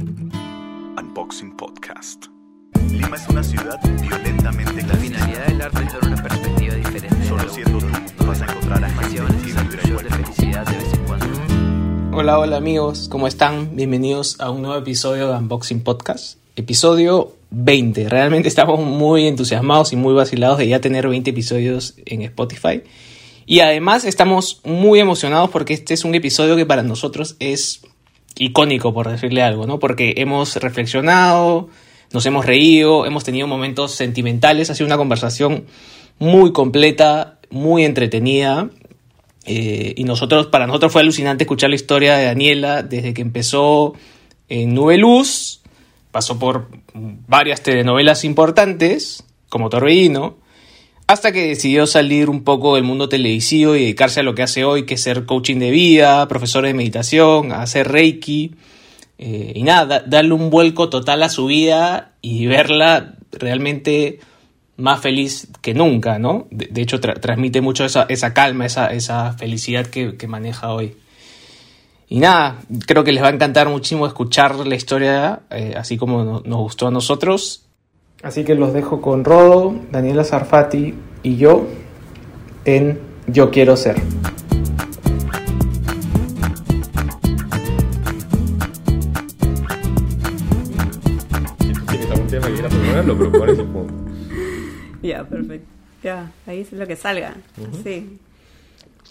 Unboxing Podcast. Lima es una ciudad violentamente La finalidad del arte es dar una perspectiva diferente. Solo siendo tú vas a encontrar a de felicidad de vez en cuando. Hola, hola amigos, ¿cómo están? Bienvenidos a un nuevo episodio de Unboxing Podcast. Episodio 20. Realmente estamos muy entusiasmados y muy vacilados de ya tener 20 episodios en Spotify. Y además estamos muy emocionados porque este es un episodio que para nosotros es icónico, por decirle algo, ¿no? Porque hemos reflexionado, nos hemos reído, hemos tenido momentos sentimentales, ha sido una conversación muy completa, muy entretenida. Eh, y nosotros, para nosotros fue alucinante escuchar la historia de Daniela desde que empezó en Nube Luz, pasó por varias telenovelas importantes, como Torbellino, hasta que decidió salir un poco del mundo televisivo y dedicarse a lo que hace hoy, que es ser coaching de vida, profesor de meditación, hacer reiki. eh, y nada, da- darle un vuelco total a su vida y verla realmente más feliz que nunca, ¿no? De, hecho, tra- transmite mucho esa, calma, esa, felicidad que, maneja hoy. Y nada, creo que les va a encantar muchísimo escuchar la historia, eh, así como no- nos gustó a nosotros. Así que los dejo con Rodo, Daniela Zarfati y yo en Yo Quiero Ser. Si tú tienes algún tema que quieras proponer, lo propones y punto. Ya, perfecto. Ya, ahí es lo que salga. Sí.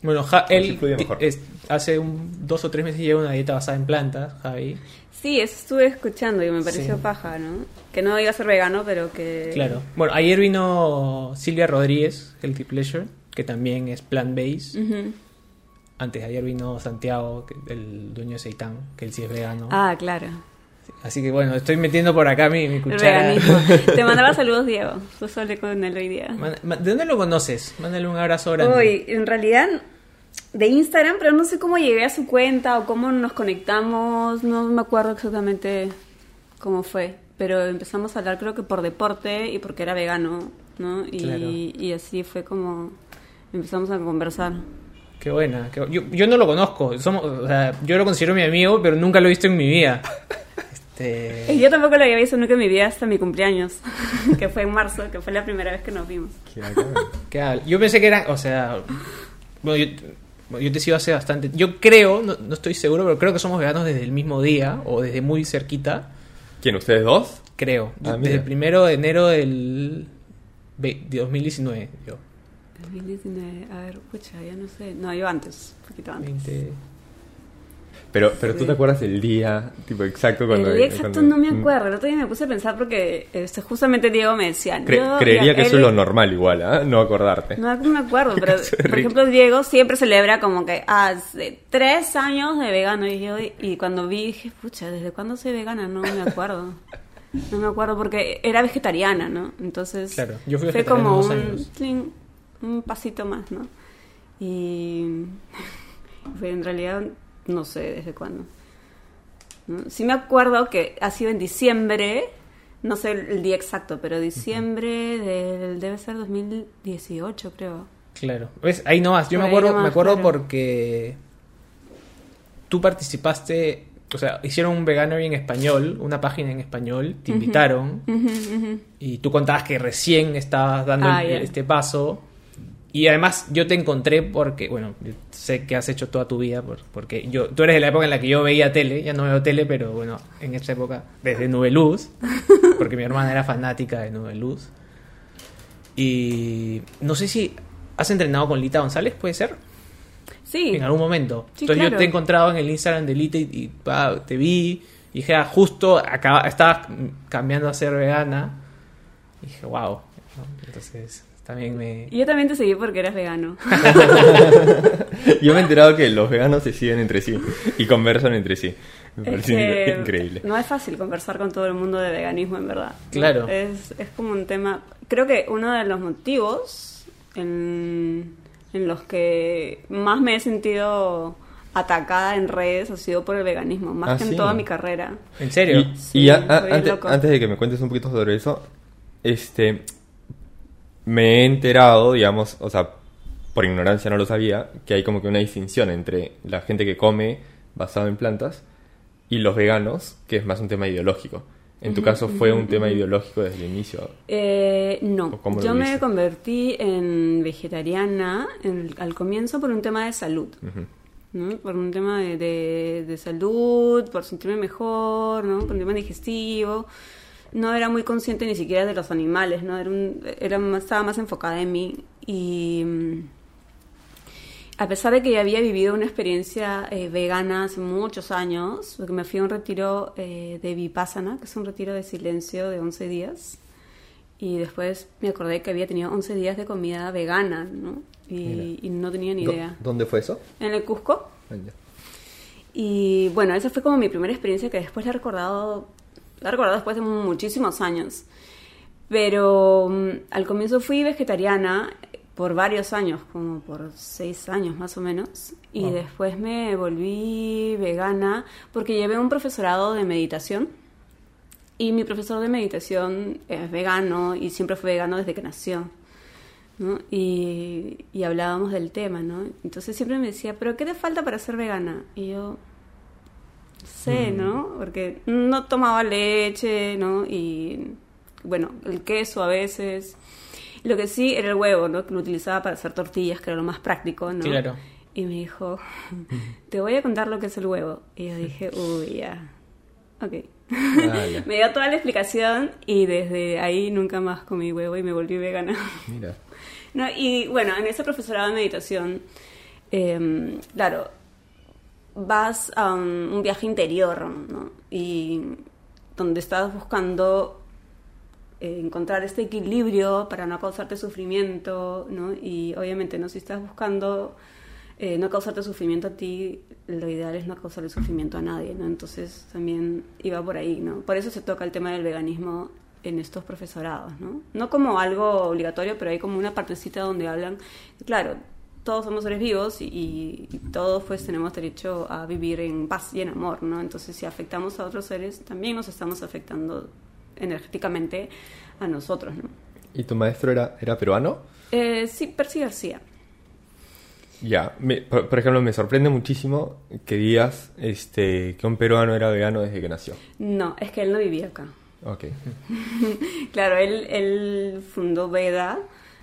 Bueno, Ja- él es- hace un, dos o tres meses lleva una dieta basada en plantas, Javi. Sí, eso estuve escuchando y me pareció Sí. paja, ¿no? Que no iba a ser vegano, pero que... Claro. Bueno, ayer vino Silvia Rodríguez, Healthy Pleasure, que también es plant-based. Antes de ayer vino Santiago, el dueño de Seitan, que él sí es vegano. Ah, claro. Así que bueno, estoy metiendo por acá mi, mi cuchara. Te mandaba saludos, Diego. Yo hablé con él hoy día. ¿De dónde lo conoces? Mándale un abrazo grande. Uy, en realidad de Instagram, pero no sé cómo llegué a su cuenta o cómo nos conectamos, no me acuerdo exactamente cómo fue, pero empezamos a hablar creo que por deporte y porque era vegano, ¿no? Y, Claro. y así fue como empezamos a conversar. Qué buena. qué yo, yo no lo conozco. Somos, o sea, yo lo considero mi amigo, pero nunca lo he visto en mi vida. Este... Y yo tampoco lo había visto nunca en mi vida hasta mi cumpleaños, que fue en marzo, que fue la primera vez que nos vimos. Qué. ¿Qué? Yo pensé que eran, o sea, bueno, yo, yo te sigo hace bastante. Yo creo, no, no estoy seguro, pero creo que somos veganos desde el mismo día o desde muy cerquita. ¿Quién, ustedes dos? Creo. Ah, desde el primero de enero del ve- de 2019. Yo. 2019, a ver, pucha, ya no sé. No, yo antes, un poquito antes. 20. Pero, pero tú Sí. te acuerdas del día, tipo exacto cuando... el día exacto cuando- no me acuerdo. El otro día me puse a pensar porque este, justamente Diego me decía. Cre- yo- creería ya, que eso es lo normal igual, ¿ah? No acordarte. No, no me acuerdo, pero por ejemplo Diego siempre celebra como que hace tres años de vegano y yo y cuando vi dije, pucha, ¿desde cuándo soy vegana? No me acuerdo. No me acuerdo porque era vegetariana, ¿no? Entonces Claro, yo fui fue como tling, un pasito más, ¿no? Y fue en realidad no sé desde cuándo. ¿no? Sí me acuerdo que ha sido en diciembre, no sé el, día exacto, pero diciembre del debe ser 2018 creo. Claro. ¿Ves? Ahí no más. Yo me acuerdo, me acuerdo claro. porque tú participaste, o sea, hicieron un Veganery en español, una página en español, te invitaron y tú contabas que recién estabas dando Ah, el- este paso. Y además yo te encontré porque, bueno, yo sé que has hecho toda tu vida, por- porque yo, tú eres de la época en la que yo veía tele, ya no veo tele, pero bueno, en esa época, desde Nube Luz, porque mi hermana era fanática de Nube Luz. Y no sé si has entrenado con Lita González, ¿puede ser? Sí. En algún momento. Sí, Entonces yo claro. te he encontrado en el Instagram de Lita y, y, te vi y dije, ah, justo acaba, estabas cambiando a ser vegana. Y dije, wow. Entonces también me... Y Yo también te seguí porque eras vegano. Yo me he enterado que los veganos se siguen entre sí y conversan entre sí. Me Es parece que increíble. No es fácil conversar con todo el mundo de veganismo, en verdad. Claro. Es, es como un tema. Creo que uno de los motivos en, en los que más me he sentido atacada en redes ha sido por el veganismo, más Ah, que sí. en toda mi carrera. ¿En serio? Y, Sí, y a- a- fue antes, loco. antes de que me cuentes un poquito sobre eso, este, me he enterado, digamos, o sea, por ignorancia no lo sabía, que hay como que una distinción entre la gente que come basado en plantas y los veganos, que es más un tema ideológico. En tu caso fue un tema ideológico desde el inicio. Eh, no, ¿O cómo lo yo me convertí en vegetariana en- al comienzo por un tema de salud. ¿no? Por un tema de, de- de salud, por sentirme mejor, ¿no? Por un tema digestivo. No era muy consciente ni siquiera de los animales, ¿no? Era un- era más- estaba más enfocada en mí. Y mm, a pesar de que ya había vivido una experiencia eh, vegana hace muchos años, porque me fui a un retiro eh, de Vipassana, que es un retiro de silencio de 11 días, y después me acordé que había tenido 11 días de comida vegana, ¿no? Y, y no tenía ni ¿Dó- idea. ¿Dónde fue eso? En el Cusco. Ah. Y bueno, esa fue como mi primera experiencia que después la he recordado, la recordado después de muchísimos años. Pero mm, al comienzo fui vegetariana por varios años, como por seis años más o menos. Y Wow. después me volví vegana porque llevé un profesorado de meditación. Y mi profesor de meditación es vegano y siempre fue vegano desde que nació. ¿no? Y, y hablábamos del tema, ¿no? Entonces siempre me decía, ¿pero qué te falta para ser vegana? Y yo, sé, ¿no? Porque no tomaba leche, ¿no? Y bueno, el queso a veces. Lo que sí era el huevo, ¿no? Que lo utilizaba para hacer tortillas, que era lo más práctico, ¿no? Claro. Y me dijo, te voy a contar lo que es el huevo. Y yo dije, uy, ya. Ok. Me dio toda la explicación y desde ahí nunca más comí huevo y me volví vegana. Mira. No, y bueno, en ese profesorado de meditación, eh, claro, vas a un, un viaje interior, ¿no? Y donde estás buscando eh, encontrar este equilibrio para no causarte sufrimiento, ¿no? Y obviamente, ¿no? Si estás buscando eh, no causarte sufrimiento a ti, lo ideal es no causarle sufrimiento a nadie, ¿no? Entonces también iba por ahí, ¿no? Por eso se toca el tema del veganismo en estos profesorados, ¿no? No como algo obligatorio, pero hay como una partecita donde hablan, claro, todos somos seres vivos y, y todos pues tenemos derecho a vivir en paz y en amor, ¿no? Entonces si afectamos a otros seres, también nos estamos afectando energéticamente a nosotros, ¿no? ¿Y tu maestro era, era peruano? Eh, sí, Percy García. Ya, por, por ejemplo, me sorprende muchísimo que digas este, que un peruano era vegano desde que nació. No, es que él no vivía acá. Ok. Claro, él, él fundó Veda,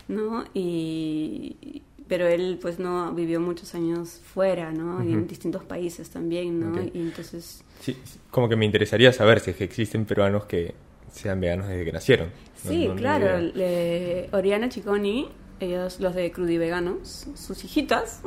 ¿no? Y, pero él pues no vivió muchos años fuera, ¿no? Y en distintos países también, ¿no? Ok. Y entonces... Sí, como que me interesaría saber si es que existen peruanos que sean veganos desde que nacieron. No- Sí, no- no claro. le- Oriana Chiconi, ellos, los de Crudiveganos, sus hijitas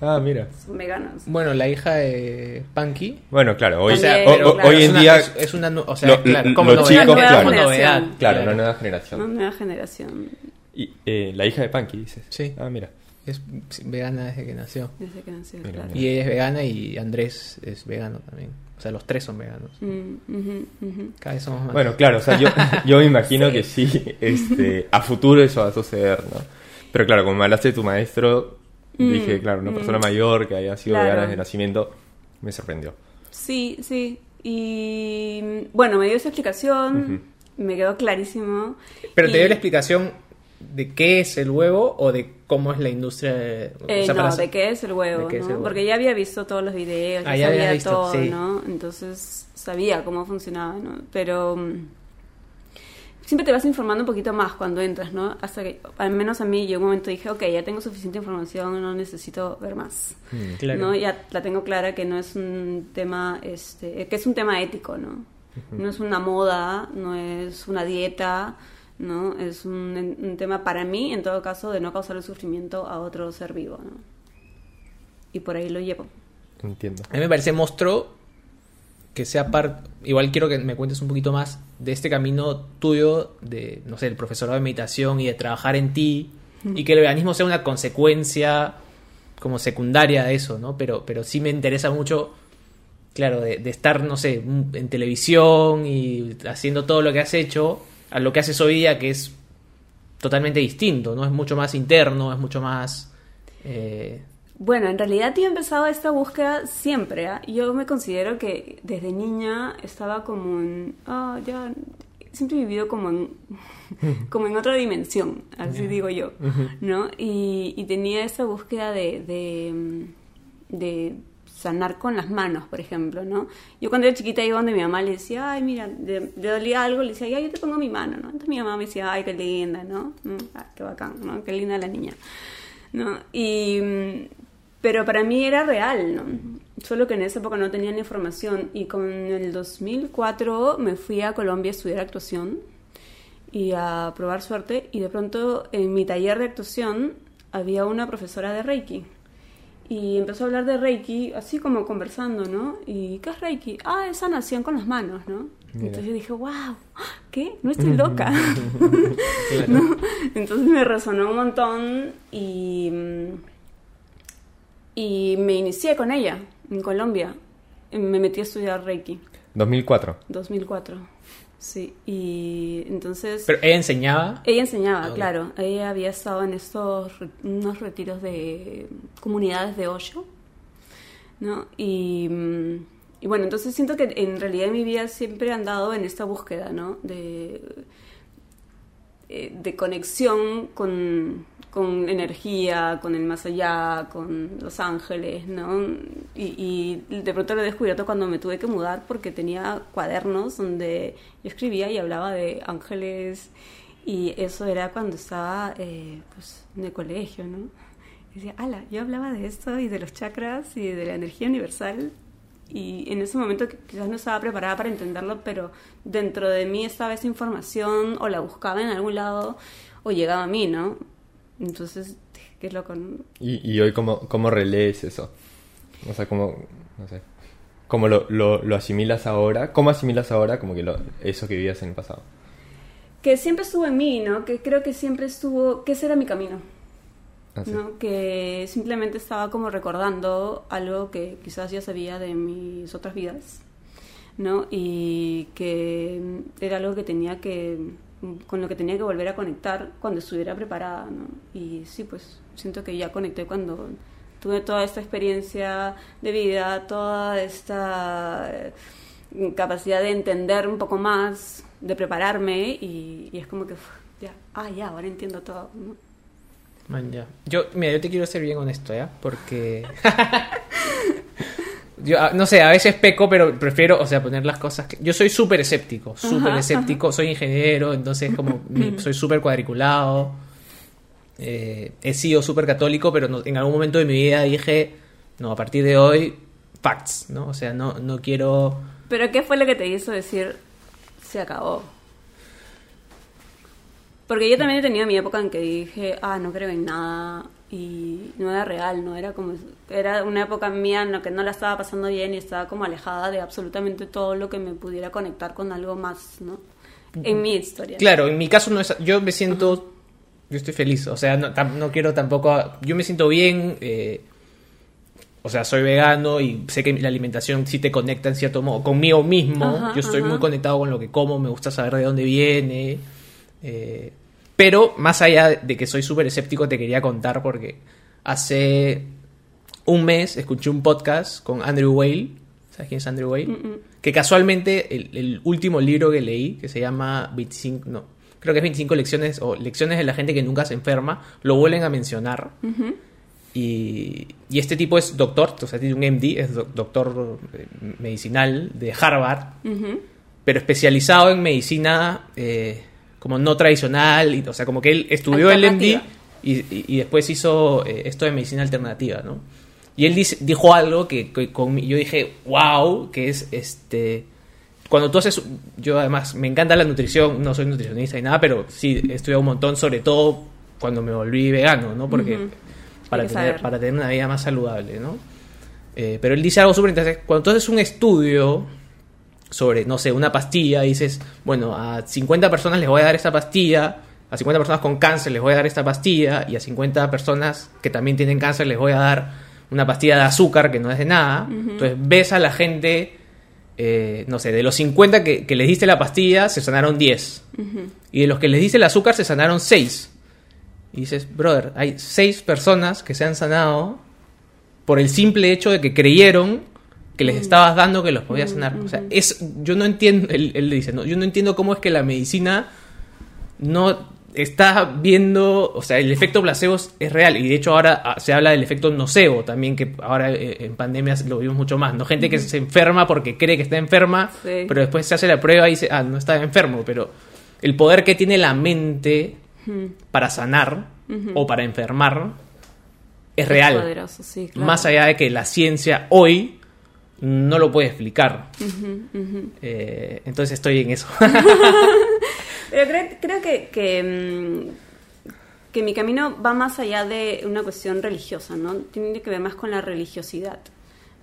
Ah, mira. son veganos. Bueno, la hija de Punky. Bueno, claro, hoy, También, o- o- pero claro, hoy es en una- día... es, una, o sea, lo- claro, como los novedad, chicos, como claro. novedad, Claro, una nueva Una generación. nueva generación Y eh, la hija de Punky, dices. Sí. Ah, mira. Es vegana desde que nació. desde que nació, Mira, claro. mira. Y ella es vegana y Andrés es vegano también. O sea, los tres son veganos. Mm. Cada vez somos más. Bueno, claro, o sea, yo, yo me imagino que sí, este, a futuro eso va a suceder, ¿no? Pero claro, como me hablaste de tu maestro, Mm, dije, claro, una mm. persona mayor que haya sido Claro. vegana desde nacimiento, me sorprendió. Sí, sí. Y bueno, me dio esa explicación, me quedó clarísimo. Pero te dio la explicación de qué es el huevo o de cómo es la industria. de- o Eh, sea, no, para- de qué es el huevo. Porque ya había visto todos los videos, ya Ah, ya sabía visto, todo, sí. ¿no? Entonces sabía cómo funcionaba, ¿no? Pero mm, siempre te vas informando un poquito más cuando entras, ¿no? Hasta que, al menos a mí, yo un momento dije, ok, ya tengo suficiente información, no necesito ver más. Claro. ¿no? Ya la tengo clara que no es un tema, este, que es un tema ético, ¿no? No es una moda, no es una dieta, ¿no? Es un, un tema para mí, en todo caso, de no causar el sufrimiento a otro ser vivo, ¿no? Y por ahí lo llevo. Entiendo. A mí me parece monstruo que sea parte. Igual quiero que me cuentes un poquito más de este camino tuyo de, no sé, el profesorado de meditación y de trabajar en ti y que el veganismo sea una consecuencia como secundaria de eso, ¿no? Pero, pero sí me interesa mucho, claro, de, de estar, no sé, en televisión y haciendo todo lo que has hecho a lo que haces hoy día, que es totalmente distinto, ¿no? Es mucho más interno, es mucho más. eh, Bueno, en realidad yo he empezado esta búsqueda siempre. ¿ah? Yo me considero que desde niña estaba como en... Ah, ya... Siempre he vivido como en, como en otra dimensión, así digo yo, ¿no? Y, y tenía esa búsqueda de, de, de sanar con las manos, por ejemplo, ¿no? Yo cuando era chiquita iba donde mi mamá le decía, ay, mira, le, le dolía algo, le decía, ay, yo te pongo mi mano, ¿no? Entonces mi mamá me decía, ay, qué linda, ¿no? Mm, ah, qué bacán, ¿no? Qué linda la niña, ¿no? Y, mm, pero para mí era real, ¿no? Solo que en esa época no tenía ni información y con el 2004 me fui a Colombia a estudiar actuación y a probar suerte y de pronto en mi taller de actuación había una profesora de Reiki y empezó a hablar de Reiki así como conversando, ¿no? ¿Y qué es Reiki? Ah, es sanación con las manos, ¿no? Mira. Entonces yo dije, wow, ¿qué? No estoy loca. ¿No? Entonces me resonó un montón y, y me inicié con ella en Colombia. Me metí a estudiar Reiki, 2004. 2004. Sí, y entonces... Pero ella enseñaba. Ella enseñaba, claro. Ella había estado en estos unos retiros de comunidades de Osho, ¿no? Y, mm, y bueno, entonces siento que en realidad en mi vida siempre he andado en esta búsqueda, ¿no? De, eh, de conexión con, con energía, con el más allá, con los ángeles, ¿no? Y, y de pronto lo he descubierto cuando me tuve que mudar porque tenía cuadernos donde yo escribía y hablaba de ángeles y eso era cuando estaba eh, pues, en el colegio, ¿no? Y decía, ala, yo hablaba de esto y de los chakras y de la energía universal y en ese momento quizás no estaba preparada para entenderlo, pero dentro de mí estaba esa información o la buscaba en algún lado o llegaba a mí, ¿no? Entonces, qué loco, ¿no? ¿Y, y hoy cómo, cómo relees eso? O sea, cómo, no sé, cómo lo, lo, lo asimilas ahora? ¿Cómo asimilas ahora como que lo, eso que vivías en el pasado? Que siempre estuvo en mí, ¿no? Que creo que siempre estuvo, que ese era mi camino. Así. ¿no? Que simplemente estaba como recordando algo que quizás ya sabía de mis otras vidas, ¿no? Y que era algo que tenía que, con lo que tenía que volver a conectar cuando estuviera preparada, ¿no? Y sí, pues siento que ya conecté cuando tuve toda esta experiencia de vida, toda esta eh, capacidad de entender un poco más, de prepararme y, y es como que, ya, ah, ya, ahora entiendo todo, ¿no? Man, ya. Yo, mira, yo te quiero ser bien honesto, ¿ya? Porque. yo, ah, no sé, a veces peco, pero prefiero, o sea, poner las cosas. que- Yo soy súper escéptico, súper Ajá, escéptico. Soy ingeniero, entonces, como. mi- soy súper cuadriculado. Eh, he sido súper católico, pero no- en algún momento de mi vida dije, no, a partir de hoy, facts, ¿no? O sea, no, no quiero. Pero ¿qué fue lo que te hizo decir se acabó? Porque yo también he tenido mi época en que dije, ah, no creo en nada y no era real, no era como era una época mía en la que no la estaba pasando bien y estaba como alejada de absolutamente todo lo que me pudiera conectar con algo más, ¿no? En mi historia. Claro, en mi caso no es. Yo me siento. Yo estoy feliz. O sea, no, tam- no quiero tampoco. Yo me siento bien. eh, o sea, soy vegano y sé que la alimentación sí te conecta en cierto modo conmigo mismo. Ajá, yo estoy ajá. muy conectado con lo que como. Me gusta saber de dónde viene. eh, pero más allá de que soy súper escéptico, te quería contar porque hace un mes escuché un podcast con Andrew Whale. ¿Sabes quién es Andrew Whale? Mm, Que casualmente el, el último libro que leí, que se llama 25, no, creo que es 25 lecciones o lecciones de la gente que nunca se enferma, lo vuelven a mencionar. Y, y este tipo es doctor, o sea, tiene un MD, es doc- doctor eh, medicinal de Harvard, pero especializado en medicina eh, como no tradicional, y, o sea, como que él estudió el MD y, y- después hizo eh, esto de medicina alternativa, ¿no? Y él dice- dijo algo que, que con- yo dije, wow, que es este... Cuando tú haces, yo además me encanta la nutrición, no soy nutricionista ni nada, pero sí he estudiado un montón, sobre todo cuando me volví vegano, ¿no? Porque para, tener, saber. para tener una vida más saludable, ¿no? Eh, pero él dice algo súper interesante. Cuando tú haces un estudio sobre, no sé, una pastilla, dices, bueno, a 50 personas les voy a dar esta pastilla, a 50 personas con cáncer les voy a dar esta pastilla, y a 50 personas que también tienen cáncer les voy a dar una pastilla de azúcar que no es de nada. Entonces ves a la gente, eh, no sé, de los 50 que, que les diste la pastilla, se sanaron 10. Y de los que les diste el azúcar, se sanaron 6. Y dices, brother, hay 6 personas que se han sanado por el simple hecho de que creyeron que les estabas dando que los podías sanar. O sea, es, yo no entiendo, él, él le dice, no, yo no entiendo cómo es que la medicina no, estás viendo, o sea, el efecto placebo es real y de hecho ahora ah, se habla del efecto nocebo también, que ahora eh, en pandemias lo vimos mucho más, ¿no? Gente que se enferma porque cree que está enferma, Sí. pero después se hace la prueba y dice, ah, no está enfermo, pero el poder que tiene la mente para sanar o para enfermar es real. poderoso, sí, claro. Más allá de que la ciencia hoy no lo puede explicar. Eh, entonces estoy en eso. Pero creo, creo que, que, mm, que mi camino va más allá de una cuestión religiosa, ¿no? Tiene que ver más con la religiosidad,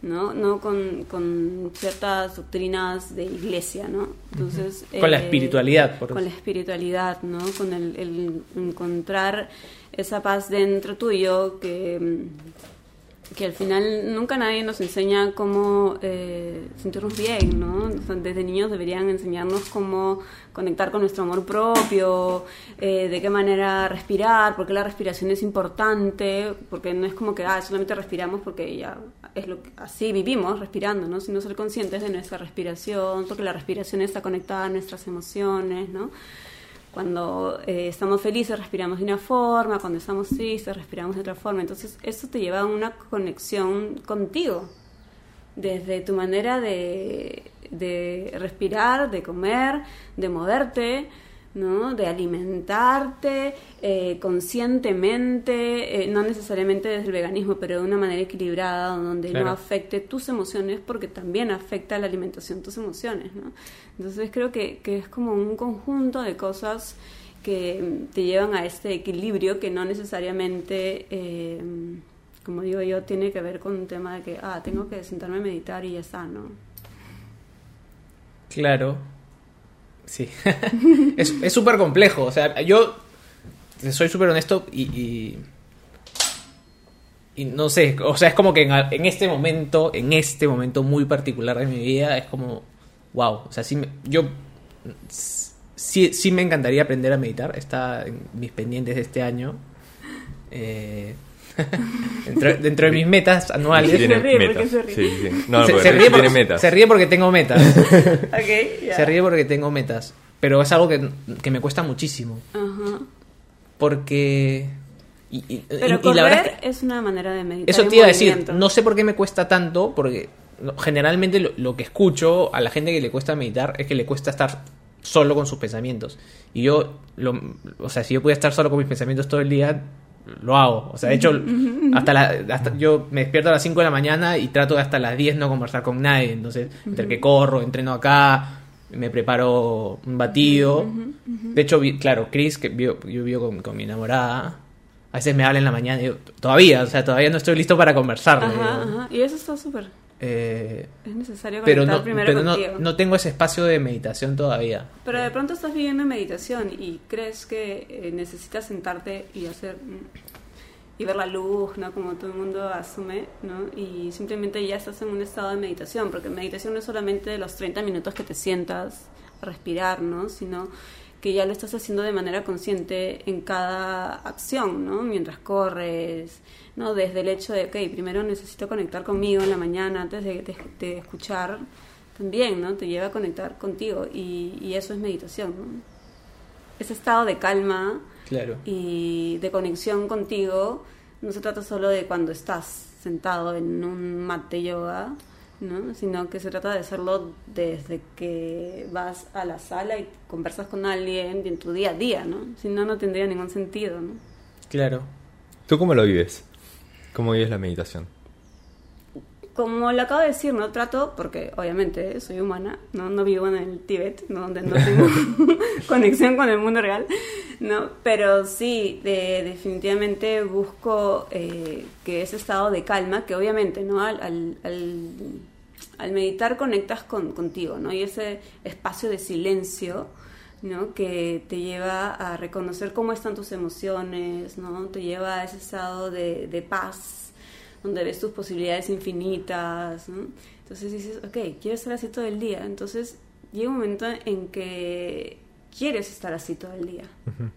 ¿no? No con, con ciertas doctrinas de iglesia, ¿no? Entonces... Con la eh, espiritualidad, por Con eso. la espiritualidad, ¿no? Con el, el encontrar esa paz dentro tuyo que... que al final nunca nadie nos enseña cómo eh, sentirnos bien, ¿no? Desde niños deberían enseñarnos cómo conectar con nuestro amor propio, eh, de qué manera respirar, porque la respiración es importante, porque no es como que ah, solamente respiramos porque ya es lo que así vivimos respirando, ¿no? Sino ser conscientes de nuestra respiración, porque la respiración está conectada a nuestras emociones, ¿no? Cuando eh, estamos felices respiramos de una forma, cuando estamos tristes respiramos de otra forma. Entonces eso te lleva a una conexión contigo, desde tu manera de, de respirar, de comer, de moverte, ¿no? de alimentarte eh, conscientemente, eh, no necesariamente desde el veganismo, pero de una manera equilibrada, donde Claro. no afecte tus emociones, porque también afecta la alimentación tus emociones. ¿no? Entonces creo que, que es como un conjunto de cosas que te llevan a este equilibrio que no necesariamente, eh, como digo yo, tiene que ver con un tema de que, ah, tengo que sentarme a meditar y ya está, ¿no? Claro. Sí. es súper complejo. O sea, yo soy súper honesto y, y. no sé. O sea, es como que en, este momento, en este momento muy particular de mi vida, es como. Wow. O sea, sí. yo. Sí, sí me encantaría aprender a meditar. Está en mis pendientes de este año. Eh, dentro, dentro de mis metas anuales. Se ríe, ¿por qué metas. se ríe? Sí, sí. No, se, porque se ríe tiene porque, metas. se ríe porque tengo metas. Se ríe porque tengo metas. Pero es algo que, que me cuesta muchísimo. Porque. Y, y- Pero y- y correr la verdad es que. es una manera de meditar. Eso te iba a decir. No sé por qué me cuesta tanto. Porque generalmente lo, lo que escucho a la gente que le cuesta meditar es que le cuesta estar solo con sus pensamientos. Y yo. Lo, o sea, si yo pudiera estar solo con mis pensamientos todo el día. Lo hago. O sea, de hecho, hasta, la, hasta yo me despierto a las 5 de la mañana y trato de hasta las 10 no conversar con nadie. Entonces, entre que corro, entreno acá, me preparo un batido. De hecho, vi- claro, Chris, que vivo- yo vivo con, con mi enamorada, a veces me habla en la mañana y yo, todavía, o sea, todavía no estoy listo para conversar. digo. ajá. Y eso está súper. Eh, Es necesario pero no, primero pero no tengo ese espacio de meditación todavía. Pero de pronto estás viviendo en meditación y crees que eh, necesitas sentarte y hacer mm, y ver la luz, ¿no? Como todo el mundo asume, ¿no? Y simplemente ya estás en un estado de meditación, porque meditación no es solamente los 30 minutos que te sientas a respirar, ¿no? Sino que ya lo estás haciendo de manera consciente en cada acción, ¿no? Mientras corres, ¿no? Desde el hecho de, ok, primero necesito conectar conmigo en la mañana antes de, de- de escuchar, también, ¿no? Te lleva a conectar contigo y, y eso es meditación, ¿no? Ese estado de calma Claro. y de conexión contigo no se trata solo de cuando estás sentado en un mat de yoga, ¿no? sino que se trata de hacerlo desde que vas a la sala y conversas con alguien en tu día a día, ¿no? Si no, no tendría ningún sentido, ¿no? Claro. ¿Tú cómo lo vives? ¿Cómo vives la meditación? Como lo acabo de decir, no trato, porque obviamente soy humana, no, no vivo en el Tíbet, ¿no? donde no tengo conexión con el mundo real, ¿no? Pero sí, de- definitivamente busco eh, que ese estado de calma, que obviamente, ¿no? Al, al, al- al meditar conectas con, contigo, ¿no? Y ese espacio de silencio, ¿no? Que te lleva a reconocer cómo están tus emociones, ¿no? Te lleva a ese estado de, de paz, donde ves tus posibilidades infinitas, ¿no? Entonces dices, ok, quiero estar así todo el día. Entonces llega un momento en que quieres estar así todo el día.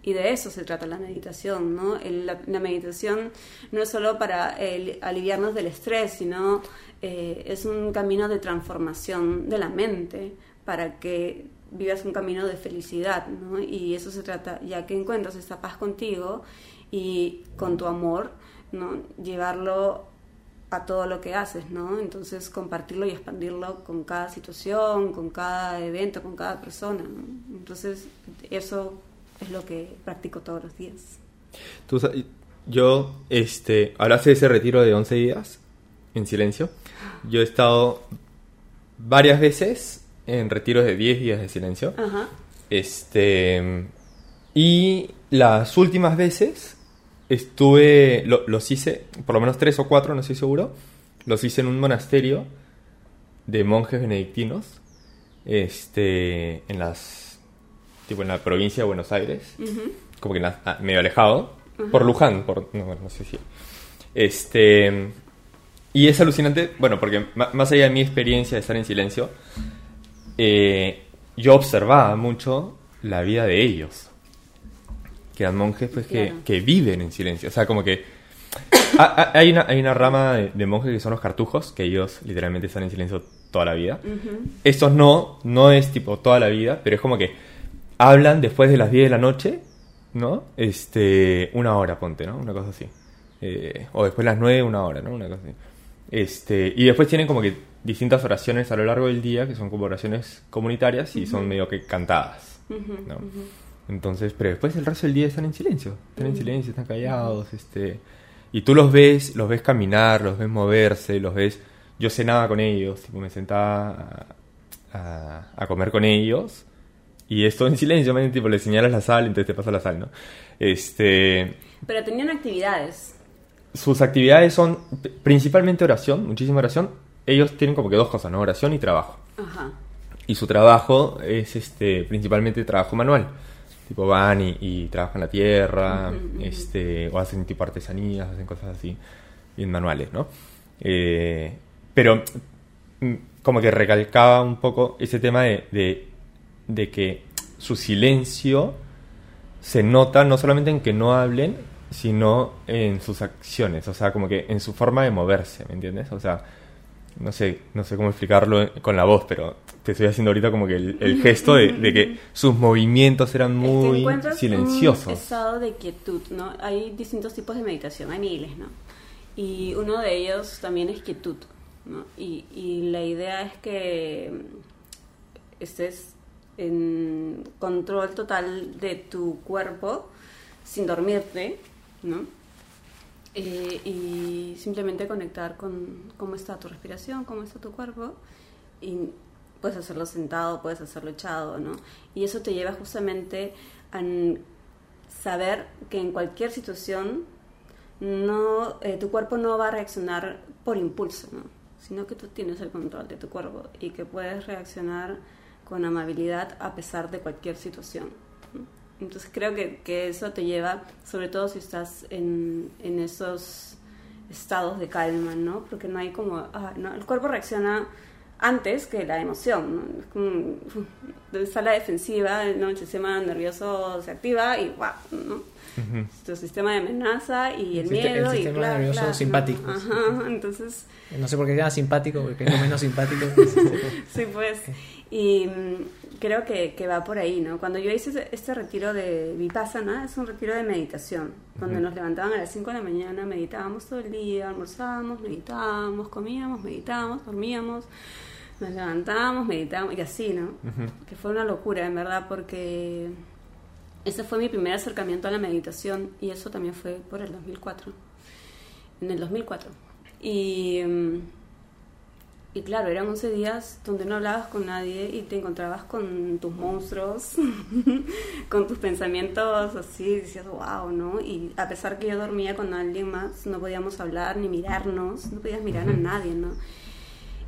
Y de eso se trata la meditación, ¿no? El- la, la meditación no es solo para el- aliviarnos del estrés, sino eh, es un camino de transformación de la mente para que vivas un camino de felicidad, ¿no? Y eso se trata, ya que encuentras esta paz contigo y con tu amor, ¿no? Llevarlo a todo lo que haces, ¿no? Entonces compartirlo y expandirlo con cada situación, con cada evento, con cada persona, ¿no? Entonces eso es lo que practico todos los días. Tú yo, este, hablaste de ese retiro de 11 días en silencio. Yo he estado varias veces en retiros de 10 días de silencio. Ajá. Este, y las últimas veces estuve, lo- los hice, por lo menos tres o cuatro, no estoy seguro, los hice en un monasterio de monjes benedictinos, este, en las, tipo en la provincia de Buenos Aires, como que en la- ah, medio alejado, por Luján, por, no, no sé si, este, y es alucinante, bueno, porque más allá de mi experiencia de estar en silencio, eh, yo observaba mucho la vida de ellos. Que eran monjes pues, que, Claro. que viven en silencio. O sea, como que... ha- ha- hay, una, hay una rama de, de monjes que son los cartujos, que ellos literalmente están en silencio toda la vida. Estos no, no es tipo toda la vida, pero es como que hablan después de las 10 de la noche, ¿no? Este, una hora, ponte, ¿no? Una cosa así. Eh, o después de las 9, una hora, ¿no? Una cosa así. Este, y después tienen como que distintas oraciones a lo largo del día, que son como oraciones comunitarias y son medio que cantadas, ¿no? Entonces, pero después el resto del día están en silencio, están en silencio, están callados, este... Y tú los ves, los ves caminar, los ves moverse, los ves... Yo cenaba con ellos, tipo, me sentaba a, a- a comer con ellos y es todo en silencio, man, tipo, le señalas la sal, entonces te pasa la sal, ¿no? Este... Pero tenían actividades. Sus actividades son principalmente oración, muchísima oración. Ellos tienen como que dos cosas, ¿no? Oración y trabajo. Ajá. Y su trabajo es este principalmente trabajo manual. Tipo van y, y trabajan la tierra, este, o hacen tipo artesanías, hacen cosas así, bien manuales, ¿no? Eh, pero mm, como que recalcaba un poco ese tema de, de, de que su silencio se nota no solamente en que no hablen, sino en sus acciones, o sea, como que en su forma de moverse, ¿me entiendes? O sea, no sé, no sé cómo explicarlo con la voz, pero te estoy haciendo ahorita como que el, el gesto de, de que sus movimientos eran Es que muy silenciosos. un estado de quietud, ¿no? Hay distintos tipos de meditación, hay miles, ¿no? Y uno de ellos también es quietud, ¿no? Y, y la idea es que estés en control total de tu cuerpo sin dormirte, ¿no? Eh, y simplemente conectar con cómo está tu respiración, cómo está tu cuerpo y puedes hacerlo sentado, puedes hacerlo echado, ¿no? Y eso te lleva justamente a saber que en cualquier situación no, eh, tu cuerpo no va a reaccionar por impulso, ¿no? Sino que tú tienes el control de tu cuerpo y que puedes reaccionar con amabilidad a pesar de cualquier situación. ¿No? Entonces creo que, que eso te lleva, sobre todo si estás en, en esos estados de calma, ¿no? Porque no hay como, ah, no, el cuerpo reacciona antes que la emoción, ¿no? Es como, está la defensiva, ¿no? El sistema nervioso se activa y ¡guau! ¿no? Tu sistema de amenaza y el El siste- el miedo y sistema claro, nervioso claro, ¿no? simpático. Ajá, entonces... No sé por qué queda simpático, porque es lo menos simpático. Sí, pues. Y mm, creo que, que va por ahí, ¿no? Cuando yo hice este retiro de Vipassana, es un retiro de meditación, donde nos levantaban a las 5 de la mañana, meditábamos todo el día, almorzábamos, meditábamos, comíamos, meditábamos, dormíamos, nos levantábamos, meditábamos, y así, ¿no? Que fue una locura, en verdad, porque ese fue mi primer acercamiento a la meditación, y eso también fue por el 2004, en el 2004. Y... y claro, eran 11 días donde no hablabas con nadie y te encontrabas con tus monstruos, con tus pensamientos así, decías, wow, ¿no? Y a pesar que yo dormía con alguien más, no podíamos hablar ni mirarnos, no podías mirar a nadie, ¿no?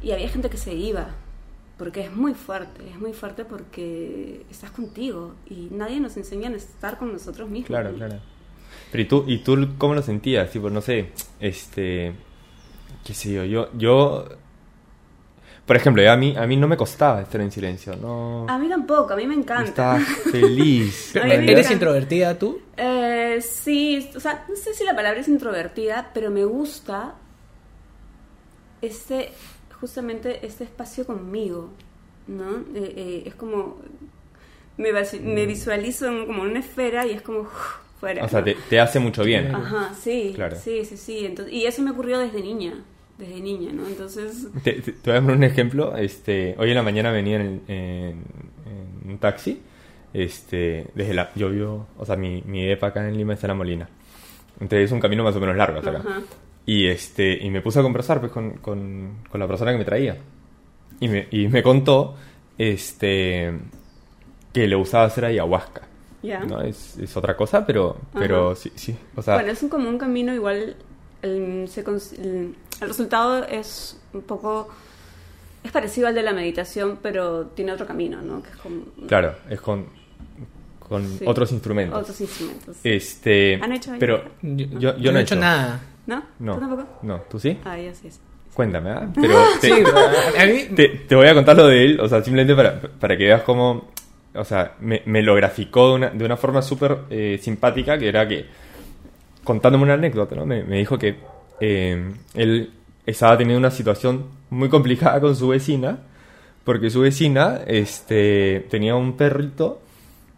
Y había gente que se iba, porque es muy fuerte, es muy fuerte porque estás contigo y nadie nos enseña a estar con nosotros mismos. Claro, claro. Pero ¿y tú, ¿y tú cómo lo sentías? Tipo, no sé, este... ¿Qué sé yo? Yo... yo por ejemplo, a mí, a mí no me costaba estar en silencio, no... A mí tampoco, a mí me encanta. Estaba feliz. Me ¿Eres encanta. introvertida tú? Eh, sí, o sea, no sé si la palabra es introvertida, pero me gusta este, justamente este espacio conmigo, ¿no? Eh, eh, es como, me, me visualizo en- como en una esfera y es como fuera. O sea, ¿no? te, te hace mucho bien. Ajá, sí, Claro. sí, sí, sí. Entonces, y eso me ocurrió desde niña, desde niña, ¿no? Entonces, Te, te- te voy a poner un ejemplo. Este, hoy en la mañana venía en, en- en un taxi. Este, desde la, yo vivo, o sea, mi, mi depa acá en Lima está en La Molina. Entonces es un camino más o menos largo hasta acá. Ajá. Y este, y me puse a conversar pues con, con, con la persona que me traía. Y me, y me contó, este, que le gustaba hacer ayahuasca. ya. ¿no? Es, es otra cosa, pero, pero sí, sí. O sea, bueno, es un, como un camino igual. El, se el- el resultado es un poco. Es parecido al de la meditación, pero tiene otro camino, ¿no? Que es como. claro, es con, con Sí. otros instrumentos. Otros instrumentos. Este, ¿Han hecho pero ayahuasca? Yo, yo, yo no he hecho nada. ¿No? No, ¿Tú tampoco? no, ¿tú sí? Ah, ya sí. sí. Cuéntame, ¿ah? Pero te, Sí, a mí te, te voy a contar lo de él, o sea, simplemente para, para que veas cómo, o sea, me, me lo graficó de una, de una forma súper eh, simpática, que era que, contándome una anécdota, ¿no? Me, me dijo que eh, él estaba teniendo una situación muy complicada con su vecina, porque su vecina este, tenía un perrito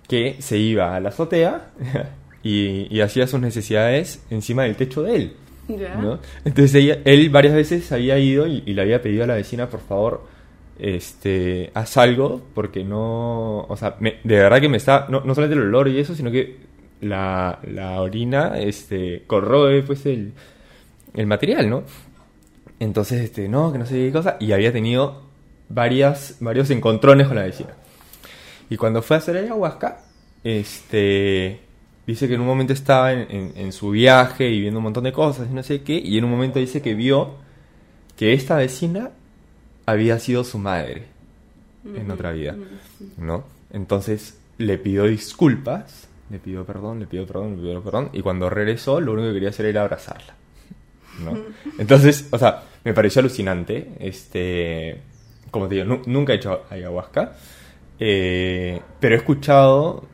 que se iba a la azotea y, y hacía sus necesidades encima del techo de él. ¿no? Entonces ella- él varias veces había ido y, y le había pedido a la vecina, por favor, este, haz algo, porque no, o sea, me- de verdad que me está, no, no solamente el olor y eso, sino que la, la orina, este, corroe, pues, el, el material, ¿no? Entonces, este, no, que no sé qué cosa, y había tenido varias, varios encontrones con la vecina. Y cuando fue a hacer ayahuasca, este, dice que en un momento estaba en, en- en su viaje y viendo un montón de cosas y no sé qué, y en un momento dice que vio que esta vecina había sido su madre en otra vida, ¿no? Entonces le pidió disculpas, le pidió perdón, le pidió perdón, le pidió perdón, y cuando regresó lo único que quería hacer era abrazarla, ¿no? Entonces, o sea, me pareció alucinante, este, como te digo, nu- nunca he hecho ayahuasca, eh, pero he escuchado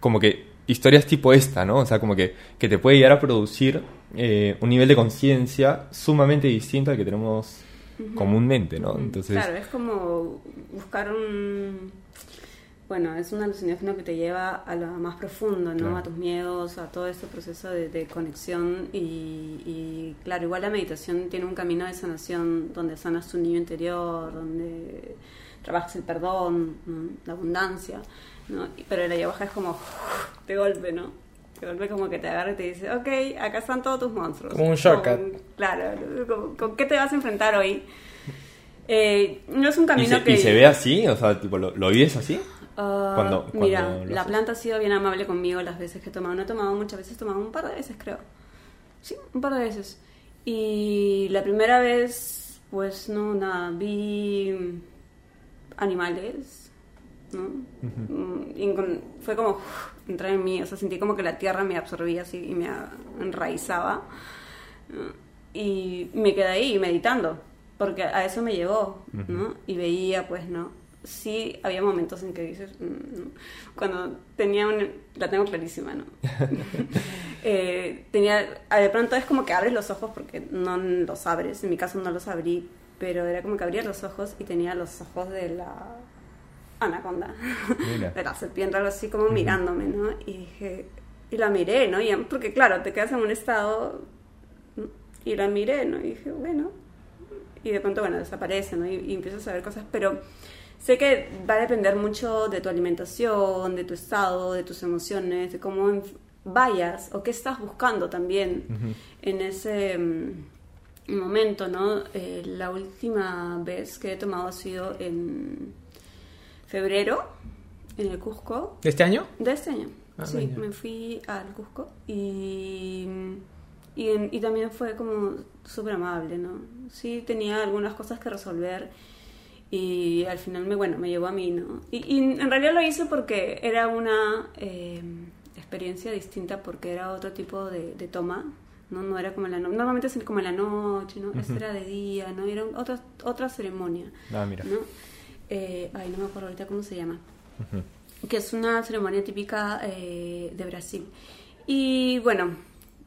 como que historias tipo esta, ¿no? O sea, como que, que te puede llegar a producir eh, un nivel de conciencia sumamente distinto al que tenemos comúnmente, ¿no? Entonces, Claro, es como buscar un... Bueno, es un alucinógeno que te lleva a lo más profundo, ¿no? Claro. A tus miedos, a todo este proceso de, de conexión y, y, claro, igual la meditación tiene un camino de sanación donde sanas tu niño interior, donde trabajas el perdón, ¿no? la abundancia, ¿no? Y- Pero la ayahuasca es como de golpe, ¿no? De golpe como que te agarra y te dice, ok, acá están todos tus monstruos. Como un shortcut. Con- claro, ¿con, con qué te vas a enfrentar hoy? Eh, no es un ¿y camino se, que... y se ve así? O sea, tipo, ¿lo, lo vives así? Ah, Cuando- mira, cuando la haces. planta ha sido bien amable conmigo las veces que he tomado. No he tomado muchas veces, he tomado un par de veces, creo. Sí, un par de veces. Y la primera vez, pues no, nada, vi animales, ¿no? Mm, y con- fue como uf, entrar en mí, o sea, sentí como que la tierra me absorbía así y me enraizaba. ¿no? Y me quedé ahí meditando, porque a eso me llevó, ¿no? Y veía, pues, ¿no? Sí, había momentos en que dices, mm, cuando tenía un, la tengo clarísima, ¿no? Eh, tenía, ah, de pronto es como que abres los ojos porque no los abres, en mi caso no los abrí, pero era como que abría los ojos y tenía los ojos de la anaconda, Mira. de la serpiente, algo así como mirándome, ¿no? Y dije, y la miré, ¿no? Y, porque claro, te quedas en un estado, y la miré, ¿no? Y dije, bueno, y de pronto, bueno, desaparece, ¿no? Y, y empiezas a ver cosas, pero sé que va a depender mucho de tu alimentación, de tu estado, de tus emociones, de cómo vayas o qué estás buscando también en ese mm, momento, ¿no? Eh, la última vez que he tomado ha sido en febrero, en el Cusco, ¿De este año? de este año. Ah, sí, me fui al Cusco y, y, en- y también fue como súper amable, ¿no? Sí tenía algunas cosas que resolver y al final me, bueno, me llevó a mí, ¿no? Y, y en realidad lo hice porque era una eh, experiencia distinta porque era otro tipo de, de toma, ¿no? No era como en la no- normalmente es como en la noche, ¿no? Esta era de día, ¿no? Era otra, otra ceremonia, Ah, mira. ¿no? Eh, ay, no me acuerdo ahorita cómo se llama que es una ceremonia típica eh, de Brasil. Y bueno,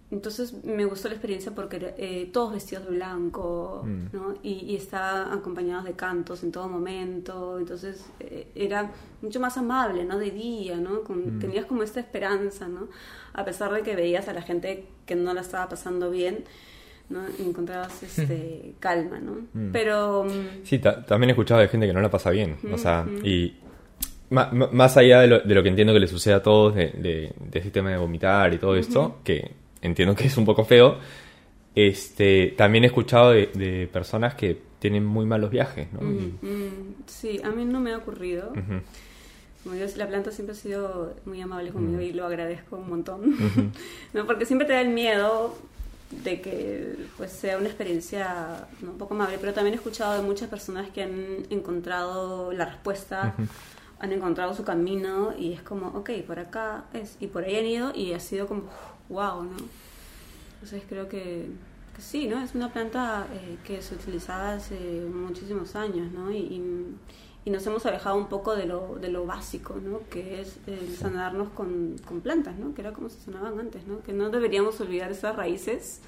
entonces me gustó la experiencia porque eh, todos vestidos de blanco, Mm. ¿no? Y, y estaban acompañados de cantos en todo momento, entonces eh, era mucho más amable, ¿no? De día, ¿no? Con- Mm. Tenías como esta esperanza, ¿no? A pesar de que veías a la gente que no la estaba pasando bien, ¿no? Encontrabas este, calma, ¿no? Mm. Pero... Sí, ta- también he escuchado de gente que no la pasa bien. O sea, y más allá de lo, de lo que entiendo que le sucede a todos, de, de, de ese tema de vomitar y todo esto, que entiendo que es un poco feo, este, también he escuchado de, de personas que tienen muy malos viajes, ¿no? Mm, mm, sí, a mí no me ha ocurrido. Ujú. Como Dios, la planta siempre ha sido muy amable conmigo Mm. y lo agradezco un montón. ¿No? Porque siempre te da el miedo de que pues, sea una experiencia ¿no? un poco amable, pero también he escuchado de muchas personas que han encontrado la respuesta, han encontrado su camino y es como, ok, por acá es, y por ahí han ido y ha sido como, wow, ¿no? Entonces creo que, que sí, ¿no? Es una planta eh, que se utilizaba hace muchísimos años, ¿no? Y, y- y nos hemos alejado un poco de lo, de lo básico, ¿no? Que es el sanarnos con, con plantas, ¿no? Que era como se sanaban antes, ¿no? Que no deberíamos olvidar esas raíces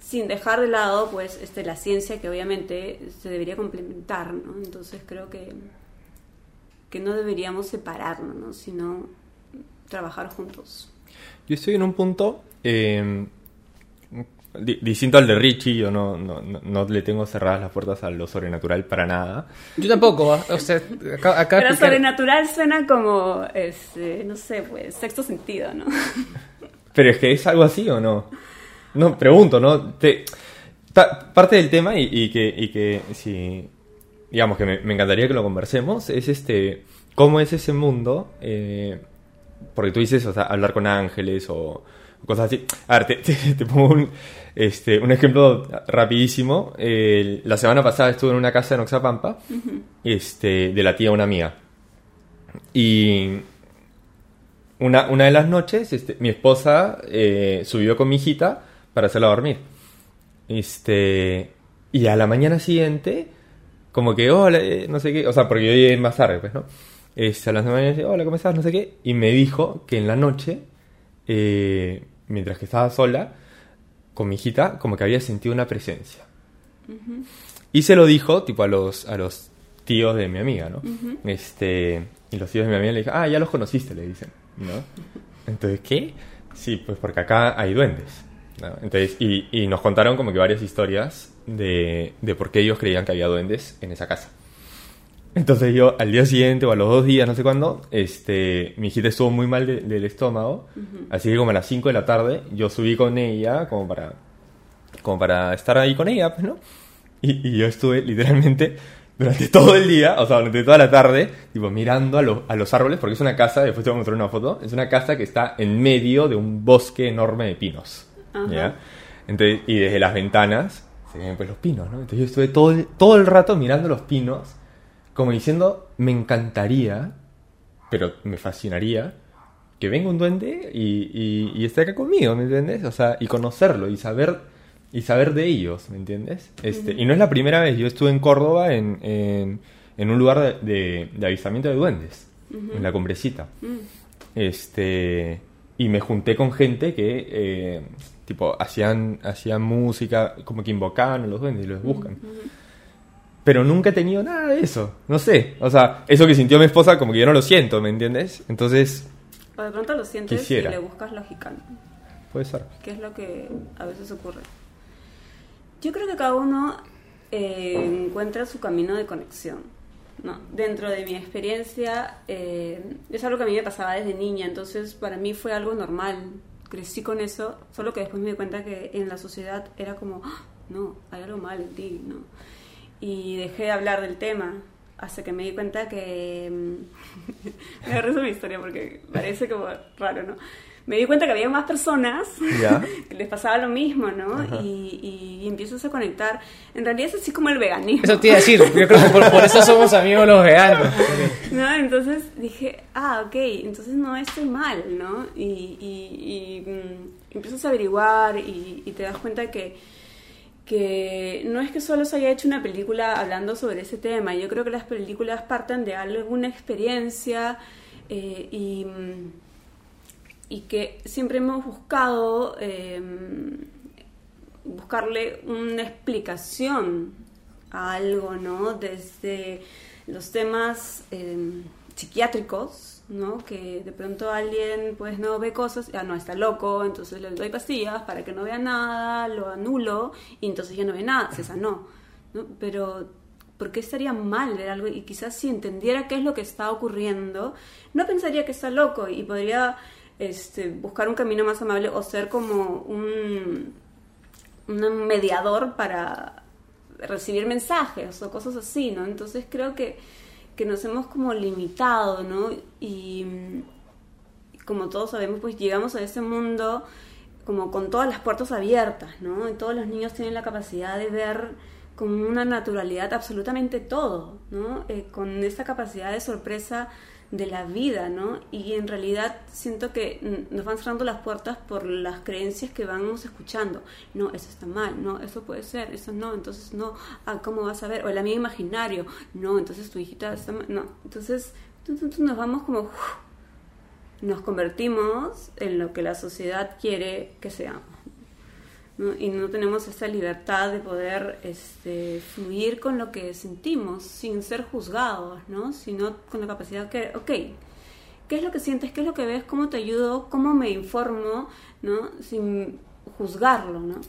sin dejar de lado, pues, este, la ciencia que obviamente se debería complementar, ¿no? Entonces creo que, que no deberíamos separarnos, ¿no? Sino trabajar juntos. Yo estoy en un punto eh, di- distinto al de Richie, yo no, no, no, no le tengo cerradas las puertas a lo sobrenatural para nada. Yo tampoco, ¿ah? o sea, acá, acá Pero explicar- sobrenatural suena como, este, no sé, pues, sexto sentido, ¿no? Pero es que es algo así o no. No, pregunto, ¿no? Te, pa- parte del tema y, y que, y que si, digamos que me, me encantaría que lo conversemos, es este, cómo es ese mundo, eh, porque tú dices, o sea, hablar con ángeles o cosas así. A ver, te, te- te pongo un, este, un ejemplo rapidísimo. La semana pasada estuve en una casa en Oxapampa, este, de la tía de una amiga. Y una, una de las noches, este, mi esposa eh, subió con mi hijita para hacerla dormir. Este, y a la mañana siguiente, como que, hola, eh, no sé qué, o sea, porque yo llegué más tarde, pues, ¿no? Este, a la mañana, hola, ¿cómo estás? No sé qué. Y me dijo que en la noche, eh, mientras que estaba sola, con mi hijita, como que había sentido una presencia. Y se lo dijo, tipo, a los, a los tíos de mi amiga, ¿no? Este, y los tíos de mi amiga le dijeron, ah, ya los conociste, le dicen, ¿no? Entonces, ¿qué? Sí, pues porque acá hay duendes. ¿no? Entonces, y, y nos contaron como que varias historias de, de por qué ellos creían que había duendes en esa casa. Entonces yo al día siguiente o a los dos días, no sé cuándo, este, mi hijita estuvo muy mal de- del estómago, así que como a las 5 de la tarde yo subí con ella como para, como para estar ahí con ella, pues, ¿no? Y, y yo estuve literalmente durante todo el día, o sea, durante toda la tarde, tipo mirando a, lo- a los árboles, porque es una casa, después te voy a mostrar una foto, es una casa que está en medio de un bosque enorme de pinos, Ajá. ¿ya? Entonces, y desde las ventanas se ven pues los pinos, ¿no? Entonces yo estuve todo el, todo el rato mirando los pinos, como diciendo, me encantaría, pero me fascinaría que venga un duende y, y, y esté acá conmigo, ¿me entiendes? O sea, y conocerlo y saber y saber de ellos, ¿me entiendes? Este, Y no es la primera vez, yo estuve en Córdoba en, en, en un lugar de, de- de avistamiento de duendes, en la cumbrecita. Este, y me junté con gente que, eh, tipo, hacían, hacían música, como que invocaban a los duendes y los buscan. Pero nunca he tenido nada de eso, no sé. O sea, eso que sintió mi esposa, como que yo no lo siento, ¿me entiendes? Entonces, O de pronto lo sientes Quisiera. y le buscas lógica, puede ser. que es lo que a veces ocurre. Yo creo que cada uno eh, encuentra su camino de conexión. ¿no? Dentro de mi experiencia, eh, es algo que a mí me pasaba desde niña, entonces para mí fue algo normal. Crecí con eso, solo que después me di cuenta que en la sociedad era como, "Ah, no, hay algo mal en ti, ¿no? Y dejé de hablar del tema hasta que me di cuenta que... mm, me da risa mi historia porque parece como raro, ¿no? Me di cuenta que había más personas Ya. que les pasaba lo mismo, ¿no? Ajá. Y, y empiezas a conectar. En realidad es así como el veganismo. Eso te iba a decir, yo creo que por, por eso somos amigos los veganos. ¿no? Entonces dije, ah, ok, entonces no estoy mal, ¿no? Y, y, y, mm, empiezas a averiguar y, y te das cuenta que, que no es que solo se haya hecho una película hablando sobre ese tema, yo creo que las películas parten de alguna experiencia eh, y, y que siempre hemos buscado eh, buscarle una explicación a algo, ¿no? Desde los temas eh, psiquiátricos, ¿no? Que de pronto alguien pues no ve cosas, ya no está loco, entonces le doy pastillas para que no vea nada, lo anulo y entonces ya no ve nada, se sanó, ¿no? Pero ¿por qué estaría mal ver algo? Y quizás si entendiera qué es lo que está ocurriendo, no pensaría que está loco y podría este, buscar un camino más amable o ser como un, un mediador para recibir mensajes o cosas así, ¿no? Entonces creo que, que nos hemos como limitado, ¿no? Y mm, como todos sabemos, pues llegamos a ese mundo como con todas las puertas abiertas, ¿no? Y todos los niños tienen la capacidad de ver con una naturalidad absolutamente todo, ¿no? Eh, con esa capacidad de sorpresa de la vida, ¿no? Y en realidad siento que nos van cerrando las puertas por las creencias que vamos escuchando. No, eso está mal, no, eso puede ser, eso no, entonces no, ah, ¿cómo vas a ver? O el amigo imaginario, no, entonces tu hijita está mal, no. Entonces, entonces nos vamos como, nos convertimos en lo que la sociedad quiere que seamos. ¿No? y no tenemos esa libertad de poder este, fluir con lo que sentimos sin ser juzgados, ¿no? sino con la capacidad que, ok, ¿qué es lo que sientes? ¿Qué es lo que ves? ¿Cómo te ayudo? ¿Cómo me informo? ¿no? Sin juzgarlo, ¿no?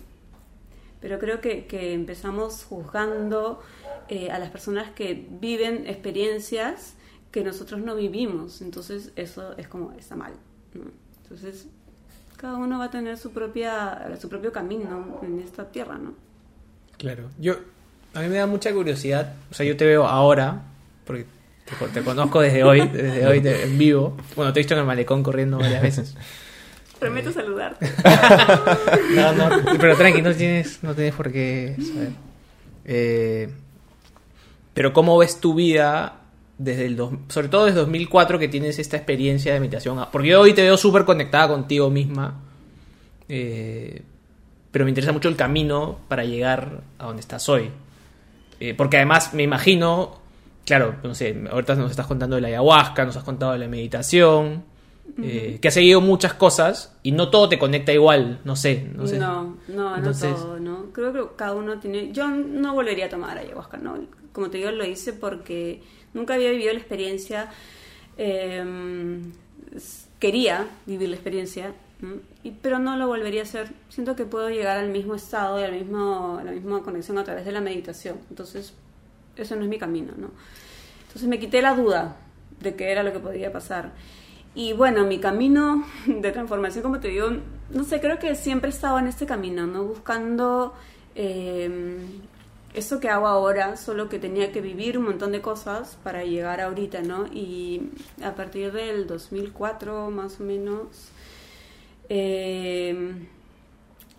Pero creo que, que empezamos juzgando eh, a las personas que viven experiencias que nosotros no vivimos. Entonces eso es como, está mal. Entonces cada uno va a tener su propia su propio camino en esta tierra, ¿no? Claro. Yo a mí me da mucha curiosidad, o sea, yo te veo ahora porque te, te conozco desde hoy, desde hoy en vivo. Bueno, te he visto en el malecón corriendo varias veces. Prometo saludarte. No, no, pero tranqui, no tienes, no tienes por qué saber. Eh, pero ¿cómo ves tu vida desde el dos- sobre todo desde 2004 que tienes esta experiencia de meditación? Porque yo hoy te veo súper conectada contigo misma, eh, pero me interesa mucho el camino para llegar a donde estás hoy. Eh, porque además me imagino, claro, no sé, ahorita nos estás contando de la ayahuasca, nos has contado de la meditación, eh, que has seguido muchas cosas y no todo te conecta igual, no sé, no sé. No, no, Entonces- no todo, ¿no? Creo que cada uno tiene... Yo no volvería a tomar ayahuasca, ¿no? Como te digo, lo hice porque nunca había vivido la experiencia. s- quería vivir la experiencia, pero no lo volvería a hacer. Siento que puedo llegar al mismo estado y al mismo, a la misma conexión a través de la meditación. Entonces, eso no es mi camino, ¿no? Entonces me quité la duda de qué era lo que podía pasar. Y bueno, mi camino de transformación, como te digo, no sé, creo que siempre he estado en este camino, ¿no? Buscando eh, eso que hago ahora, solo que tenía que vivir un montón de cosas para llegar ahorita, ¿no? Y a partir del 2004, más o menos, eh,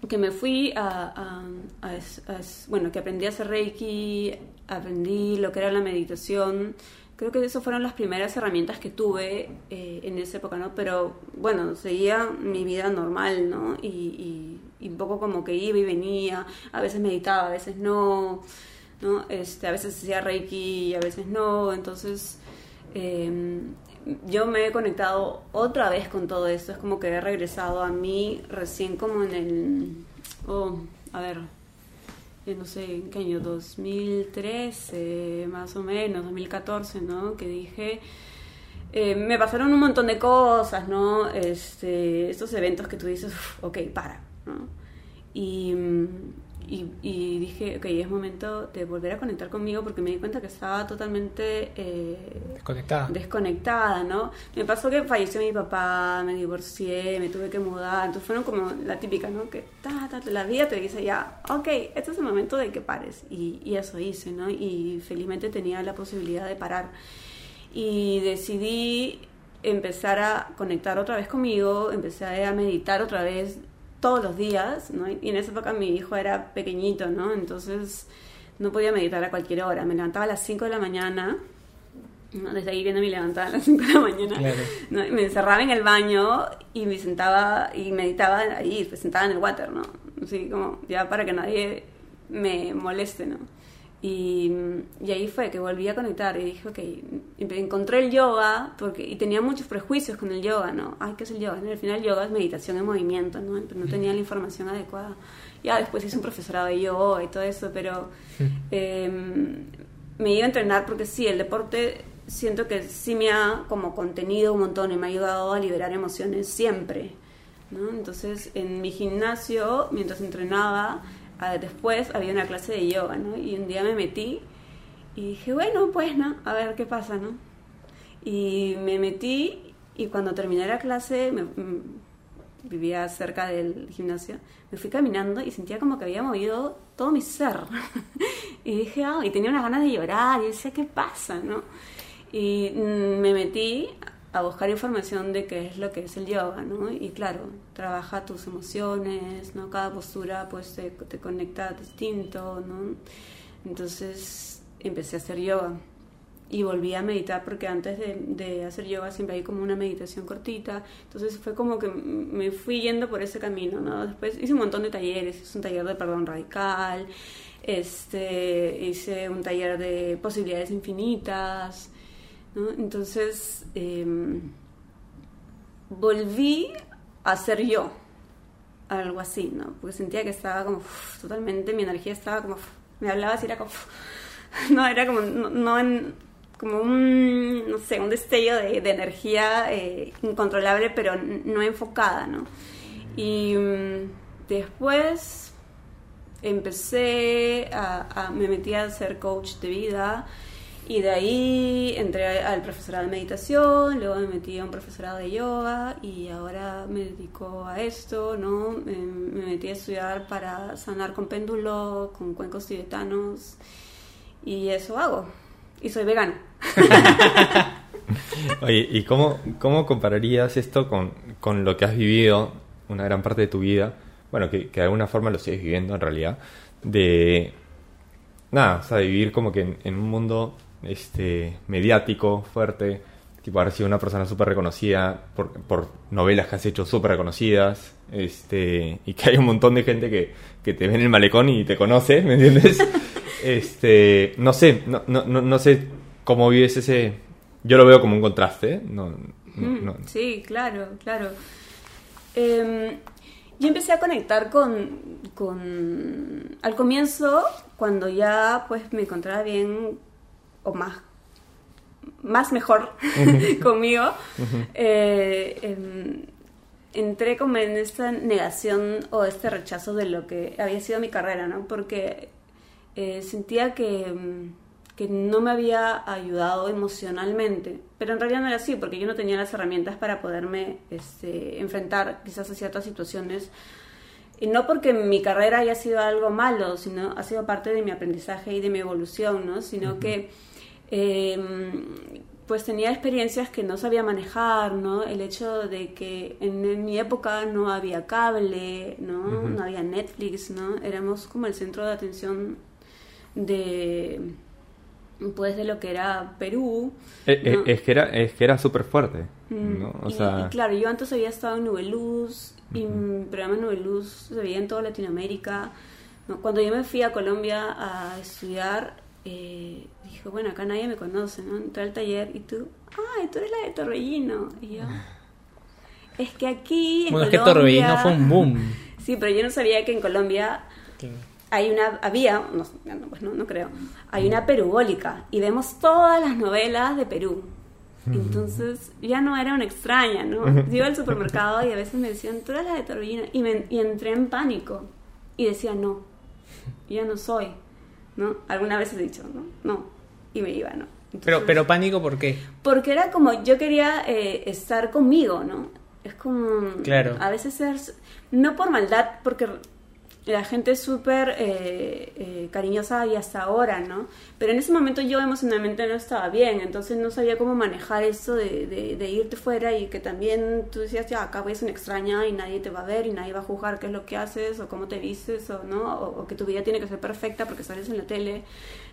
que me fui a, a- a bueno, que aprendí a hacer Reiki, aprendí lo que era la meditación. Creo que esas fueron las primeras herramientas que tuve eh, en esa época, ¿no? Pero bueno, seguía mi vida normal, ¿no? Y, y- y un poco como que iba y venía, a veces meditaba, a veces no, ¿no? Este, a veces hacía Reiki y a veces no, entonces... eh, yo me he conectado otra vez con todo esto. Es como que he regresado a mí recién como en el... Oh, a ver, no sé en qué año, 2013 más o menos, 2014, ¿no? Que dije... eh, me pasaron un montón de cosas, ¿no? Este, estos eventos que tú dices, "Uf, ok, para, ¿no? Y, y, y dije, ok, es momento de volver a conectar conmigo porque me di cuenta que estaba totalmente... eh, Desconectada. desconectada, ¿no? Me pasó que falleció mi papá, me divorcié, me tuve que mudar, entonces fueron como la típica, ¿no? Que ta, ta, la vida te dice ya, ok, este es el momento de que pares, y, y eso hice, ¿no? Y felizmente tenía la posibilidad de parar. Y decidí empezar a conectar otra vez conmigo, empecé a meditar otra vez todos los días, ¿no? Y en esa época mi hijo era pequeñito, ¿no? Entonces no podía meditar a cualquier hora. Me levantaba a las 5 de la mañana, ¿no? desde ahí viendo mi levantada a las 5 de la mañana, Claro. me encerraba en el baño y me sentaba y meditaba ahí, me sentaba en el water, ¿no? Así como ya para que nadie me moleste, ¿no? Y, y ahí fue que volví a conectar y dije, ok, encontré el yoga porque, y tenía muchos prejuicios con el yoga, ¿no? Ay, ¿qué es el yoga? Al final yoga es meditación en movimiento, ¿no? Pero no tenía la información adecuada. Ya después hice un profesorado de yoga y todo eso, pero eh, me iba a entrenar porque sí, el deporte siento que sí me ha como contenido un montón y me ha ayudado a liberar emociones siempre. ¿no? Entonces, en mi gimnasio, mientras entrenaba, después había una clase de yoga, ¿no? Y un día me metí y dije, bueno, pues, ¿no? A ver qué pasa, ¿no? Y me metí y cuando terminé la clase, mm, vivía cerca del gimnasio, me fui caminando y sentía como que había movido todo mi ser. y dije, ah, y tenía unas ganas de llorar y decía, ¿qué pasa, no? Y mm, me metí a buscar información de qué es lo que es el yoga, ¿no? Y claro, trabaja tus emociones, ¿no? Cada postura pues te, te conecta distinto, ¿no? Entonces empecé a hacer yoga y volví a meditar porque antes de, de, hacer yoga siempre hay como una meditación cortita, entonces fue como que me fui yendo por ese camino, ¿no? Después hice un montón de talleres, hice un taller de perdón radical, este, hice un taller de posibilidades infinitas, Entonces eh, volví a ser yo, algo así, ¿no? Porque sentía que estaba como totalmente, mi energía estaba como, me hablaba así, era como, no, era como, no, como un, no sé, un destello de, energía eh, incontrolable, pero no enfocada, ¿no? Y um, después empecé a, me metí a ser coach de vida y de ahí entré al profesorado de meditación, luego me metí a un profesorado de yoga y ahora me dedico a esto, ¿no? Me, me metí a estudiar para sanar con péndulo, con cuencos tibetanos y eso hago. Y soy vegana. Oye, ¿y cómo, cómo compararías esto con, con, lo que has vivido una gran parte de tu vida? Bueno, que, que de alguna forma lo sigues viviendo en realidad. De. Nada, o sea, vivir como que en un mundo este, mediático, fuerte, tipo haber sido una persona súper reconocida por, por, novelas que has hecho súper reconocidas, este, y que hay un montón de gente que, que, te ve en el malecón y te conoce, ¿me entiendes? este, no sé, no, no, no sé cómo vives ese... Yo lo veo como un contraste, no, no, Sí, claro, claro. Eh, yo empecé a conectar con, con... Al comienzo, cuando ya pues me encontraba bien o más más mejor conmigo, eh, eh, entré como en esta negación o este rechazo de lo que había sido mi carrera, ¿no? Porque eh, sentía que, que, no me había ayudado emocionalmente, pero en realidad no era así, porque yo no tenía las herramientas para poderme este, enfrentar quizás a ciertas situaciones. Y no porque mi carrera haya sido algo malo, sino ha sido parte de mi aprendizaje y de mi evolución, ¿no? Sino uh -huh. que eh, pues tenía experiencias que no sabía manejar, ¿no? El hecho de que en, en mi época no había cable, ¿no? Uh -huh. No había Netflix, ¿no? Éramos como el centro de atención de pues de lo que era Perú. Eh, ¿no? Es que era, es que era súper fuerte, ¿no? O y, sea... y, claro, yo antes había estado en Nubeluz, uh -huh. y mi programa Nubeluz se veía en toda Latinoamérica. ¿no? Cuando yo me fui a Colombia a estudiar, eh, dije, bueno, acá nadie me conoce, ¿no? Entré al taller y tú, ay, tú eres la de Torbellino. Y yo, es que aquí. En bueno, Colombia, es que Torbellino fue un boom. Sí, pero yo no sabía que en Colombia ¿Qué? hay una, había, no, pues no, no creo, hay una perubólica y vemos todas las novelas de Perú. Entonces ya no era una extraña, ¿no? Yo iba al supermercado y a veces me decían, tú eres la de Torbellino. Y, me, y entré en pánico y decía, no, yo no soy. ¿No? Alguna vez he dicho, no, no, y me iba, ¿no? Entonces, pero, pero pánico, ¿por qué? Porque era como, yo quería eh, estar conmigo, ¿no? Es como, claro. a veces ser, no por maldad, porque la gente es súper eh, eh, cariñosa y hasta ahora, ¿no? Pero en ese momento yo emocionalmente no estaba bien, entonces no sabía cómo manejar eso de, de, de irte fuera y que también tú decías, ya, acá voy a ser una extraña y nadie te va a ver y nadie va a juzgar qué es lo que haces o cómo te vistes o, ¿no? O, o que tu vida tiene que ser perfecta porque sales en la tele,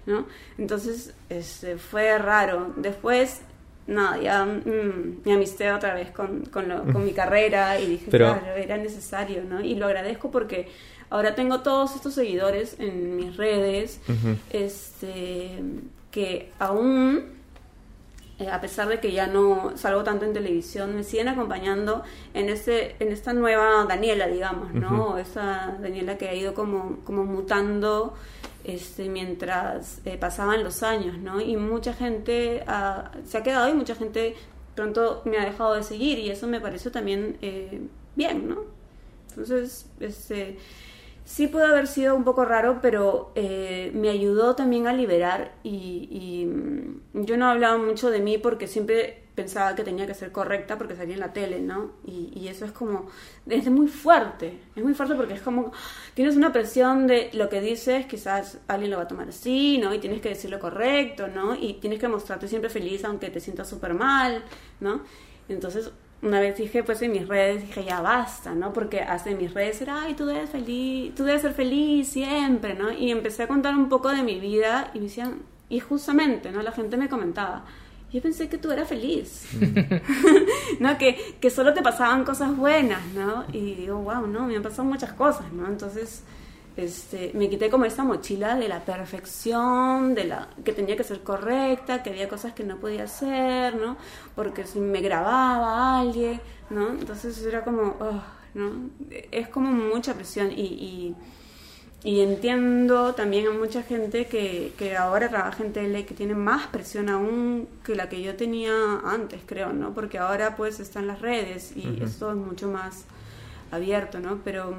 ¿no? Entonces este, fue raro. Después nada, ya mm, me amisté otra vez con, con, lo- con mi carrera y dije, Pero- claro, era necesario, ¿no? Y lo agradezco porque ahora tengo todos estos seguidores en mis redes, este, que aún, eh, a pesar de que ya no salgo tanto en televisión, me siguen acompañando en este, en esta nueva Daniela, digamos, ¿no? Esa Daniela que ha ido como, como mutando este, mientras eh, pasaban los años, ¿no? Y mucha gente ah, se ha quedado y mucha gente pronto me ha dejado de seguir y eso me pareció también eh, bien, ¿no? Entonces, este, sí puede haber sido un poco raro, pero eh, me ayudó también a liberar y, y, mm, yo no hablaba mucho de mí porque siempre pensaba que tenía que ser correcta porque salía en la tele, ¿no? Y, y eso es como, es muy fuerte, es muy fuerte porque es como, tienes una presión de lo que dices, quizás alguien lo va a tomar así, ¿no? Y tienes que decir lo correcto, ¿no? Y tienes que mostrarte siempre feliz aunque te sientas súper mal, ¿no? Entonces, una vez dije, pues en mis redes, dije, ya basta, ¿no? Porque hasta en mis redes era, ay, tú debes, feliz, tú debes ser feliz siempre, ¿no? Y empecé a contar un poco de mi vida y me decían, y justamente, ¿no? La gente me comentaba, yo pensé que tú eras feliz, ¿no? Que, que solo te pasaban cosas buenas, ¿no? Y digo, wow, no, me han pasado muchas cosas, ¿no? Entonces, este, me quité como esta mochila de la perfección, de la que tenía que ser correcta, que había cosas que no podía hacer, ¿no? Porque si me grababa alguien, ¿no? Entonces era como, ah, ¿no? Es como mucha presión y, y, y entiendo también a mucha gente que, que ahora trabaja en tele que tiene más presión aún que la que yo tenía antes, creo, ¿no? Porque ahora pues están las redes y esto es mucho más abierto, ¿no? Pero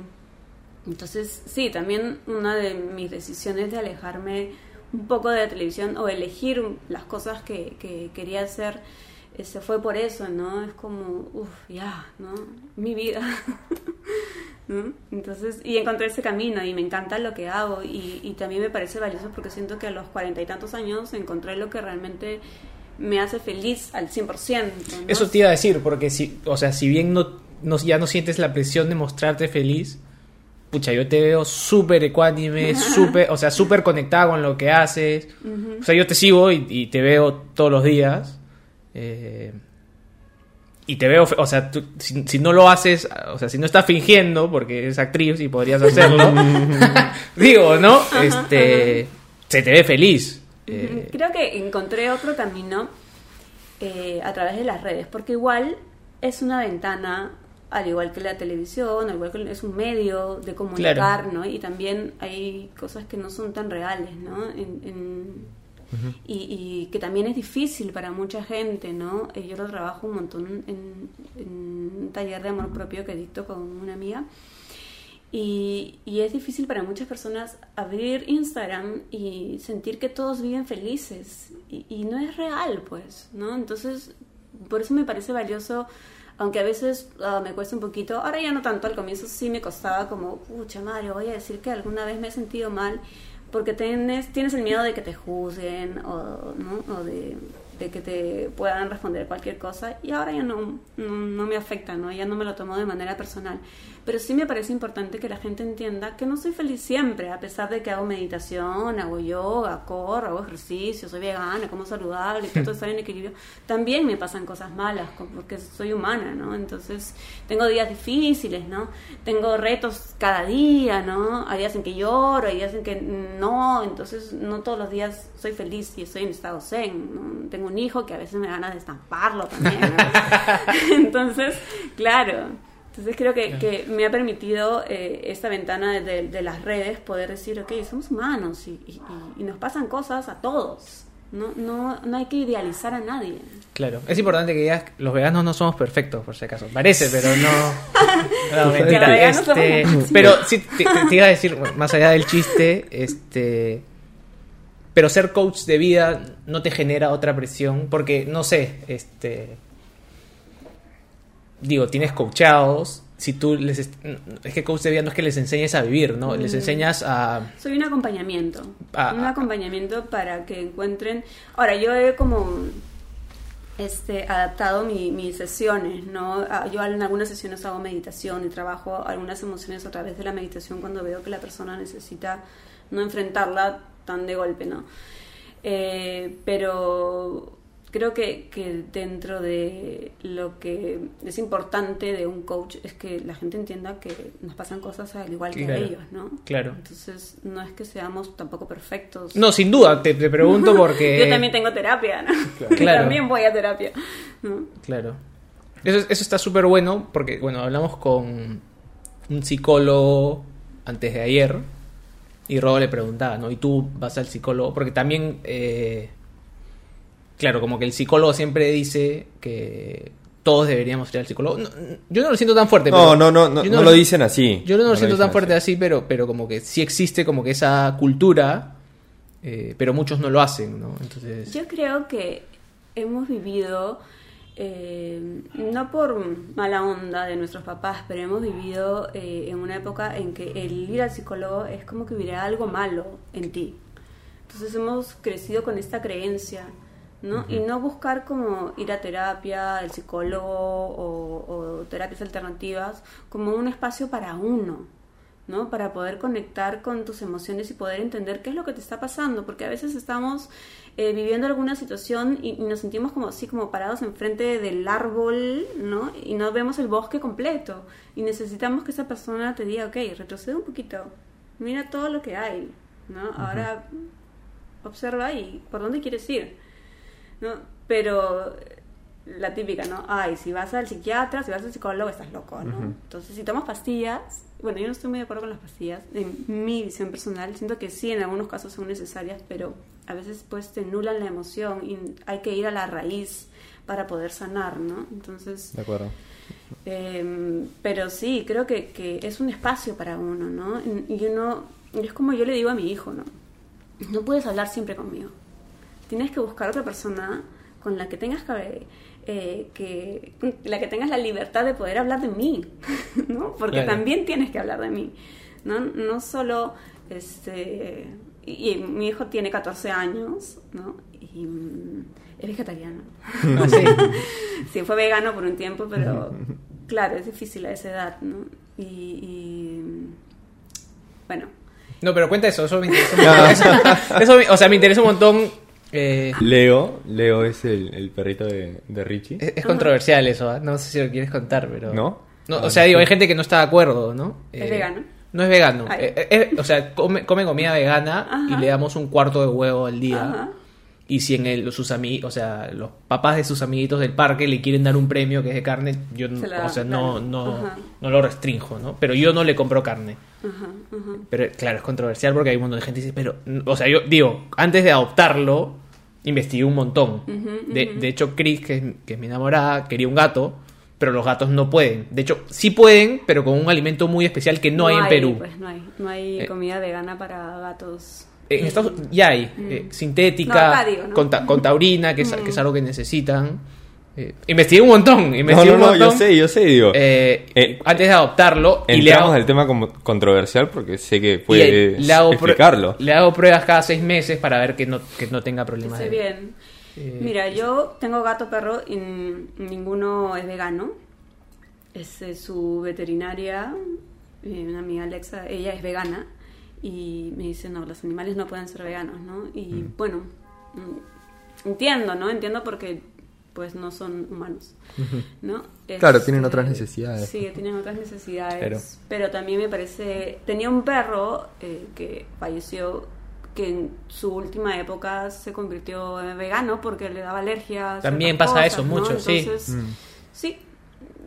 entonces, sí, también una de mis decisiones de alejarme un poco de la televisión o elegir las cosas que, que quería hacer, este, fue por eso, ¿no? Es como, uff, ya, ¿no? Mi vida. ¿no? Entonces, y encontré ese camino y me encanta lo que hago y, y también me parece valioso porque siento que a los cuarenta y tantos años encontré lo que realmente me hace feliz al 100%. ¿no? Eso te iba a decir, porque si, o sea, si bien no, no- ya no sientes la presión de mostrarte feliz, pucha, yo te veo súper ecuánime, súper, o sea, súper conectada con lo que haces. O sea, yo te sigo y, y te veo todos los días. eh, y te veo, o sea, tú- si, si no lo haces, o sea, si no estás fingiendo, porque eres actriz y podrías hacerlo, digo, ¿no? Este, se te ve feliz. Eh, Creo que encontré otro camino eh, a través de las redes, porque igual es una ventana, al igual que la televisión, al igual que es un medio de comunicar, Claro. ¿no? Y también hay cosas que no son tan reales, ¿no? En- en- y, y que también es difícil para mucha gente, ¿no? Eh, Yo lo trabajo un montón en, en un taller de amor propio que dicto con una amiga. Y, y es difícil para muchas personas abrir Instagram y sentir que todos viven felices. Y, y no es real, pues, ¿no? Entonces, por eso me parece valioso, aunque a veces ah, me cuesta un poquito. Ahora ya no tanto, al comienzo sí me costaba como, pucha madre, voy a decir que alguna vez me he sentido mal. Porque tienes, tienes el miedo de que te juzguen o, ¿no? o de, de que te puedan responder cualquier cosa. Y ahora ya no, no, no me afecta, ¿no? Ya no me lo tomo de manera personal. Pero sí me parece importante que la gente entienda que no soy feliz siempre, a pesar de que hago meditación, hago yoga, corro, hago ejercicio, soy vegana, como saludable, trato de estar en equilibrio. También me pasan cosas malas, porque soy humana, ¿no? Entonces, tengo días difíciles, ¿no? Tengo retos cada día, ¿no? Hay días en que lloro, hay días en que no, entonces no todos los días soy feliz y estoy en estado zen, ¿no? Tengo un hijo que a veces me da ganas de estamparlo también, ¿no? Entonces, claro. Entonces creo que, que me ha permitido eh, esta ventana de, de- de las redes poder decir, ok, somos humanos y, y- y- y nos pasan cosas a todos. No, no, no hay que idealizar a nadie. Claro, es importante que digas que los veganos no somos perfectos, por si acaso. Parece, pero no. No, mentira. Este, pero sí, te, te- iba a decir, más allá del chiste, este. Pero ser coach de vida no te genera otra presión, porque no sé, este. Digo, tienes coachados. Si tú les. Es que coach de vida no es que les enseñes a vivir, ¿no? Les enseñas a. Soy un acompañamiento. Un acompañamiento para que encuentren... Ahora, yo he como este, adaptado mi- mis sesiones, ¿no? Ah, Yo en algunas sesiones hago meditación y trabajo algunas emociones a través de la meditación cuando veo que la persona necesita no enfrentarla tan de golpe, ¿no? Eh, pero creo que, que dentro de lo que es importante de un coach es que la gente entienda que nos pasan cosas al igual que a ellos, ¿no? Claro. Entonces, no es que seamos tampoco perfectos. No, sin duda, te, te pregunto porque... Yo también tengo terapia, ¿no? Claro. también voy a terapia, ¿no? Claro. Eso, eso está súper bueno porque, bueno, hablamos con un psicólogo antes de ayer y Robo le preguntaba, ¿no? ¿Y tú vas al psicólogo? Porque también, eh, claro, como que el psicólogo siempre dice que todos deberíamos ir al psicólogo. No, yo no lo siento tan fuerte. No, pero- no, no, no, yo no lo dicen así. Yo no, lo lo siento tan fuerte así, pero, pero como que sí existe como que esa cultura, eh, pero muchos no lo hacen, ¿no? Entonces... Yo creo que hemos vivido, eh, no por mala onda de nuestros papás, pero hemos vivido eh, en una época en que el ir al psicólogo es como que hubiera algo malo en ti. Entonces hemos crecido con esta creencia, ¿no? Y no buscar como ir a terapia, el psicólogo o, o terapias alternativas como un espacio para uno, ¿no? Para poder conectar con tus emociones y poder entender qué es lo que te está pasando, porque a veces estamos eh, viviendo alguna situación y, y nos sentimos como así, como parados enfrente del árbol, ¿no? Y no vemos el bosque completo. Y necesitamos que esa persona te diga, ok, retrocede un poquito, mira todo lo que hay, ¿no? Ahora observa y por dónde quieres ir, ¿no? Pero la típica, ¿no? Ay, si vas al psiquiatra, si vas al psicólogo, estás loco, ¿no? Entonces, si tomas pastillas, bueno, yo no estoy muy de acuerdo con las pastillas, en mi visión personal, siento que sí, en algunos casos son necesarias, pero a veces pues te nulan la emoción y hay que ir a la raíz para poder sanar, ¿no? Entonces, De acuerdo. eh, pero sí, creo que, que es un espacio para uno, ¿no? Y uno, es como yo le digo a mi hijo, ¿no? No puedes hablar siempre conmigo. Tienes que buscar otra persona con la que tengas que, eh, que la que tengas la libertad de poder hablar de mí, ¿no? Porque Claro. también tienes que hablar de mí, ¿no? No solo, este, y, y mi hijo tiene 14 años, ¿no? Y es vegetariano. Ah, sí. Sí, fue vegano por un tiempo, pero claro, es difícil a esa edad, ¿no? Y, y, bueno, No, pero cuenta eso, eso me interesa un montón. Eso- eso o sea, me interesa un montón. Eh, Leo, Leo es el, el perrito de, de Richie. es, es controversial eso, ¿ah? no sé si lo quieres contar, pero... ¿No? No, Ah, o sea, digo, hay gente que no está de acuerdo, ¿no? ¿Es Eh, vegano? No es vegano. Eh, es- o sea, come, come comida vegana y le damos un cuarto de huevo al día. Ajá. Y si en el, sus amigos, o sea, los papás de sus amiguitos del parque le quieren dar un premio que es de carne, yo no- Se la o sea, no, no, Ajá. no lo restrinjo, ¿no? Pero yo no le compro carne. ajá, ajá. Pero claro, es controversial porque hay un montón de gente que dice, pero, o sea, yo digo, antes de adoptarlo, investigué un montón. de, de hecho, Chris, que es, que es mi enamorada, quería un gato, pero los gatos no pueden. De hecho, sí pueden, pero con un alimento muy especial que no, hay en Perú. Pues no hay, no hay Eh. comida vegana para gatos. En Estados ya hay, eh, sintética, No, acá digo, ¿no? con, ta- con taurina, que es, que es algo que necesitan. Eh, investigué un montón, No, investigué no, un no, montón. yo sé, yo sé, digo. eh, Eh, antes de adoptarlo, y le Entramos hago, al tema como controversial porque sé que le hago prue- explicarlo. le hago pruebas cada seis meses para ver que no, que no tenga problemas. bien. Eh, Mira, yo tengo gato, perro y ninguno es vegano. Es eh, su veterinaria, eh, una amiga Alexa, ella es vegana y me dice, no, los animales no pueden ser veganos, ¿no? Y bueno, mm, entiendo, ¿no? Entiendo porque pues no son humanos, ¿no? Claro, tienen otras necesidades. Sí, tienen otras necesidades. Pero también me parece... Tenía un perro eh, que falleció que en su última época se convirtió en vegano porque le daba alergia. a También pasa cosas, eso ¿no? mucho, sí. Entonces, Mm. Sí,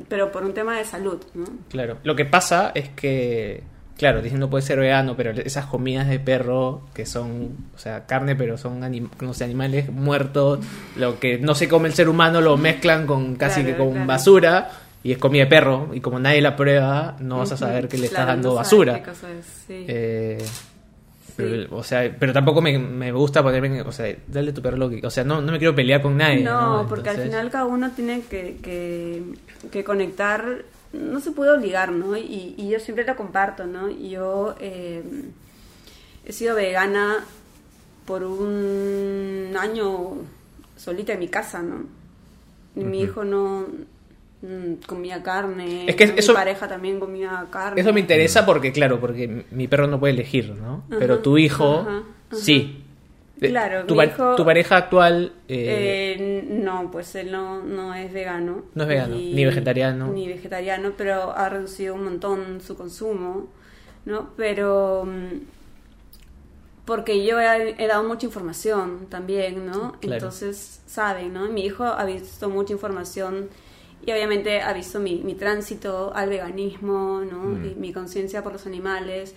pero por un tema de salud, ¿no? Claro. Lo que pasa es que, claro, dicen no puede ser vegano, pero esas comidas de perro que son, o sea, carne, pero son anim- no sé, animales muertos, lo que no se come el ser humano lo mezclan con casi Claro, que con claro. basura y es comida de perro y como nadie la prueba, no vas a saber que le estás dando no basura. qué cosa es, sí. Eh, Sí. pero, o sea, pero tampoco me, me gusta ponerme, o sea, dale tu perro lo que, o sea, no, no me quiero pelear con nadie. No, No, porque al final cada uno tiene que, que, que conectar, no se puede obligar, ¿no? Y, y yo siempre lo comparto, ¿no? Yo eh, he sido vegana por un año solita en mi casa, ¿no? Y mi hijo no mm, comía carne, Es que ¿no? eso- mi pareja también comía carne. Eso me interesa porque, claro, porque mi perro no puede elegir, ¿no? Pero tu hijo, ajá, ajá. sí. Eh, Claro, tu, mi hijo- tu pareja actual eh, Eh, no, pues él no, no es vegano. No es vegano, ni vegetariano. Ni vegetariano, pero ha reducido un montón su consumo, ¿no? Pero mm, porque yo he, he dado mucha información también, ¿no? Claro. Entonces, saben, ¿no? Mi hijo ha visto mucha información y obviamente ha visto mi, mi tránsito al veganismo, ¿no? Y mi conciencia por los animales.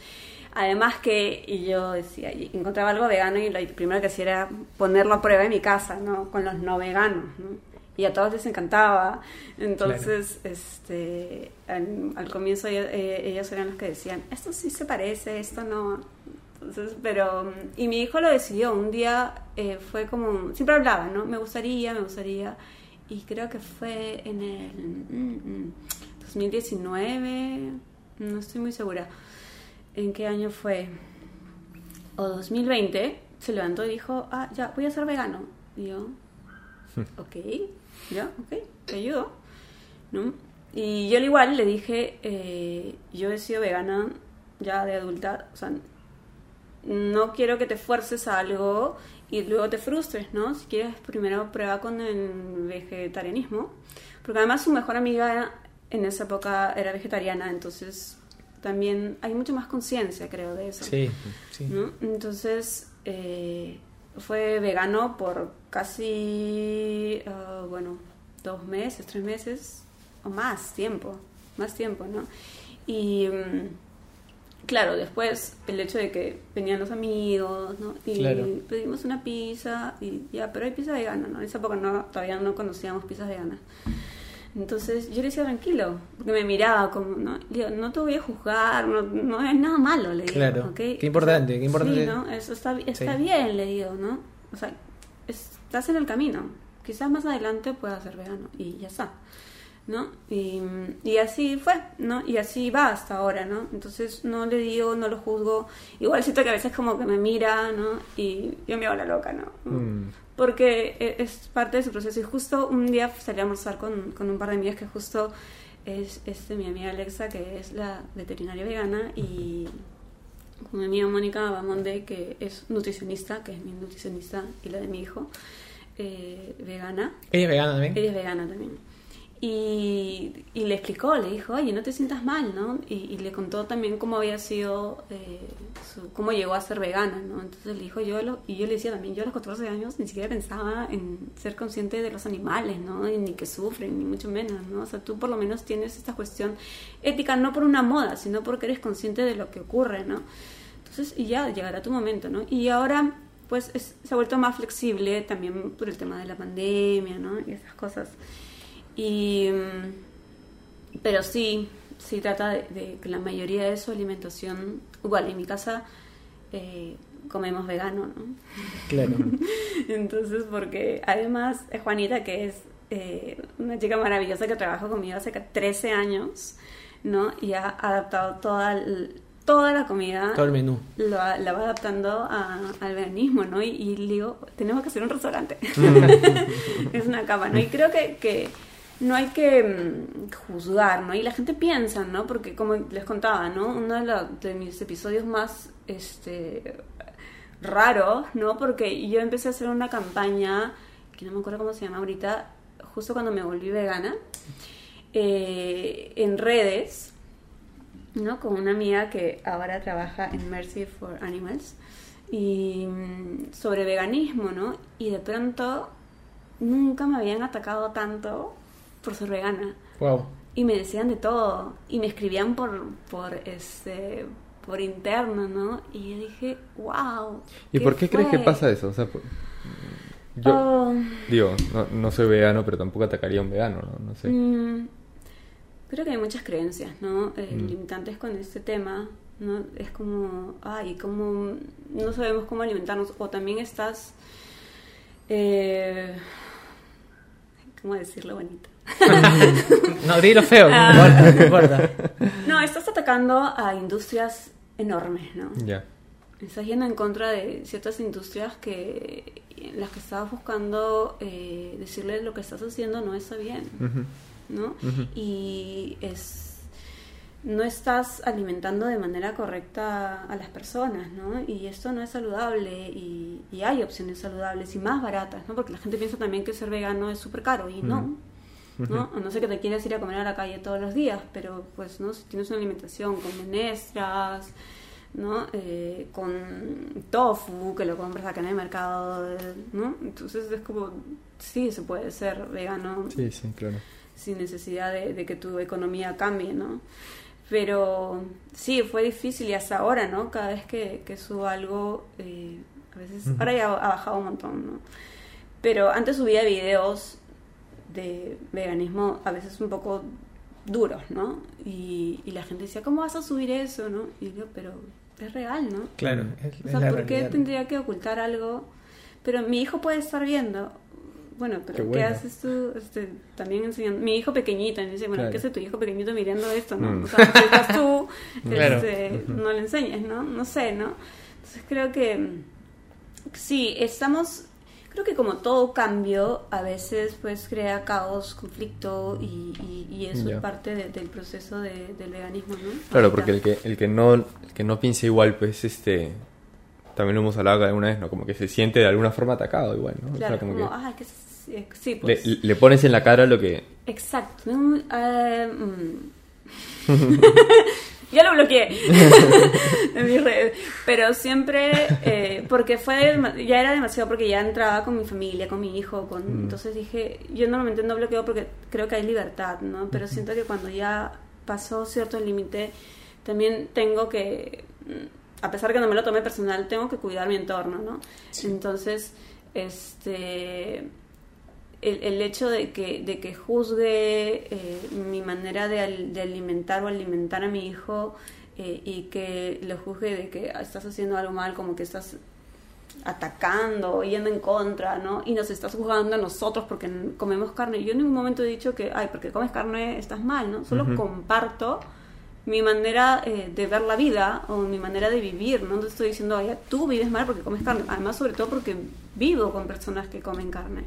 Además que y yo decía, y encontraba algo vegano y lo primero que hacía era ponerlo a prueba en mi casa, ¿no? Con los no veganos, ¿no? Y a todos les encantaba. Entonces, este, al, al comienzo eh, ellos eran los que decían, esto sí se parece, esto no. Entonces, pero, y mi hijo lo decidió. Un día eh, fue como, siempre hablaba, ¿no? Me gustaría, me gustaría. Y creo que fue en el mm, mm, 2019, no estoy muy segura. ¿En qué año fue? O 2020, se levantó y dijo, ah, ya, voy a ser vegano. Y yo, ok, ya, ok, te ayudo. ¿no? Y yo al igual le dije, eh, yo he sido vegana ya de adulta, o sea, no quiero que te fuerces a algo y luego te frustres, ¿no? Si quieres, primero prueba con el vegetarianismo. Porque además su mejor amiga en esa época era vegetariana, entonces también hay mucha más conciencia, creo, de eso. sí, sí. ¿no? Entonces eh, fue vegano por casi, ah, bueno, dos meses, tres meses o más tiempo, más tiempo, ¿no? Y mm, claro, después el hecho de que venían los amigos, ¿no? Y Claro. pedimos una pizza y ya, pero hay pizza vegana, ¿no? En esa época no, todavía no conocíamos pizzas veganas. Entonces yo le decía tranquilo, porque me miraba como, ¿no? Digo, no te voy a juzgar, no, no hay nada malo, le digo. Claro. Qué importante, O sea, qué importante. Sí, ¿no? Eso está, está Sí. bien, le digo, ¿no? O sea, estás en el camino. Quizás más adelante puedas ser vegano y ya está, ¿no? Y, y así fue, ¿no? Y así va hasta ahora, ¿no? Entonces no le digo, no lo juzgo. Igual siento que a veces como que me mira, ¿no? Y yo me hago la loca, ¿no? Mm. Porque e- es parte de su proceso. Y justo un día salí a almorzar con, con un par de amigas que justo es este, mi amiga Alexa, que es la veterinaria vegana, y con mi amiga Mónica Bamonde, que es nutricionista, que es mi nutricionista y la de mi hijo, eh, vegana. Ella es vegana también. Ella es vegana también. Y, le explicó, le dijo, oye, no te sientas mal, ¿no? Y, y le contó también cómo había sido, eh, cómo llegó a ser vegana, ¿no? Entonces le dijo, yo, lo- y yo le decía también, yo a los 14 años ni siquiera pensaba en ser consciente de los animales, ¿no? Ni que sufren, ni mucho menos, ¿no? O sea, tú por lo menos tienes esta cuestión ética, no por una moda, sino porque eres consciente de lo que ocurre, ¿no? Entonces, y ya llegará tu momento, ¿no? Y ahora, pues, es- se ha vuelto más flexible también por el tema de la pandemia, ¿no? Y esas cosas. Y, mm, pero sí, sí trata de, de que la mayoría de su alimentación, igual en mi casa eh, comemos vegano, ¿no? Claro. Entonces, porque además eh, Juanita, que es eh, una chica maravillosa que trabaja conmigo hace ca- 13 años, ¿no? Y ha adaptado toda, toda la comida. Todo el menú. Lo, la va adaptando a- al veganismo, ¿no? Y, y le digo, tenemos que hacer un restaurante. es una cama, ¿no? Y creo que, que no hay que mm, juzgar, ¿no? Y la gente piensa, ¿no? Porque como les contaba, ¿no? Uno de, mis episodios más este, raros, ¿no? Porque yo empecé a hacer una campaña, que no me acuerdo cómo se llama ahorita, justo cuando me volví vegana, eh, en redes, ¿no? Con una amiga que ahora trabaja en Mercy for Animals y mm, sobre veganismo, ¿no? Y de pronto nunca me habían atacado tanto por ser vegana Wow. y me decían de todo y me escribían por por este por interno, ¿no? Y yo dije, wow. ¿Y por qué crees que fue?". pasa eso? O sea, yo Oh, digo, no, no soy vegano, pero tampoco atacaría a un vegano, ¿no? No sé. Mm, creo que hay muchas creencias, ¿no? Eh, Mm. Limitantes con este tema, ¿no? Es como, ay, como no sabemos cómo alimentarnos. O también estás, eh, ¿cómo decirlo bonito? No, di lo feo, no Ah. importa, no importa. No, estás atacando a industrias enormes, ¿no? Ya. Estás yendo en contra de ciertas industrias que en las que estabas buscando eh, decirles lo que estás haciendo no está bien. ¿no? Y es no estás alimentando de manera correcta a las personas, ¿no? Y esto no es saludable y, y hay opciones saludables y más baratas, ¿no? Porque la gente piensa también que ser vegano es súper caro y no. ¿no? A no sé que te quieras ir a comer a la calle todos los días, pero pues, ¿no? Si tienes una alimentación con menestras, ¿no? Eh, con tofu, que lo compras acá en el mercado, ¿no? Entonces es como, sí, se puede ser vegano Sí, sí, claro. sin necesidad de, de que tu economía cambie, ¿no? Pero sí, fue difícil y hasta ahora, ¿no? Cada vez que, que subo algo, eh, a veces, ahora ya ha bajado un montón, ¿no? Pero antes subía videos de veganismo a veces un poco duros, ¿no? Y, y la gente decía, ¿cómo vas a subir eso, no? Y yo, pero es real, ¿no? Claro, es, O es sea, la ¿por qué tendría que ocultar algo? Pero mi hijo puede estar viendo. Bueno, pero Qué ¿qué, haces tú? Este, también enseñando. Mi hijo pequeñito, y me dice, bueno, Claro. ¿qué hace tu hijo pequeñito mirando esto, no? Mm. O sea, si estás tú, Claro. este, no le enseñes, ¿no? No sé, ¿no? Entonces creo que sí, estamos. Creo que como todo cambio, a veces pues crea caos, conflicto y, y- y eso Ya. es parte de- del proceso de- del veganismo, ¿no? Claro, Ahorita. porque el que, el que no, el que no piensa igual, pues este también lo hemos hablado alguna vez, ¿no? Como que se siente de alguna forma atacado igual, ¿no? O sea, Claro, como como, que que sí, sí, pues. le pones en la cara lo que Exacto. Eh, mm. ya lo bloqueé en mis redes. Pero siempre, eh, porque fue, ya era demasiado, porque ya entraba con mi familia, con mi hijo, con, entonces dije, yo normalmente no bloqueo porque creo que hay libertad, ¿no? Pero siento que cuando ya pasó cierto límite, también tengo que, mm, a pesar que no me lo tome personal, tengo que cuidar mi entorno, ¿no? Entonces, este el, el hecho de que, de que juzgue eh, mi manera de, al- de alimentar o alimentar a mi hijo eh, y que lo juzgue de que ah, estás haciendo algo mal, como que estás atacando, yendo en contra, ¿no? Y nos estás juzgando a nosotros porque comemos carne. Yo en ningún momento he dicho que, ay, porque comes carne estás mal, ¿no? Solo comparto mi manera eh, de ver la vida o mi manera de vivir, no te estoy diciendo, ay, tú vives mal porque comes carne, además sobre todo porque vivo con personas que comen carne.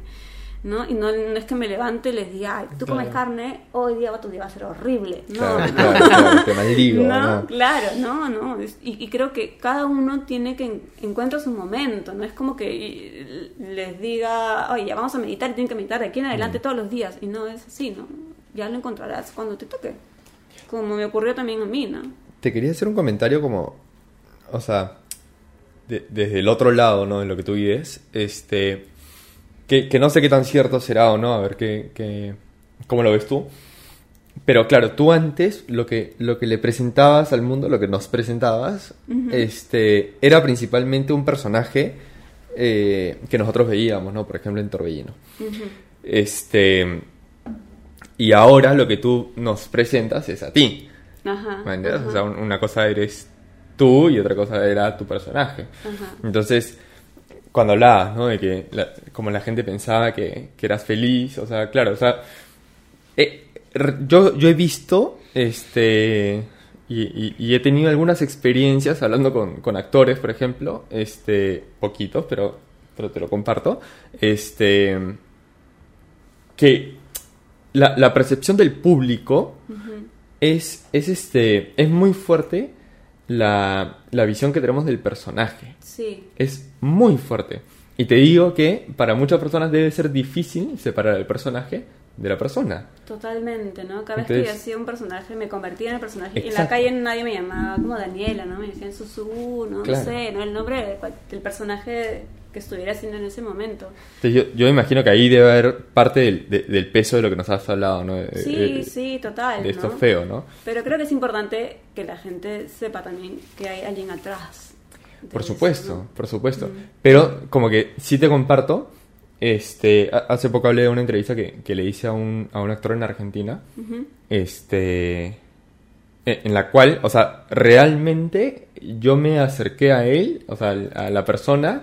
¿No? Y no, no es que me levante y les diga, ay, tú comes Claro. carne, hoy día tu día va a ser horrible. No, Claro, no. claro, claro, te maldigo, No, ¿no? claro, no, no. Y, y creo que cada uno tiene que en- encuentra su momento. No es como que les diga, oye, ya vamos a meditar y tienen que meditar de aquí en adelante Mm. todos los días. Y no es así, ¿no? Ya lo encontrarás cuando te toque. Como me ocurrió también a mí, ¿no? Te quería hacer un comentario como, o sea, de- desde el otro lado, ¿no? De lo que tú vives, este, que, que no sé qué tan cierto será o no, a ver qué, qué- cómo lo ves tú. Pero claro, tú antes lo que, lo que le presentabas al mundo, lo que nos presentabas, este, era principalmente un personaje eh, que nosotros veíamos, ¿no? Por ejemplo, en Torbellino. Este, y ahora lo que tú nos presentas es a ti. Ajá. ¿Me entiendes? ajá, O sea, un- una cosa eres tú y otra cosa era tu personaje. ajá. Entonces, cuando hablabas, ¿no? De que la- como la gente pensaba que, que eras feliz, o sea, claro, o sea, eh, yo, yo he visto, este, y, y- y he tenido algunas experiencias hablando con, con actores, por ejemplo, este, poquitos, pero, pero te lo comparto, este, que la, la percepción del público es, es, este, es muy fuerte la, la visión que tenemos del personaje. Sí, Es muy fuerte. Y te digo que para muchas personas debe ser difícil separar el personaje de la persona. totalmente, ¿no? Cada vez que Entonces- yo hacía un personaje, me convertía en el personaje. Y en la Exacto. calle nadie me llamaba como Daniela, ¿no? Me decían Susu, no, Claro. no sé, ¿no? El nombre del personaje que estuviera haciendo en ese momento. Entonces yo, yo imagino que ahí debe haber parte del, de- del peso de lo que nos has hablado, ¿no? De, Sí, de- sí, total. de esto ¿no? feo, ¿no? Pero creo que es importante que la gente sepa también que hay alguien atrás. Por eso, supuesto, ¿no? por supuesto. Pero como que sí te comparto, este, ha- hace poco hablé de una entrevista que, que le hice a un, a un actor en Argentina, este, en en la cual, o sea, realmente yo me acerqué a él, o sea, a la persona,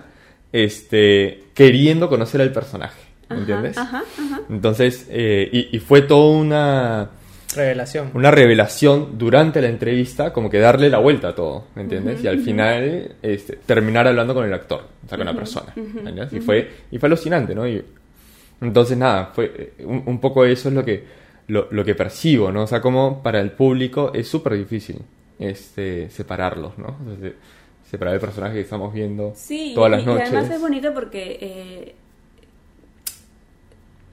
este, queriendo conocer al personaje, ¿me Ajá, entiendes? Ajá, ajá. Entonces, eh, y, y fue toda una, Revelación. una revelación durante la entrevista, como que darle la vuelta a todo, ¿me entiendes? y al final este, terminar hablando con el actor, o sea, con la persona, ¿me entiendes? Y fue, y fue alucinante, ¿no? Y, entonces, nada, fue eh, un, un poco eso es lo que, lo, lo que percibo, ¿no? O sea, como para el público es súper difícil este, separarlos, ¿no? O sea, se- separar el personaje que estamos viendo Sí, todas y, las y noches. además es bonito porque eh,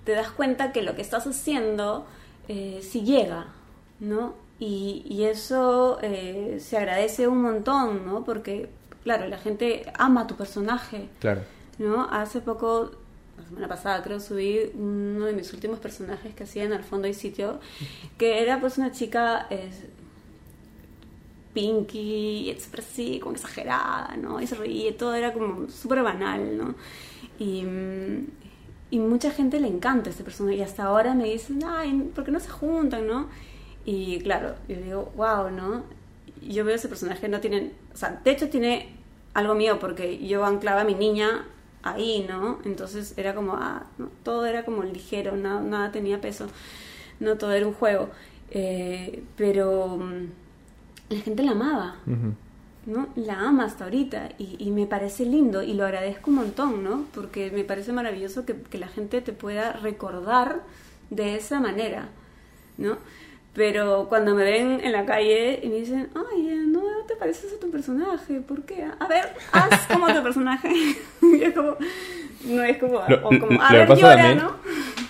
te das cuenta que lo que estás haciendo eh, sí llega, ¿no? Y, y eso eh, se agradece un montón, ¿no? Porque, claro, la gente ama a tu personaje, Claro. ¿no? Hace poco, la semana pasada creo, subí uno de mis últimos personajes que hacía en Al Fondo y Sitio, que era pues una chica... eh, pinky, expresiva, como exagerada, ¿no? Y se reía, todo era como súper banal, ¿no? Y, mm, y mucha gente le encanta este personaje y hasta ahora me dicen, ay, ¿por qué no se juntan, no? Y claro, yo digo, wow, ¿no? Yo veo ese personaje, no tienen, o sea, de hecho tiene algo mío porque yo anclaba a mi niña ahí, ¿no? Entonces era como, ah, ¿no? todo era como ligero, nada, nada tenía peso, no todo era un juego. Eh, pero mm, la gente la amaba. ¿No? La ama hasta ahorita y, y me parece lindo y lo agradezco un montón, ¿no? Porque me parece maravilloso que, que la gente te pueda recordar de esa manera, ¿no? Pero cuando me ven en la calle y me dicen, ay, eh, no te pareces a tu personaje, ¿por qué? A ver, haz como tu personaje. y es como, no es como, Lo, o como, a ver, llora, también, ¿no?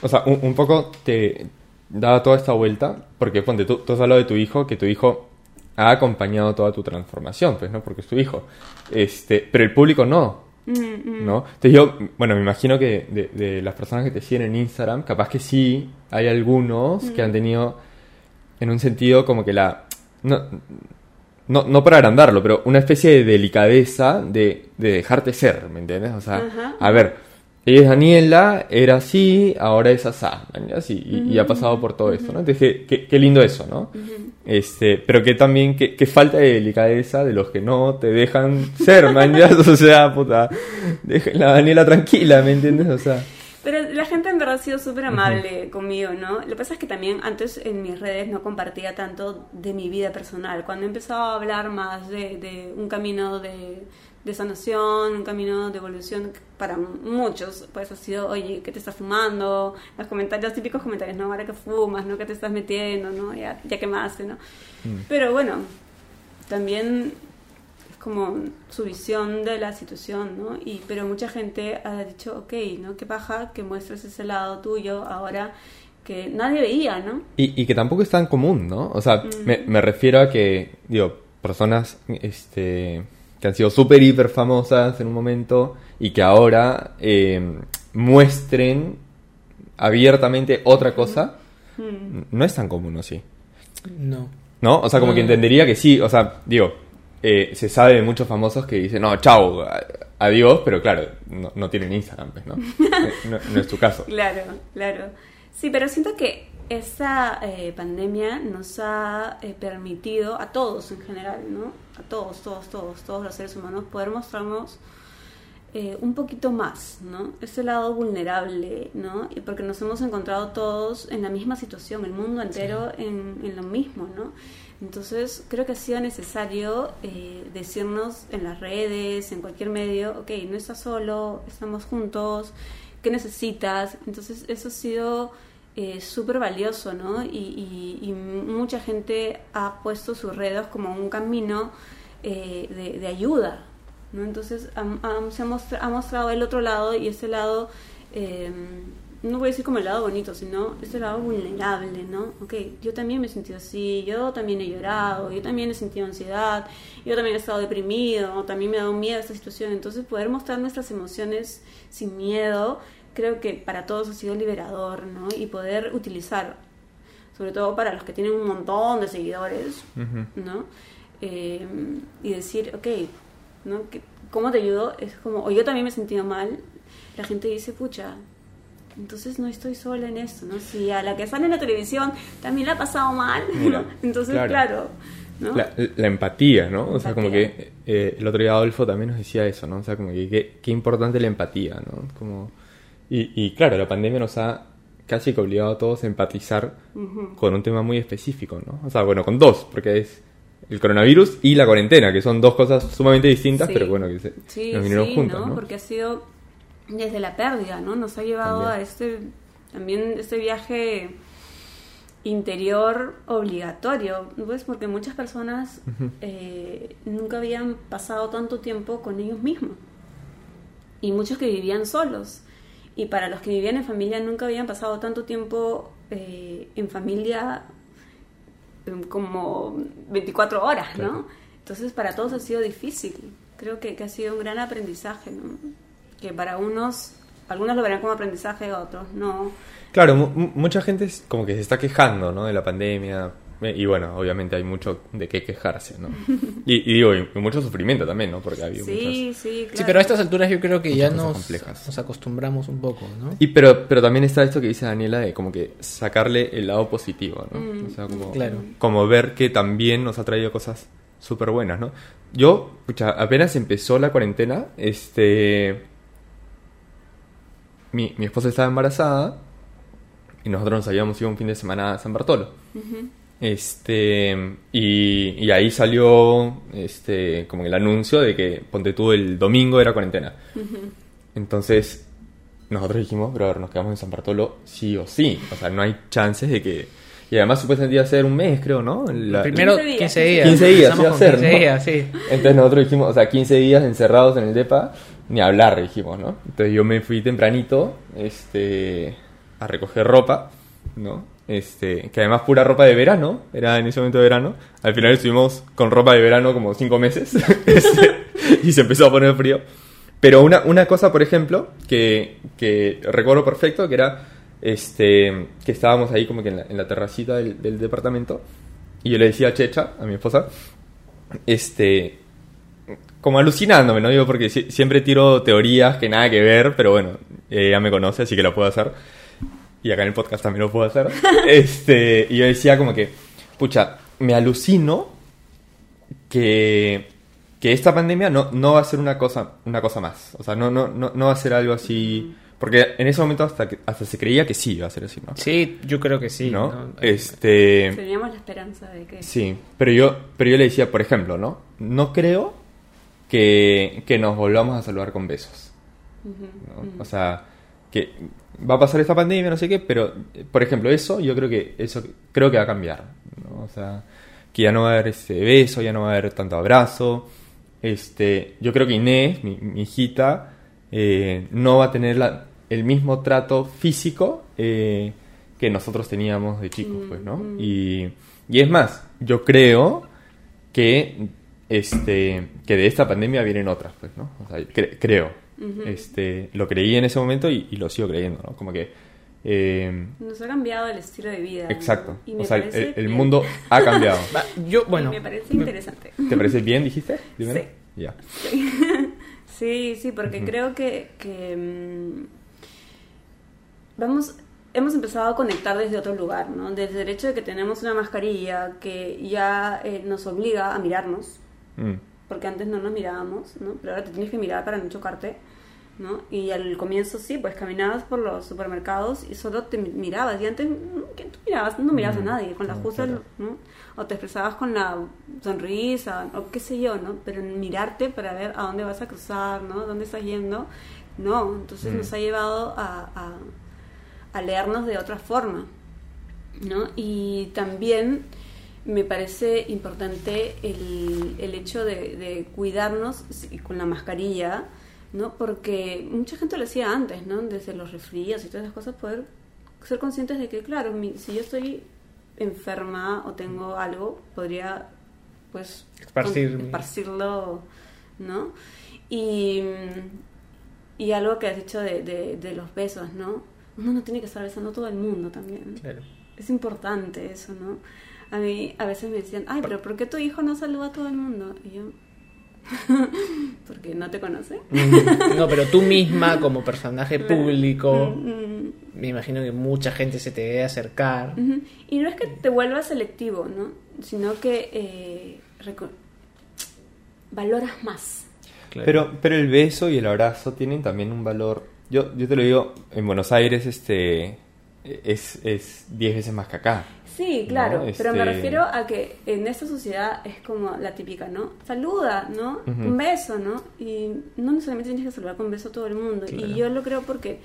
o sea, un, un poco te daba toda esta vuelta, porque ponte, tú, tú has hablado de tu hijo, que tu hijo ha acompañado toda tu transformación, pues, ¿no? Porque es tu hijo. Este, pero el público no, Mm, mm. ¿no? Entonces yo, bueno, me imagino que de, de las personas que te siguen en Instagram, capaz que sí, hay algunos que han tenido, en un sentido, como que la... No, no, no para agrandarlo, pero una especie de delicadeza de, de dejarte ser, ¿me entiendes? O sea, Ajá. a ver, ella es Daniela, era así, ahora es asá, y, y- y ha pasado por todo esto, ¿no? Entonces, qué, qué- lindo eso, ¿no? este, pero que también, qué, falta de delicadeza de los que no te dejan ser, ¿ya? O sea, puta, dejen la Daniela tranquila, ¿me entiendes? O sea, Pero la gente en verdad ha sido súper amable conmigo, ¿no? Lo que pasa es que también antes en mis redes no compartía tanto de mi vida personal. Cuando he empezado a hablar más de, de un camino de, de sanación, un camino de evolución, para muchos, pues ha sido, oye, ¿qué te estás fumando? Los comentarios, los típicos comentarios, ¿no? Ahora que fumas, ¿no? ¿Qué te estás metiendo? ¿no? Ya, ya quemaste, ¿no? Pero bueno, también es como su visión de la situación, ¿no? Y, pero mucha gente ha dicho, ok, ¿no? Qué paja que muestres ese lado tuyo ahora que nadie veía, ¿no? y, y que tampoco es tan común, ¿no? O sea, me, me refiero a que, digo, personas este, que han sido súper, hiper famosas en un momento y que ahora eh, muestren abiertamente otra cosa, no es tan común, ¿o sí? No. ¿No? O sea, como que entendería que sí, o sea, digo, eh, se sabe de muchos famosos que dicen, no, chao, adiós, pero claro, no, no tienen Instagram, pues, ¿no? No, no es tu caso. Claro, claro. Sí, pero siento que esta eh, pandemia nos ha eh, permitido a todos en general, ¿no? A todos, todos, todos, todos los seres humanos poder mostrarnos eh, un poquito más, ¿no? Ese lado vulnerable, ¿no? Y porque nos hemos encontrado todos en la misma situación, el mundo entero en, en lo mismo, ¿no? Entonces creo que ha sido necesario eh, decirnos en las redes, en cualquier medio, ok, no estás solo, estamos juntos, ¿qué necesitas? Entonces eso ha sido eh, súper valioso, ¿no? Y, y- y mucha gente ha puesto sus redes como un camino eh, de, ayuda, ¿no? Entonces se ha, mostra- ha mostrado el otro lado y ese lado, eh, no voy a decir como el lado bonito, sino ese lado vulnerable, ¿no? Ok, yo también me he sentido así, yo también he llorado, yo también he sentido ansiedad, yo también he estado deprimido, también me ha dado miedo esta situación. Entonces poder mostrar nuestras emociones sin miedo, creo que para todos ha sido liberador, ¿no? Y poder utilizar, sobre todo para los que tienen un montón de seguidores, ¿no? Eh, y decir, ok, ¿no? ¿Cómo te ayudo? Es como, o yo también me he sentido mal. La gente dice, pucha, entonces no estoy sola en esto, ¿no? Si a la que sale en la televisión también la ha pasado mal, Mira, ¿no? Entonces, claro. claro, ¿no? La, la empatía, ¿no? O sea, como que eh, el otro día Adolfo también nos decía eso, ¿no? O sea, como que qué importante la empatía, ¿no? Como... Y, y claro, la pandemia nos ha casi que obligado a todos a empatizar con un tema muy específico, ¿no? O sea, bueno, con dos, porque es el coronavirus y la cuarentena, que son dos cosas sumamente distintas, Sí. pero bueno, que se, Sí, nos vinieron sí, juntas, ¿no? ¿no? Porque ha sido desde la pérdida, ¿no? Nos ha llevado También. a este, también este viaje interior obligatorio, pues porque muchas personas eh, nunca habían pasado tanto tiempo con ellos mismos y muchos que vivían solos y para los que vivían en familia nunca habían pasado tanto tiempo eh, en familia em, como 24 horas, ¿no? Entonces para todos ha sido difícil. Creo que, que ha sido un gran aprendizaje, ¿no? Que para unos, algunos lo verán como aprendizaje, otros no. Claro, mu- mu- mucha gente es como que se está quejando, ¿no? De la pandemia. Y bueno, obviamente hay mucho de qué quejarse, ¿no? Y, y digo, y mucho sufrimiento también, ¿no? Porque ha habido muchas... Sí, sí, claro. Sí, pero a estas alturas yo creo que ya Muchas nos, complejas. nos acostumbramos un poco, ¿no? Y pero, pero también está esto que dice Daniela de como que sacarle el lado positivo, ¿no? Mm, O sea, como, Claro. como ver que también nos ha traído cosas súper buenas, ¿no? Yo, pucha, apenas empezó la cuarentena, este... Mi, mi esposa estaba embarazada y nosotros nos habíamos ido un fin de semana a San Bartolo. Este, y, y ahí salió este, como el anuncio de que, ponte tú, el domingo era cuarentena. Entonces, nosotros dijimos, pero a ver, nos quedamos en San Bartolo sí o sí. O sea, no hay chances de que... Y además supuestamente iba a ser un mes, creo, ¿no? La- Primero 15 días. 15 días. 15 días, Empezamos iba a ser, 15 ¿no? días, sí. Entonces nosotros dijimos, o sea, 15 días encerrados en el DEPA, ni hablar, dijimos, ¿no? Entonces yo me fui tempranito, este, a recoger ropa, ¿no? Este, que además pura ropa de verano, era en ese momento de verano. Al final estuvimos con ropa de verano como 5 meses, este, y se empezó a poner frío. Pero una, una cosa, por ejemplo, que, que recuerdo perfecto, que era, este, que estábamos ahí como que en la, en la terracita del, del departamento, y yo le decía a Checha, a mi esposa, este como alucinándome, ¿no? Digo, porque si- siempre tiro teorías que nada que ver, pero bueno, ella me conoce, así que lo puedo hacer. Y acá en el podcast también lo puedo hacer. este, y yo decía como que, pucha, me alucino que, que esta pandemia no, no va a ser una cosa, una cosa más. O sea, no, no, no, no va a ser algo así. Porque en ese momento hasta, que- hasta se creía que sí iba a ser así, ¿no? Sí, yo creo que sí. ¿No? ¿no? Este. Teníamos la esperanza de que... Sí, pero yo, pero yo le decía, por ejemplo, ¿no? No creo que, que nos volvamos a saludar con besos. ¿no? O sea, que va a pasar esta pandemia, no sé qué, pero, por ejemplo, eso, yo creo que eso creo que va a cambiar. ¿no? O sea, que ya no va a haber ese beso, ya no va a haber tanto abrazo. Este, yo creo que Inés, mi, mi hijita, eh, no va a tener la- el mismo trato físico eh, que nosotros teníamos de chicos, pues, ¿no? Y, y es más, yo creo que este que de esta pandemia vienen otras, pues, ¿no? O sea, cre- creo. Este, lo creí en ese momento y, y lo sigo creyendo, ¿no? Como que eh, Nos ha cambiado el estilo de vida. ¿no? exacto. Y me O sea, el, parece el bien. mundo ha cambiado. Yo, bueno. Y me parece interesante. ¿Te parece bien, dijiste? Dímelo. Sí. Ya. Sí, sí, porque creo que, que, mm, vamos, hemos empezado a conectar desde otro lugar, ¿no? Desde el hecho de que tenemos una mascarilla que ya eh, nos obliga a mirarnos, Mm. Porque antes no nos mirábamos, ¿no? Pero ahora te tienes que mirar para no chocarte, ¿no? Y al comienzo sí, pues caminabas por los supermercados y solo te mi- mirabas. Y antes, mm, ¿qué tú mirabas? No mirabas a nadie, con la No, justa, claro. ¿no? O te expresabas con la sonrisa, o qué sé yo, ¿no? Pero mirarte para ver a dónde vas a cruzar, ¿no? ¿Dónde estás yendo? No, entonces Mm. nos ha llevado a, a, a leernos de otra forma, ¿no? Y también me parece importante el, el hecho de, de cuidarnos con la mascarilla, ¿no? Porque mucha gente lo hacía antes, ¿no? Desde los resfríos y todas esas cosas, poder ser conscientes de que, claro, mi- si yo estoy enferma o tengo algo, podría, pues, Esparcir con- esparcirlo, ¿no? Y, y algo que has dicho de, de, de los besos, ¿no? Uno no tiene que estar besando a todo el mundo también. Claro. Es importante eso, ¿no? A mí a veces me decían, ay, pero ¿por qué tu hijo no saluda a todo el mundo? Y yo, porque no te conoce. No, pero tú misma como personaje público, Mm, me imagino que mucha gente se te debe acercar. Y no es que te vuelvas selectivo, ¿no? Sino que eh, valoras más. Claro. Pero, pero el beso y el abrazo tienen también un valor. Yo, yo te lo digo, en Buenos Aires este es es 10 veces más que acá. Sí, claro, No, pero me este- refiero a que en esta sociedad es como la típica, ¿no? Saluda, ¿no? Un beso, ¿no? Y no necesariamente tienes que saludar con beso a todo el mundo. Claro. Y yo lo creo porque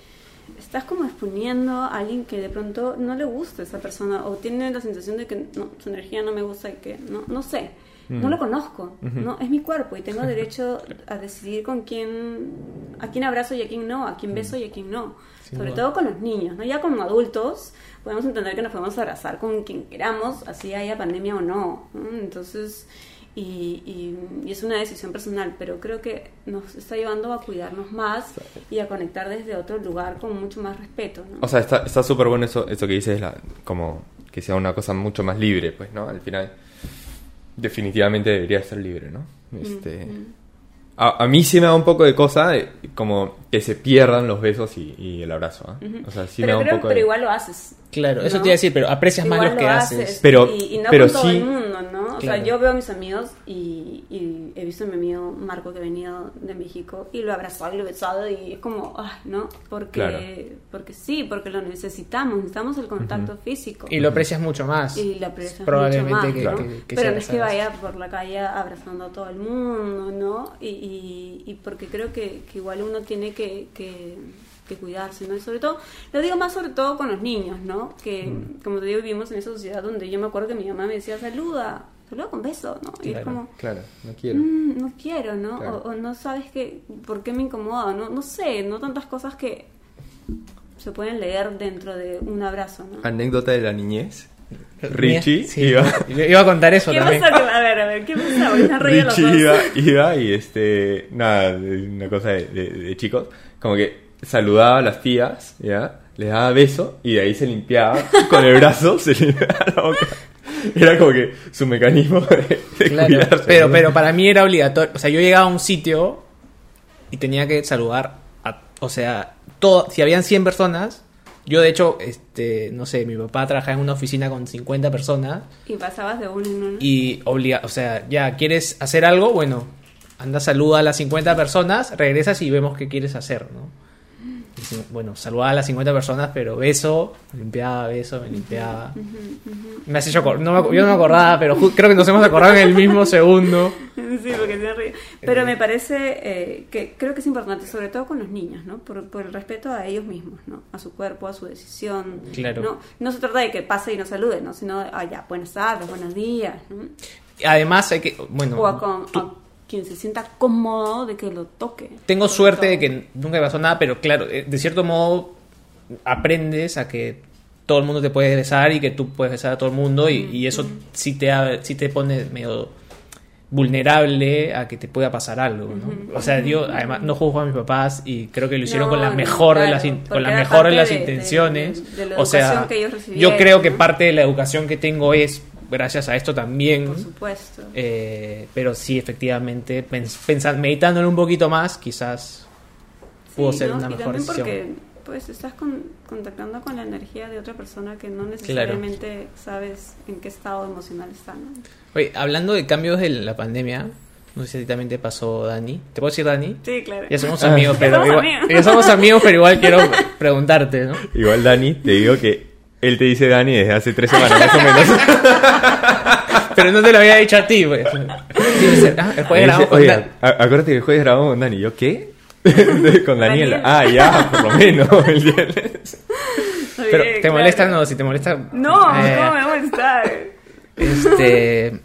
estás como exponiendo a alguien que de pronto no le gusta esa persona o tiene la sensación de que no, su energía no me gusta y que no, no sé, no lo conozco, no es mi cuerpo y tengo derecho a decidir con quién, a quién abrazo y a quién no, a quién beso y a quién no. Sin Sobre duda. todo con los niños, ¿no? Ya como adultos podemos entender que nos podemos abrazar con quien queramos, así haya pandemia o no. ¿no? Entonces, y, y- y es una decisión personal, pero creo que nos está llevando a cuidarnos más y a conectar desde otro lugar con mucho más respeto. ¿no? O sea, está está súper bueno eso, eso que dices, la, como que sea una cosa mucho más libre, pues, ¿no? Al final, definitivamente debería ser libre, ¿no? Este, a, a mí sí me da un poco de cosa, de, como que se pierdan los besos y, y el abrazo, ¿ah? O sea, sí me pero da un poco pero de... igual lo haces. Claro, eso te iba a decir, pero aprecias más lo que lo haces. Pero- y, y no pero con todo sí- el mundo, ¿no? O sea, yo veo a mis amigos y, y he visto a mi amigo Marco que ha venido de México y lo he abrazado y lo he besado y es como, ay, ¿no? Porque, Claro. porque sí, porque lo necesitamos, necesitamos el contacto físico. Y lo aprecias mucho más. Y la aprecias Probablemente mucho más, que, ¿no? que- que Pero no es que vaya por la calle abrazando a todo el mundo, ¿no? Y, y, y porque creo que, que igual uno tiene que, que, que cuidarse, ¿no? Y sobre todo, lo digo más sobre todo con los niños, ¿no? Que, Mm. como te digo, vivimos en esa sociedad donde yo me acuerdo que mi mamá me decía, saluda, saluda con beso, ¿no? Y es Claro. como... Claro, no quiero. "Mm, no quiero, ¿no? Claro. O, o no sabes que, por qué me incomoda, ¿no? No sé, no tantas cosas que se pueden leer dentro de un abrazo, ¿no? Anécdota de la niñez. Richie Sí, iba... iba a contar eso ¿Qué también. pasa? A ver, a ver, ¿qué los Richie iba, iba y este, nada, de- una cosa de, de- de chicos, como que saludaba a las tías, ¿ya? Les daba beso y de ahí se limpiaba con el brazo, se limpiaba la boca. Era como que su mecanismo de, de Claro, cuidarse. pero, ¿no? pero para mí era obligatorio. O sea, yo llegaba a un sitio y tenía que saludar a. O sea, todo, si habían 100 personas. Yo, de hecho, este, no sé, mi papá trabajaba en una oficina con 50 personas Y pasabas de uno en uno. y obliga, o sea, ya quieres hacer algo, bueno, anda, saluda a las 50 personas, regresas y vemos qué quieres hacer, ¿no? Bueno, saludaba a las 50 personas, pero beso, me limpiaba, beso, me limpiaba. Me has hecho, acor- no me ac- yo no me acordaba, pero creo que nos hemos acordado en el mismo segundo. Sí, porque se reído. Pero me parece eh, que creo que es importante, sobre todo con los niños, ¿no? Por, por el respeto a ellos mismos, ¿no? A su cuerpo, a su decisión. Claro. No, no se trata de que pase y no salude, ¿no? Sino, ah, ya, buenas tardes, buenos días, ¿no? Además, hay que, bueno, o a, con- tú- a quien se sienta cómodo de que lo toque. tengo suerte de que nunca me pasó nada, pero claro, eh, de cierto modo aprendes a que todo el mundo te puede besar y que tú puedes besar a todo el mundo y, y eso sí te, sí te pone medio vulnerable a que te pueda pasar algo, ¿no? O sea, yo además no juzgo a mis papás y creo que lo hicieron No, con la mejor de claro, las con la mejor de las de- de- intenciones. de la o sea, que ellos yo creo que parte de la educación que tengo es gracias a esto también. Por supuesto. Eh, pero sí, efectivamente, pens- pensa- meditándolo un poquito más, quizás pudo Sí, ser ¿no? una y mejor también decisión. porque pues estás con- contactando con la energía de otra persona que no necesariamente sabes en qué estado emocional está, ¿no? Oye, hablando de cambios de la pandemia, no sé si a ti también te pasó, Dani. ¿Te puedo decir Dani? Sí, claro. Ya somos amigos, pero somos igual, amigos. ya somos amigos, pero igual quiero preguntarte, ¿no? Igual Dani, te digo que él te dice Dani desde hace tres semanas más o menos. Pero no te lo había dicho a ti, pues. Sí, ah, el jueves dice, grabamos con Oye, Dan- a- acuérdate que el jueves grabamos con Dani. ¿Yo qué? con Daniela. Daniel. Ah, ya, por lo menos. el viernes. Pero, ¿te claro. molesta? No, si te molesta... No, eh, ¿cómo me va a molestar? Este,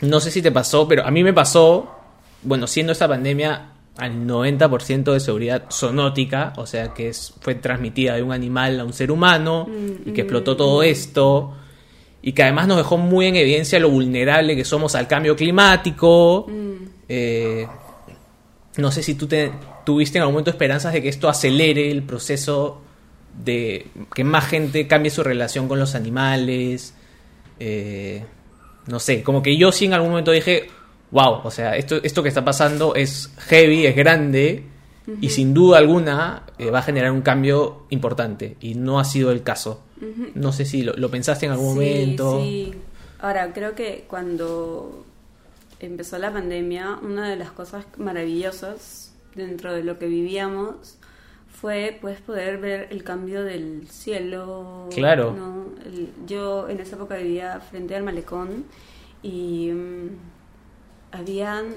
no sé si te pasó, pero a mí me pasó, bueno, siendo esta pandemia al 90% de seguridad zoonótica, o sea que es, fue transmitida de un animal a un ser humano y que explotó todo esto y que además nos dejó muy en evidencia lo vulnerable que somos al cambio climático. Eh, no sé si tú te, tuviste en algún momento esperanzas de que esto acelere el proceso de que más gente cambie su relación con los animales. Eh, no sé, como que yo sí en algún momento dije, wow, o sea, esto, esto que está pasando es heavy, es grande y sin duda alguna eh, va a generar un cambio importante y no ha sido el caso. No sé si lo, lo pensaste en algún Sí, momento. Sí, Ahora, creo que cuando empezó la pandemia, una de las cosas maravillosas dentro de lo que vivíamos fue pues poder ver el cambio del cielo. Claro. ¿no? El- yo en esa época vivía frente al malecón y mm, habían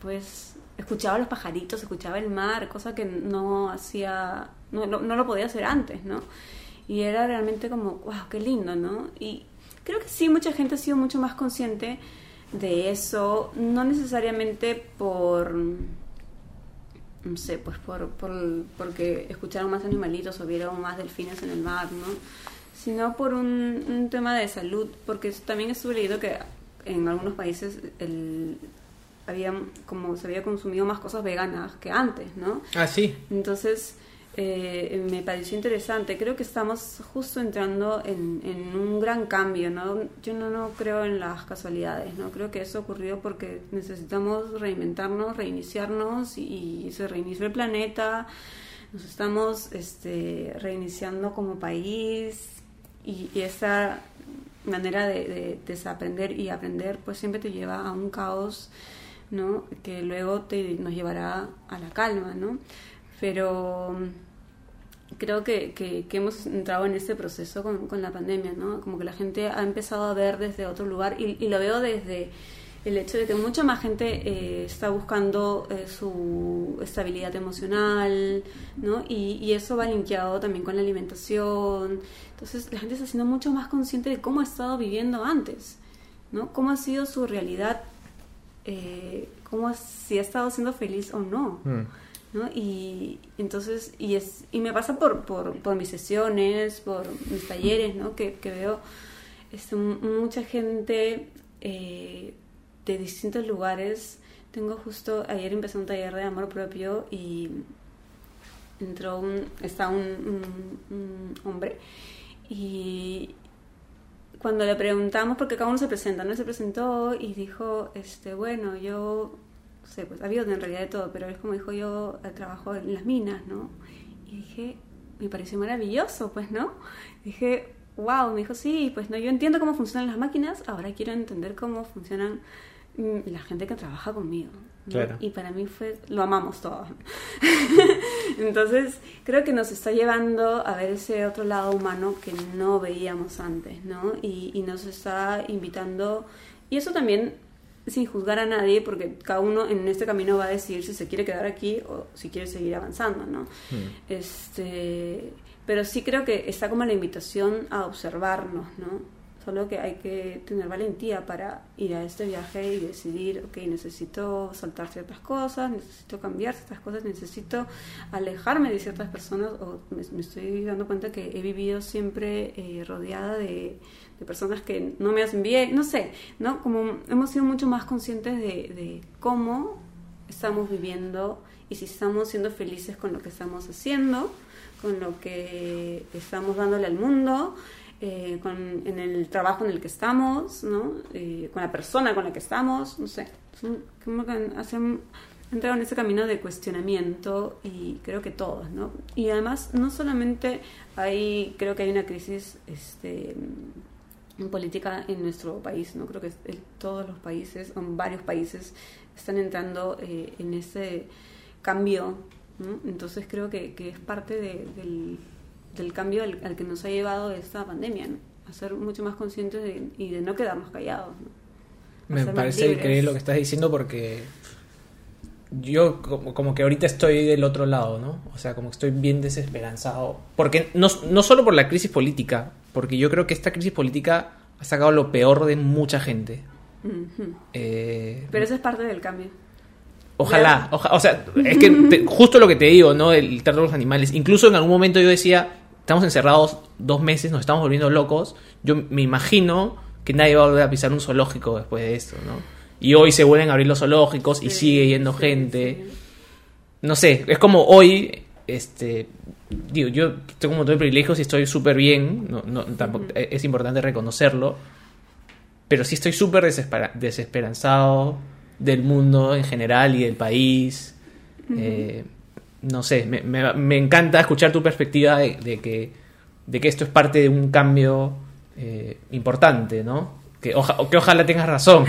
pues escuchaba los pajaritos, escuchaba el mar, cosa que no hacía no, no, no lo podía hacer antes, ¿no? Y era realmente como, wow, qué lindo, ¿no? Y creo que sí, mucha gente ha sido mucho más consciente de eso, no necesariamente por, no sé, pues por, por porque escucharon más animalitos o vieron más delfines en el mar, ¿no? Sino por un, un tema de salud, porque también estuve leído que en algunos países el, había, como se había consumido más cosas veganas que antes, ¿no? Ah, sí. Entonces, eh, me pareció interesante. Creo que estamos justo entrando en, en, un gran cambio, ¿no? Yo no, no creo en las casualidades, ¿no? Creo que eso ocurrió porque necesitamos reinventarnos, reiniciarnos y, y se reinició el planeta. Nos estamos este, reiniciando como país y, y esa manera de, de, desaprender y aprender pues siempre te lleva a un caos, ¿no? Que luego te, nos llevará a la calma, ¿no? Pero creo que, que, que, hemos entrado en este proceso con, con, la pandemia, ¿no? Como que la gente ha empezado a ver desde otro lugar y, y lo veo desde el hecho de que mucha más gente eh, está buscando eh, su estabilidad emocional, ¿no? Y, y, eso va linkeado también con la alimentación. Entonces la gente está siendo mucho más consciente de cómo ha estado viviendo antes, ¿no? Cómo ha sido su realidad, eh, cómo si ha estado siendo feliz o no. Mm. ¿no? Y entonces, y, es, y me pasa por, por, por mis sesiones, por mis talleres, ¿no? Que, que veo este, mucha gente eh, de distintos lugares. Tengo justo, ayer empecé un taller de amor propio y entró un, está un, un, un hombre y cuando le preguntamos, porque cada uno se presenta, ¿no? Se presentó y dijo, este, bueno, yo sé, pues había en realidad de todo, pero es como dijo yo, trabajo en las minas, ¿no? Y dije, me pareció maravilloso, pues, ¿no? Dije, wow, me dijo, sí, pues no, yo entiendo cómo funcionan las máquinas, ahora quiero entender cómo funcionan la gente que trabaja conmigo. ¿no? Claro. Y para mí fue, lo amamos todos. Entonces, creo que nos está llevando a ver ese otro lado humano que no veíamos antes, ¿no? Y, y nos está invitando, y eso también sin juzgar a nadie, porque cada uno en este camino va a decidir si se quiere quedar aquí o si quiere seguir avanzando, ¿no? Mm. Este, pero sí creo que está como la invitación a observarnos, ¿no? Solo que hay que tener valentía para ir a este viaje y decidir, ok, necesito soltar ciertas cosas, necesito cambiar ciertas cosas, necesito alejarme de ciertas personas, o me, estoy dando cuenta que he vivido siempre eh, rodeada de, de, personas que no me hacen bien, no sé, ¿no? Como hemos sido mucho más conscientes de, de cómo estamos viviendo y si estamos siendo felices con lo que estamos haciendo, con lo que estamos dándole al mundo eh, con, en el trabajo en el que estamos, ¿no? Eh, con la persona con la que estamos, no sé. Como que hacen, entrado en ese camino de cuestionamiento y creo que todos, ¿no? Y además, no solamente hay, creo que hay una crisis este, política en nuestro país, ¿no? Creo que todos los países, o varios países, están entrando eh, en ese cambio, ¿no? Entonces creo que, que es parte de, del del cambio al, al, que nos ha llevado esta pandemia, ¿no? a ser mucho más conscientes de, y de no quedarnos callados. ¿no? Me parece increíble lo que estás diciendo porque yo como, como, que ahorita estoy del otro lado, ¿no? O sea, como que estoy bien desesperanzado. Porque no, no solo por la crisis política, porque yo creo que esta crisis política ha sacado lo peor de mucha gente. Uh -huh. eh, Pero eso es parte del cambio. Ojalá, oja, o sea, es que te, justo lo que te digo, ¿no? El trato de los animales. Incluso en algún momento yo decía, estamos encerrados dos meses, nos estamos volviendo locos. Yo me imagino que nadie va a volver a pisar un zoológico después de esto, ¿no? Y hoy se vuelven a abrir los zoológicos y sigue yendo sí, gente. Sí. No sé, es como hoy, este, digo, yo tengo un montón de privilegios y estoy súper bien, no, no, tampoco, uh -huh. es importante reconocerlo, pero sí estoy súper desespera desesperanzado del mundo en general y del país. Uh -huh. eh, no sé, me, me, me, encanta escuchar tu perspectiva de, de, que, de que esto es parte de un cambio eh, importante, ¿no? Que, oja, que ojalá tengas razón.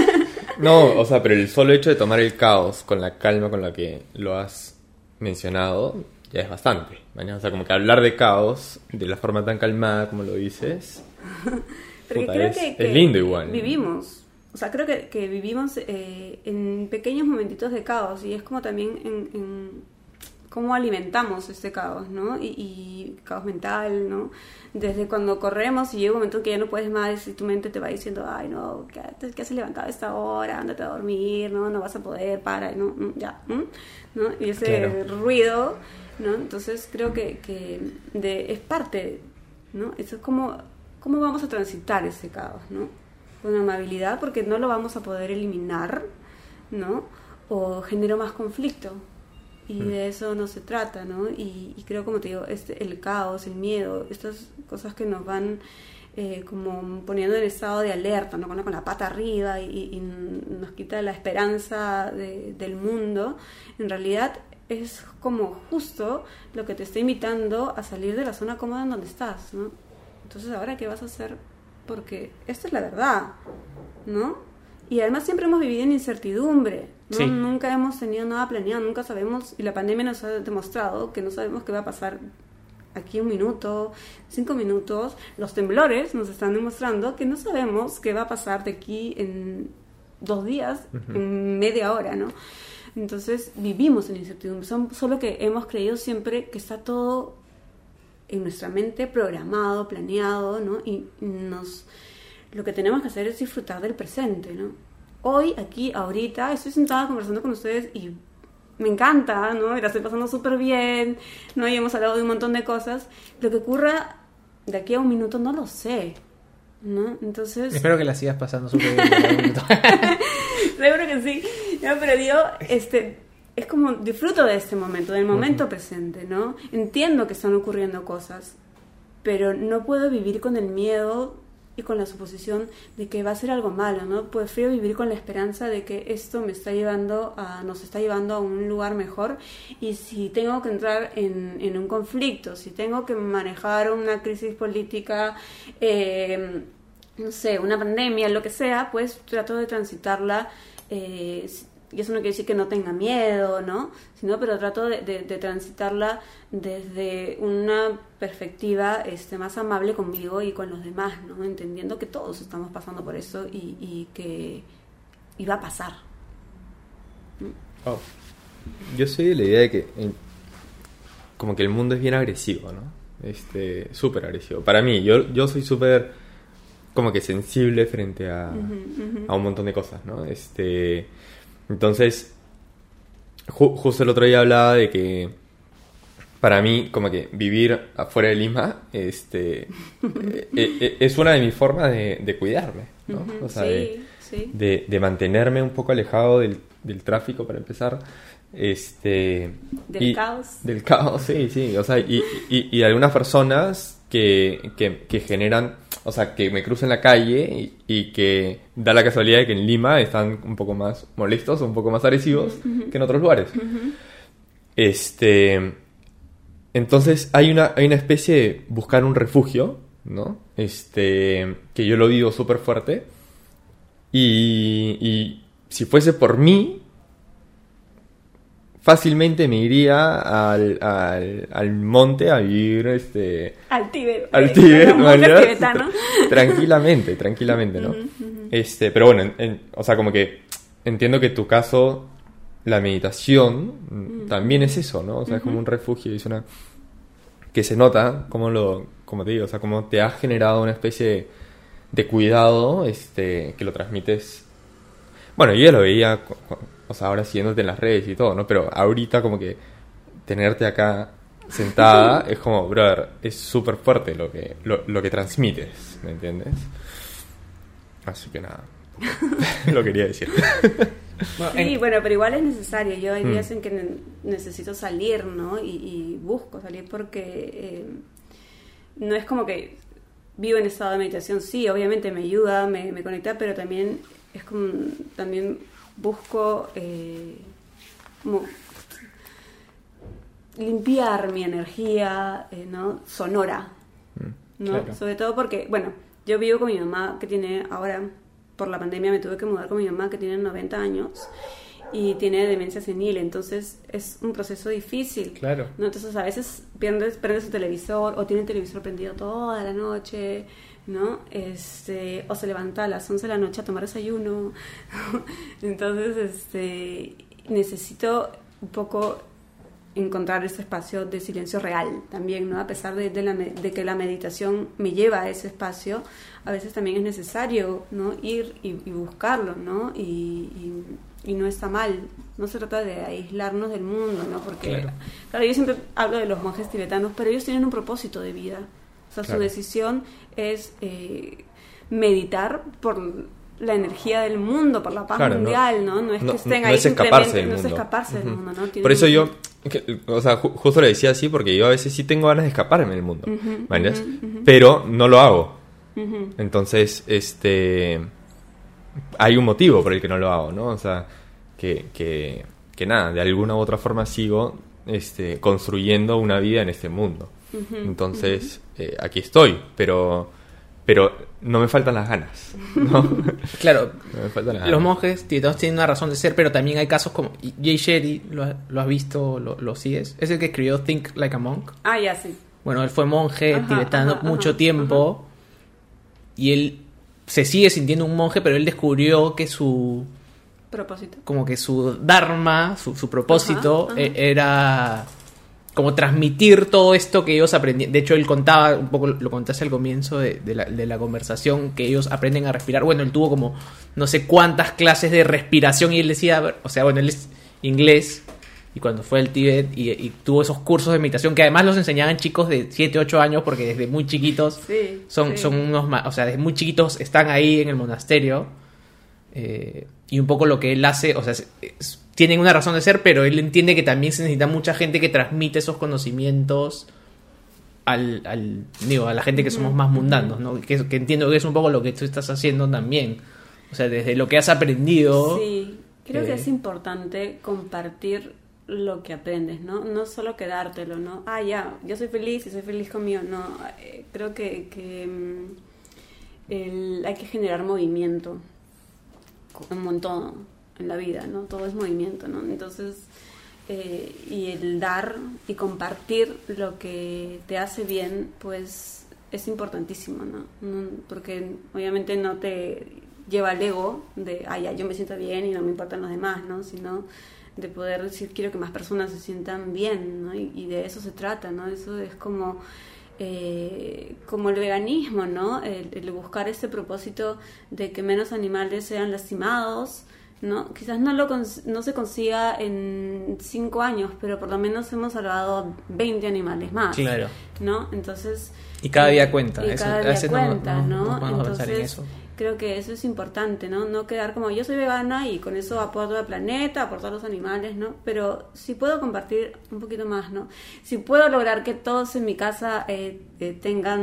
no, o sea, pero el solo hecho de tomar el caos con la calma con la que lo has mencionado ya es bastante. O sea, como que hablar de caos de la forma tan calmada como lo dices. puta, creo es, que, que, es lindo igual. Vivimos o sea, creo que, que vivimos eh, en pequeños momentitos de caos y es como también en, en cómo alimentamos este caos, ¿no? Y, y caos mental, ¿no? Desde cuando corremos y llega un momento que ya no puedes más y tu mente te va diciendo, ay, no, ¿qué, qué has levantado a esta hora? Ándate a dormir, ¿no? No vas a poder, para, ¿no? Mm, Ya. ¿no? Y ese Claro. ruido, ¿no? Entonces creo que, que de, es parte, ¿no? Eso es como, ¿cómo vamos a transitar ese caos, ¿no? Con amabilidad, porque no lo vamos a poder eliminar, ¿no? O genera más conflicto. Y de eso no se trata, ¿no? Y, y creo, como te digo, este, el caos, el miedo, estas cosas que nos van eh, como poniendo en estado de alerta, ¿no? Con con la pata arriba y, y nos quita la esperanza de- del mundo, en realidad es como justo lo que te está invitando a salir de la zona cómoda en donde estás, ¿no? Entonces, ¿ahora qué vas a hacer? Porque esta es la verdad, ¿no? Y además siempre hemos vivido en incertidumbre, ¿no? Sí. Nunca hemos tenido nada planeado, nunca sabemos, y la pandemia nos ha demostrado que no sabemos qué va a pasar aquí un minuto, cinco minutos. Los temblores nos están demostrando que no sabemos qué va a pasar de aquí en dos días, en media hora, ¿no? Entonces vivimos en incertidumbre, Son- solo que hemos creído siempre que está todo en nuestra mente programado, planeado, ¿no? Y nos lo que tenemos que hacer es disfrutar del presente, ¿no? Hoy, aquí, ahorita, estoy sentada conversando con ustedes y me encanta, ¿no? Y la estoy pasando súper bien, ¿no? Y hemos hablado de un montón de cosas. Lo que ocurra de aquí a un minuto no lo sé, ¿no? Entonces... Espero que la sigas pasando súper bien. Seguro que sí. No, pero digo, este, es como disfruto de este momento, del momento presente, ¿no? Entiendo que están ocurriendo cosas, pero no puedo vivir con el miedo y con la suposición de que va a ser algo malo, ¿no? Prefiero vivir con la esperanza de que esto me está llevando a, nos está llevando a un lugar mejor y si tengo que entrar en, en un conflicto, si tengo que manejar una crisis política, eh, no sé, una pandemia, lo que sea, pues trato de transitarla. eh, y eso no quiere decir que no tenga miedo, ¿no? Sino, pero trato de, de- de transitarla desde una perspectiva este, más amable conmigo y con los demás, ¿no? Entendiendo que todos estamos pasando por eso y, y que va a pasar. Oh. Yo soy de la idea de que como que el mundo es bien agresivo, ¿no? Este, súper agresivo. Para mí, yo, yo soy súper como que sensible frente a, a un montón de cosas, ¿no? Este, entonces, ju- justo el otro día hablaba de que para mí, como que vivir afuera de Lima, este, eh, eh, es una de mis formas de, de cuidarme, ¿no? Ujú, O sea, sí, de- sí. de, de mantenerme un poco alejado del, del tráfico para empezar. Este, Del caos. Del caos, sí, sí. O sea, y, y, y algunas personas que, que, que generan, o sea, que me crucen la calle y, y que da la casualidad de que en Lima están un poco más molestos, un poco más agresivos que en otros lugares. Este. Entonces hay una, hay una especie de buscar un refugio, ¿no? Este. Que yo lo vivo súper fuerte. Y, y si fuese por mí, fácilmente me iría al, al, al monte a vivir este, Al Tíbet. al Tíbet, tibetano. tranquilamente, tranquilamente, ¿no? Este, pero bueno, en- en- o sea, como que entiendo que tu caso, la meditación también es eso, ¿no? O sea, es como un refugio, es una que se nota como lo, como te digo, o sea, como te ha generado una especie de, de cuidado, este, que lo transmites. Bueno, yo ya lo veía, o sea, ahora siguiéndote en las redes y todo, ¿no? Pero ahorita como que tenerte acá sentada es como, brother, es súper fuerte lo que, lo, lo que transmites, ¿me entiendes? Así que nada, lo quería decir. Bueno, Sí, en- bueno, pero igual es necesario. Yo hay Mm. días en que ne- necesito salir, ¿no? Y, y busco salir porque eh, no es como que vivo en estado de meditación. Sí, obviamente me ayuda, me, me conecta, pero también es como, también busco eh, limpiar mi energía, eh, ¿no? Sonora, ¿no? claro. Sobre todo porque, bueno, yo vivo con mi mamá que tiene ahora, por la pandemia me tuve que mudar con mi mamá que tiene 90 años y tiene demencia senil, entonces es un proceso difícil. Claro. ¿no? Entonces a veces prende, prende su televisor o tiene el televisor prendido toda la noche, ¿no? Este, o se levanta a las 11 de la noche a tomar desayuno. Entonces, este, necesito un poco encontrar ese espacio de silencio real también, ¿no? A pesar de, de la de que la meditación me lleva a ese espacio, a veces también es necesario, ¿no? Ir y, y buscarlo, ¿no? Y, y- y no está mal, no se trata de aislarnos del mundo, ¿no? Porque, Claro. claro, yo siempre hablo de los monjes tibetanos, pero ellos tienen un propósito de vida. O sea, Claro. su decisión es eh, meditar por la energía del mundo, por la paz Claro, mundial, ¿no? No, es no- que estén ahí es escaparse del no es mundo. escaparse del mundo, Por eso un- yo, que- o sea, ju- justo lo decía así porque yo a veces sí tengo ganas de escaparme del mundo, ujú. Pero no lo hago. Entonces, este, hay un motivo por el que no lo hago, ¿no? O sea, que, que, que nada, de alguna u otra forma sigo este, construyendo una vida en este mundo. Entonces, eh, aquí estoy, pero, pero no me faltan las ganas, ¿no? Claro, No me faltan las los ganas. monjes tibetanos tienen una razón de ser, pero también hay casos como Jay Shetty, ¿lo, ha- lo has visto, lo, lo sigues? Es el que escribió Think Like a Monk. Ah, ya sí. Bueno, él fue monje Ajá, tibetano ajá, mucho ajá, tiempo y él se sigue sintiendo un monje, pero él descubrió que su Propósito. como que su dharma, su, su propósito Ajá, ajá. eh, era como transmitir todo esto que ellos aprendían. De hecho, él contaba, un poco lo contaste al comienzo de, de la, de la conversación, que ellos aprenden a respirar. Bueno, él tuvo como no sé cuántas clases de respiración y él decía, ver, o sea, bueno, él es inglés y cuando fue al Tíbet y, y tuvo esos cursos de meditación que además los enseñaban chicos de 7, 8 años porque desde muy chiquitos Sí, son, sí. son unos, o sea, desde muy chiquitos están ahí en el monasterio. eh, y un poco lo que él hace, o sea, es- es- tienen una razón de ser, pero él entiende que también se necesita mucha gente que transmite esos conocimientos al, al digo, a la gente que somos más mundanos, ¿no? Que, que entiendo que es un poco lo que tú estás haciendo también. O sea, desde lo que has aprendido. Sí, creo eh, que es importante compartir lo que aprendes, ¿no? No solo quedártelo, ¿no? Ah, ya, yo soy feliz y soy feliz conmigo, no. eh, creo que, que, mm, el- hay que generar movimiento, en todo, en la vida, ¿no? Todo es movimiento, ¿no? Entonces, eh, y el dar y compartir lo que te hace bien, pues es importantísimo, ¿no? No- Porque obviamente no te lleva al ego de, ya, yo me siento bien y no me importan los demás, ¿no? Sino de poder decir, quiero que más personas se sientan bien, ¿no? Y, y de eso se trata, ¿no? Eso es como, eh, como el veganismo, ¿no? El, el buscar ese propósito de que menos animales sean lastimados, ¿no? Quizás no, lo no se consiga en cinco años, pero por lo menos hemos salvado 20 animales más, Claro. ¿no? Entonces... Y cada día cuenta, Y cada día cuenta, no- ¿no? no pensar en Entonces, eso. Creo que eso es importante, ¿no? No quedar como yo soy vegana y con eso aporto al planeta, aporto a los animales, ¿no? Pero si puedo compartir un poquito más, ¿no? Si puedo lograr que todos en mi casa eh, eh, tengan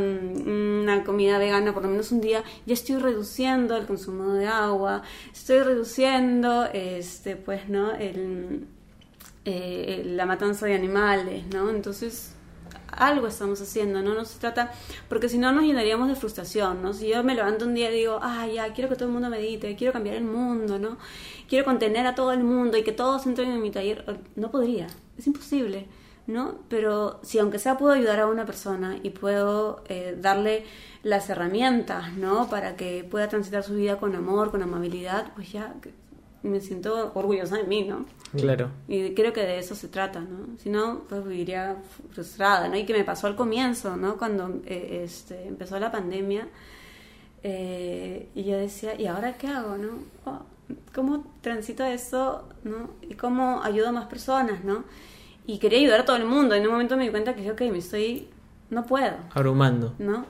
una comida vegana por lo menos un día, ya estoy reduciendo el consumo de agua, estoy reduciendo, este, pues, ¿no? El, eh, la matanza de animales, ¿no? Entonces, algo estamos haciendo, ¿no? No se trata, porque si no nos llenaríamos de frustración, ¿no? Si yo me levanto un día y digo, ah, ya, quiero que todo el mundo medite, quiero cambiar el mundo, ¿no? Quiero contener a todo el mundo y que todos entren en mi taller, no podría, es imposible, ¿no? Pero si aunque sea puedo ayudar a una persona y puedo eh, darle las herramientas, ¿no? Para que pueda transitar su vida con amor, con amabilidad, pues ya me siento orgullosa de mí, ¿no? Claro. Y creo que de eso se trata, ¿no? Si no, pues viviría frustrada, ¿no? Y que me pasó al comienzo, ¿no? Cuando eh, este, empezó la pandemia, eh, y yo decía, ¿y ahora qué hago, no? Oh, ¿Cómo transito eso, no? Y cómo ayudo a más personas, ¿no? Y quería ayudar a todo el mundo. En un momento me di cuenta que, ok, me estoy... No puedo, Abrumando. ¿no?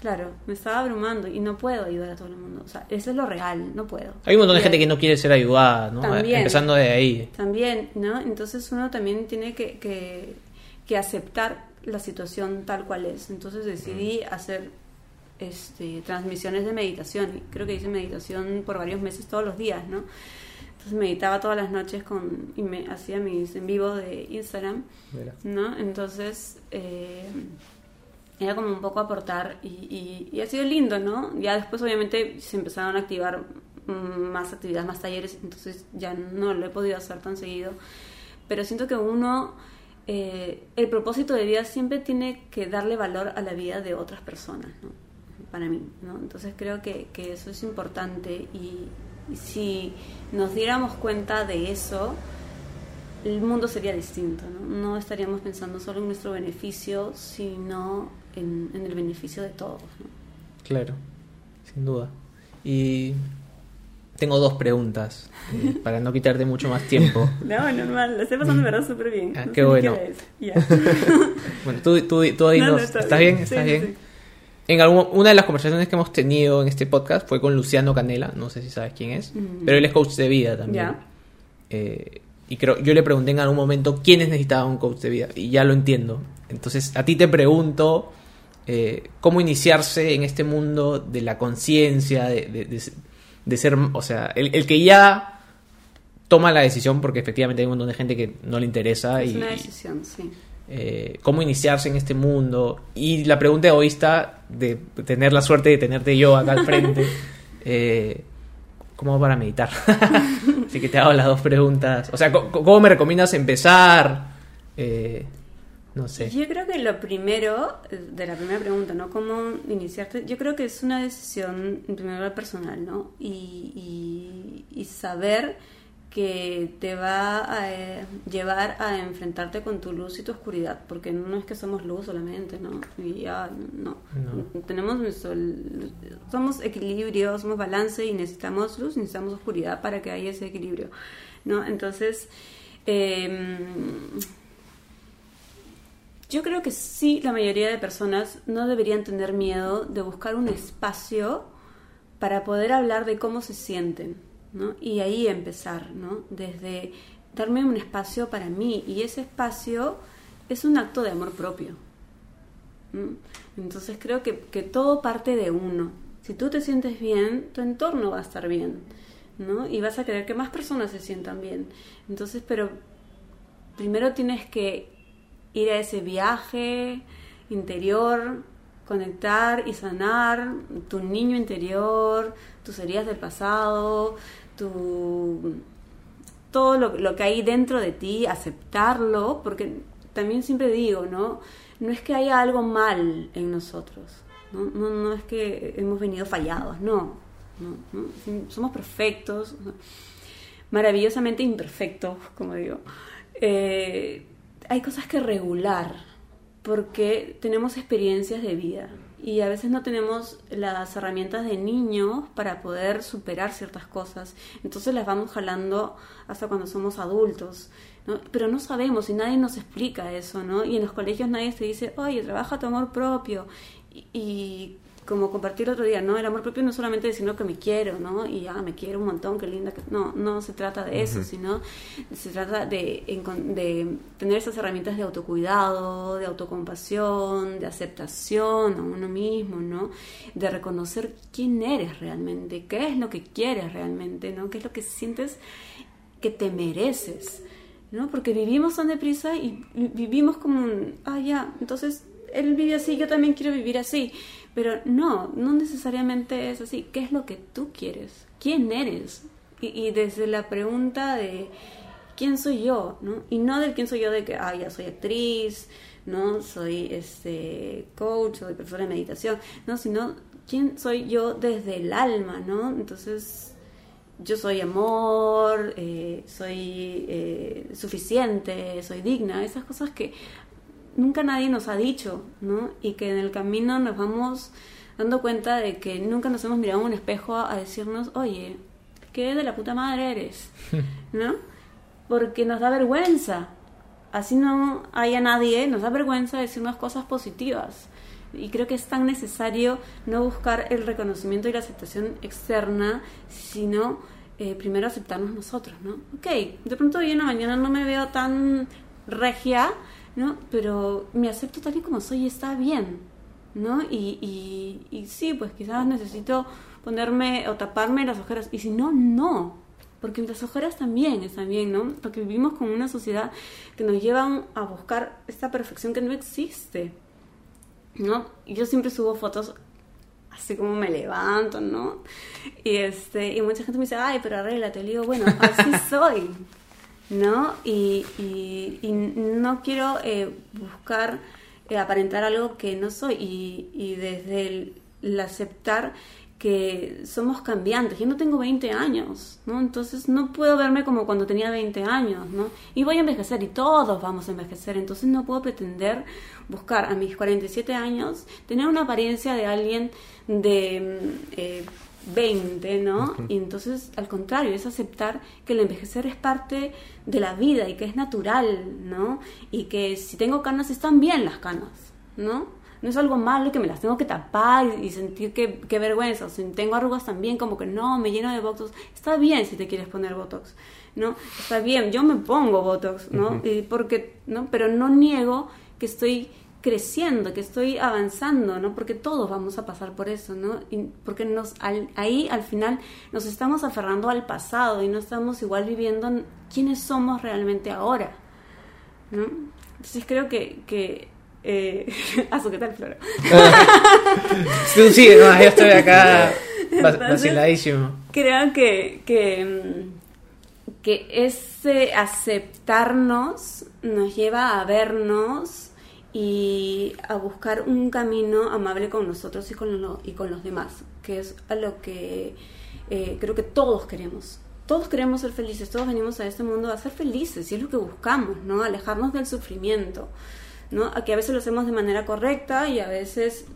Claro, me estaba abrumando y no puedo ayudar a todo el mundo. O sea, eso es lo real, no puedo. Hay un montón de gente que no quiere ser ayudada, ¿no? También. Empezando de ahí. También, ¿no? Entonces uno también tiene que, que, que aceptar la situación tal cual es. Entonces decidí hacer este, transmisiones de meditación. Creo que hice meditación por varios meses todos los días, ¿no? Entonces meditaba todas las noches con, y me hacía mis en vivo de Instagram, Mira. ¿no? Entonces eh, era como un poco aportar y, y, y ha sido lindo, ¿no? Ya después obviamente se empezaron a activar mm, más actividades, más talleres, entonces ya no lo he podido hacer tan seguido. Pero siento que uno, eh, el propósito de vida siempre tiene que darle valor a la vida de otras personas, ¿no? Para mí, ¿no? Entonces creo que, que eso es importante y, y si nos diéramos cuenta de eso, el mundo sería distinto, ¿no? No estaríamos pensando solo en nuestro beneficio, sino en, en el beneficio de todos, ¿no? Claro, sin duda. Y tengo dos preguntas eh, para no quitarte mucho más tiempo. No, normal, lo estoy pasando de verdad súper bien. Ah, No qué bueno. Ya. Bueno, tú, tú, tú ahí No, no, nos- está ¿Estás bien. ¿Estás sí, bien? sí. En algún- una de las conversaciones que hemos tenido en este podcast fue con Luciano Canela, no sé si sabes quién es, Mm. pero él es coach de vida también. Ya. Eh, y creo, yo le pregunté en algún momento quiénes necesitaban un coach de vida y ya lo entiendo. Entonces, a ti te pregunto eh, cómo iniciarse en este mundo de la conciencia, de, de- de- de ser, o sea, el, el que ya toma la decisión, porque efectivamente hay un montón de gente que no le interesa Es y, una decisión, sí. eh, cómo iniciarse en este mundo. Y la pregunta egoísta de tener la suerte de tenerte yo acá al frente, eh, ¿cómo hago para meditar? Así que te hago las dos preguntas. O sea, ¿cómo, cómo me recomiendas empezar? Eh, no sé. Yo creo que lo primero, de la primera pregunta, ¿no? ¿Cómo iniciarte? Yo creo que es una decisión, en primer lugar, personal, ¿no? Y, y- y saber que te va a eh, llevar a enfrentarte con tu luz y tu oscuridad, porque no es que somos luz solamente, ¿no? Y ya, no. No. Tenemos nuestro... Somos equilibrio, somos balance y necesitamos luz, necesitamos oscuridad para que haya ese equilibrio, ¿no? Entonces... em, yo creo que sí, la mayoría de personas no deberían tener miedo de buscar un espacio para poder hablar de cómo se sienten, Y ahí empezar, ¿no? Desde darme un espacio para mí y ese espacio es un acto de amor propio. Entonces creo que, que todo parte de uno. Si tú te sientes bien, tu entorno va a estar bien, ¿no? Y vas a querer que más personas se sientan bien. Entonces, pero primero tienes que ir a ese viaje interior, conectar y sanar tu niño interior, tus heridas del pasado, tu todo lo, que hay dentro de ti, aceptarlo, porque también siempre digo, ¿no? No es que haya algo mal en nosotros, no, no, no es que hemos venido fallados, no, no, no. somos perfectos, maravillosamente imperfectos, como digo. Eh, hay cosas que regular, porque tenemos experiencias de vida y a veces no tenemos las herramientas de niños para poder superar ciertas cosas. Entonces las vamos jalando hasta cuando somos adultos. ¿no? Pero no sabemos y nadie nos explica eso, ¿no? Y en los colegios nadie te dice, oye, trabaja tu amor propio. Y, y como compartí el otro día, ¿no? El amor propio no es solamente decir que me quiero, ¿no? Y ya me quiero un montón, qué linda. Que... No, no se trata de eso, sino se trata de, de tener esas herramientas de autocuidado, de autocompasión, de aceptación a uno mismo, ¿no? De reconocer quién eres realmente, qué es lo que quieres realmente, ¿no? Qué es lo que sientes que te mereces, ¿no? Porque vivimos tan deprisa y vivimos como un, ah, ya, entonces él vive así, yo también quiero vivir así. Pero no, no necesariamente es así. ¿Qué es lo que tú quieres? ¿Quién eres? Y, y desde la pregunta de quién soy yo, ¿no? Y no del quién soy yo de que, ah, ya soy actriz, ¿no? Soy este coach, soy profesora de meditación, no, sino quién soy yo desde el alma, ¿no? Entonces, yo soy amor, eh, soy eh, suficiente, soy digna, esas cosas que nunca nadie nos ha dicho, ¿no? Y que en el camino nos vamos dando cuenta de que nunca nos hemos mirado en un espejo a decirnos, oye, qué de la puta madre eres, ¿no? Porque nos da vergüenza. Así no haya nadie, nos da vergüenza decirnos cosas positivas. Y creo que es tan necesario no buscar el reconocimiento y la aceptación externa, sino eh, primero aceptarnos nosotros, ¿no? Ok, de pronto hoy en la mañana no me veo tan regia, ¿no? Pero me acepto tal y como soy y está bien, ¿no? Y, y, y sí, pues quizás necesito ponerme o taparme las ojeras. Y si no, no. Porque las ojeras también están bien, ¿no? Porque vivimos con una sociedad que nos llevan a buscar esta perfección que no existe, ¿no? Y yo siempre subo fotos así como me levanto, ¿no? Y, este, y mucha gente me dice, ay, pero arréglate. Le digo, bueno, así soy, ¿no? Y, y, no quiero eh, buscar eh, aparentar algo que no soy. Y, y desde el, el aceptar que somos cambiantes. Yo no tengo 20 años, ¿no? Entonces no puedo verme como cuando tenía 20 años, ¿no? Y voy a envejecer y todos vamos a envejecer. Entonces no puedo pretender buscar a mis 47 años tener una apariencia de alguien de eh, 20, ¿no? Y entonces, al contrario, es aceptar que el envejecer es parte de la vida y que es natural, ¿no? Y que si tengo canas, están bien las canas, ¿no? No es algo malo que me las tengo que tapar y, sentir que, que vergüenza. O si tengo arrugas también, como que no, me lleno de botox. Está bien si te quieres poner botox, ¿no? Está bien, yo me pongo botox, ¿no? y porque, ¿no? Pero no niego que estoy creciendo, que estoy avanzando, ¿no? Porque todos vamos a pasar por eso, ¿no? Y porque nos, ahí al final nos estamos aferrando al pasado y no estamos igual viviendo quiénes somos realmente ahora, ¿no? Entonces creo que, que eh... ¿qué tal, Flora? sí, no, yo estoy acá vaciladísimo. Creo que, que, que ese aceptarnos nos lleva a vernos y a buscar un camino amable con nosotros y con, lo, y con los demás, que es a lo que eh, creo que todos queremos. Todos queremos ser felices, todos venimos a este mundo a ser felices y es lo que buscamos, ¿no? Alejarnos del sufrimiento, ¿no? Aquí a veces lo hacemos de manera correcta y a veces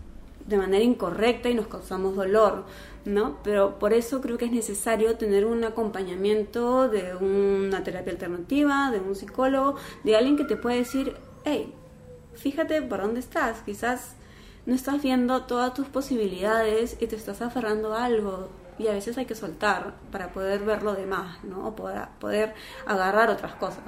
de manera incorrecta y nos causamos dolor, ¿no? Pero por eso creo que es necesario tener un acompañamiento de una terapia alternativa, de un psicólogo, de alguien que te pueda decir, hey, fíjate por dónde estás, quizás no estás viendo todas tus posibilidades y te estás aferrando a algo y a veces hay que soltar para poder ver lo demás, ¿no? O poder, poder agarrar otras cosas,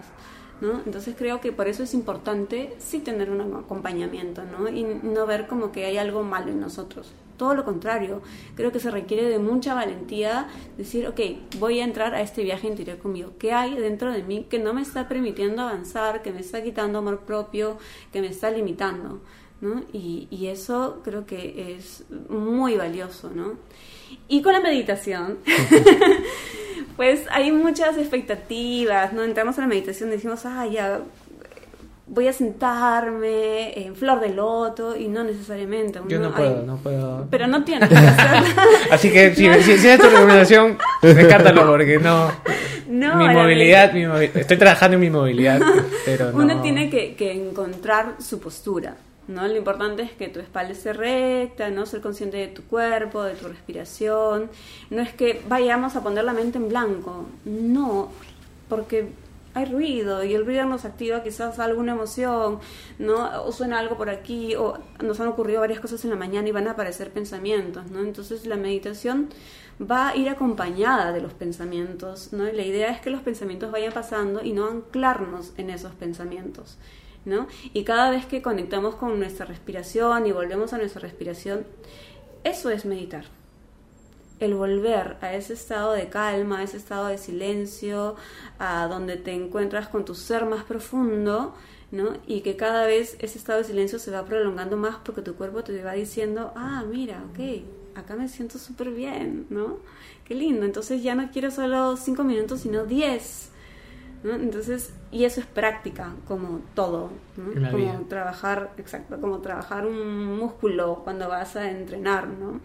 ¿no? Entonces creo que por eso es importante sí tener un acompañamiento, ¿no? Y no ver como que hay algo malo en nosotros. Todo lo contrario, creo que se requiere de mucha valentía decir, ok, voy a entrar a este viaje interior conmigo. ¿Qué hay dentro de mí que no me está permitiendo avanzar, que me está quitando amor propio, que me está limitando? ¿no? Y, y eso creo que es muy valioso, ¿no? Y con la meditación, pues hay muchas expectativas, ¿no? Entramos a la meditación, decimos, ah, ya voy a sentarme en flor de loto y no necesariamente. Yo no puedo, no puedo. Pero no tienes que. Así que si, si, si, es tu recomendación, descártalo porque no. no mi movilidad, mi estoy trabajando en mi movilidad, pero no. Uno tiene que, que encontrar su postura. ¿no? Lo importante es que tu espalda esté recta, ¿no? Ser consciente de tu cuerpo, de tu respiración. No es que vayamos a poner la mente en blanco. No, porque hay ruido y el ruido nos activa quizás alguna emoción, ¿no? O suena algo por aquí, o nos han ocurrido varias cosas en la mañana y van a aparecer pensamientos, ¿no? Entonces la meditación va a ir acompañada de los pensamientos, ¿no? Y la idea es que los pensamientos vayan pasando y no anclarnos en esos pensamientos. ¿No? Y cada vez que conectamos con nuestra respiración y volvemos a nuestra respiración, eso es meditar el volver a ese estado de calma, a ese estado de silencio, a donde te encuentras con tu ser más profundo, ¿no? Y que cada vez ese estado de silencio se va prolongando más porque tu cuerpo te va diciendo, ah, mira, ok, acá me siento súper bien, ¿no? Qué lindo, entonces ya no quiero solo cinco minutos, sino diez. ¿no? Entonces, y eso es práctica, como todo, ¿no? Como trabajar, exacto, como trabajar un músculo cuando vas a entrenar, ¿no?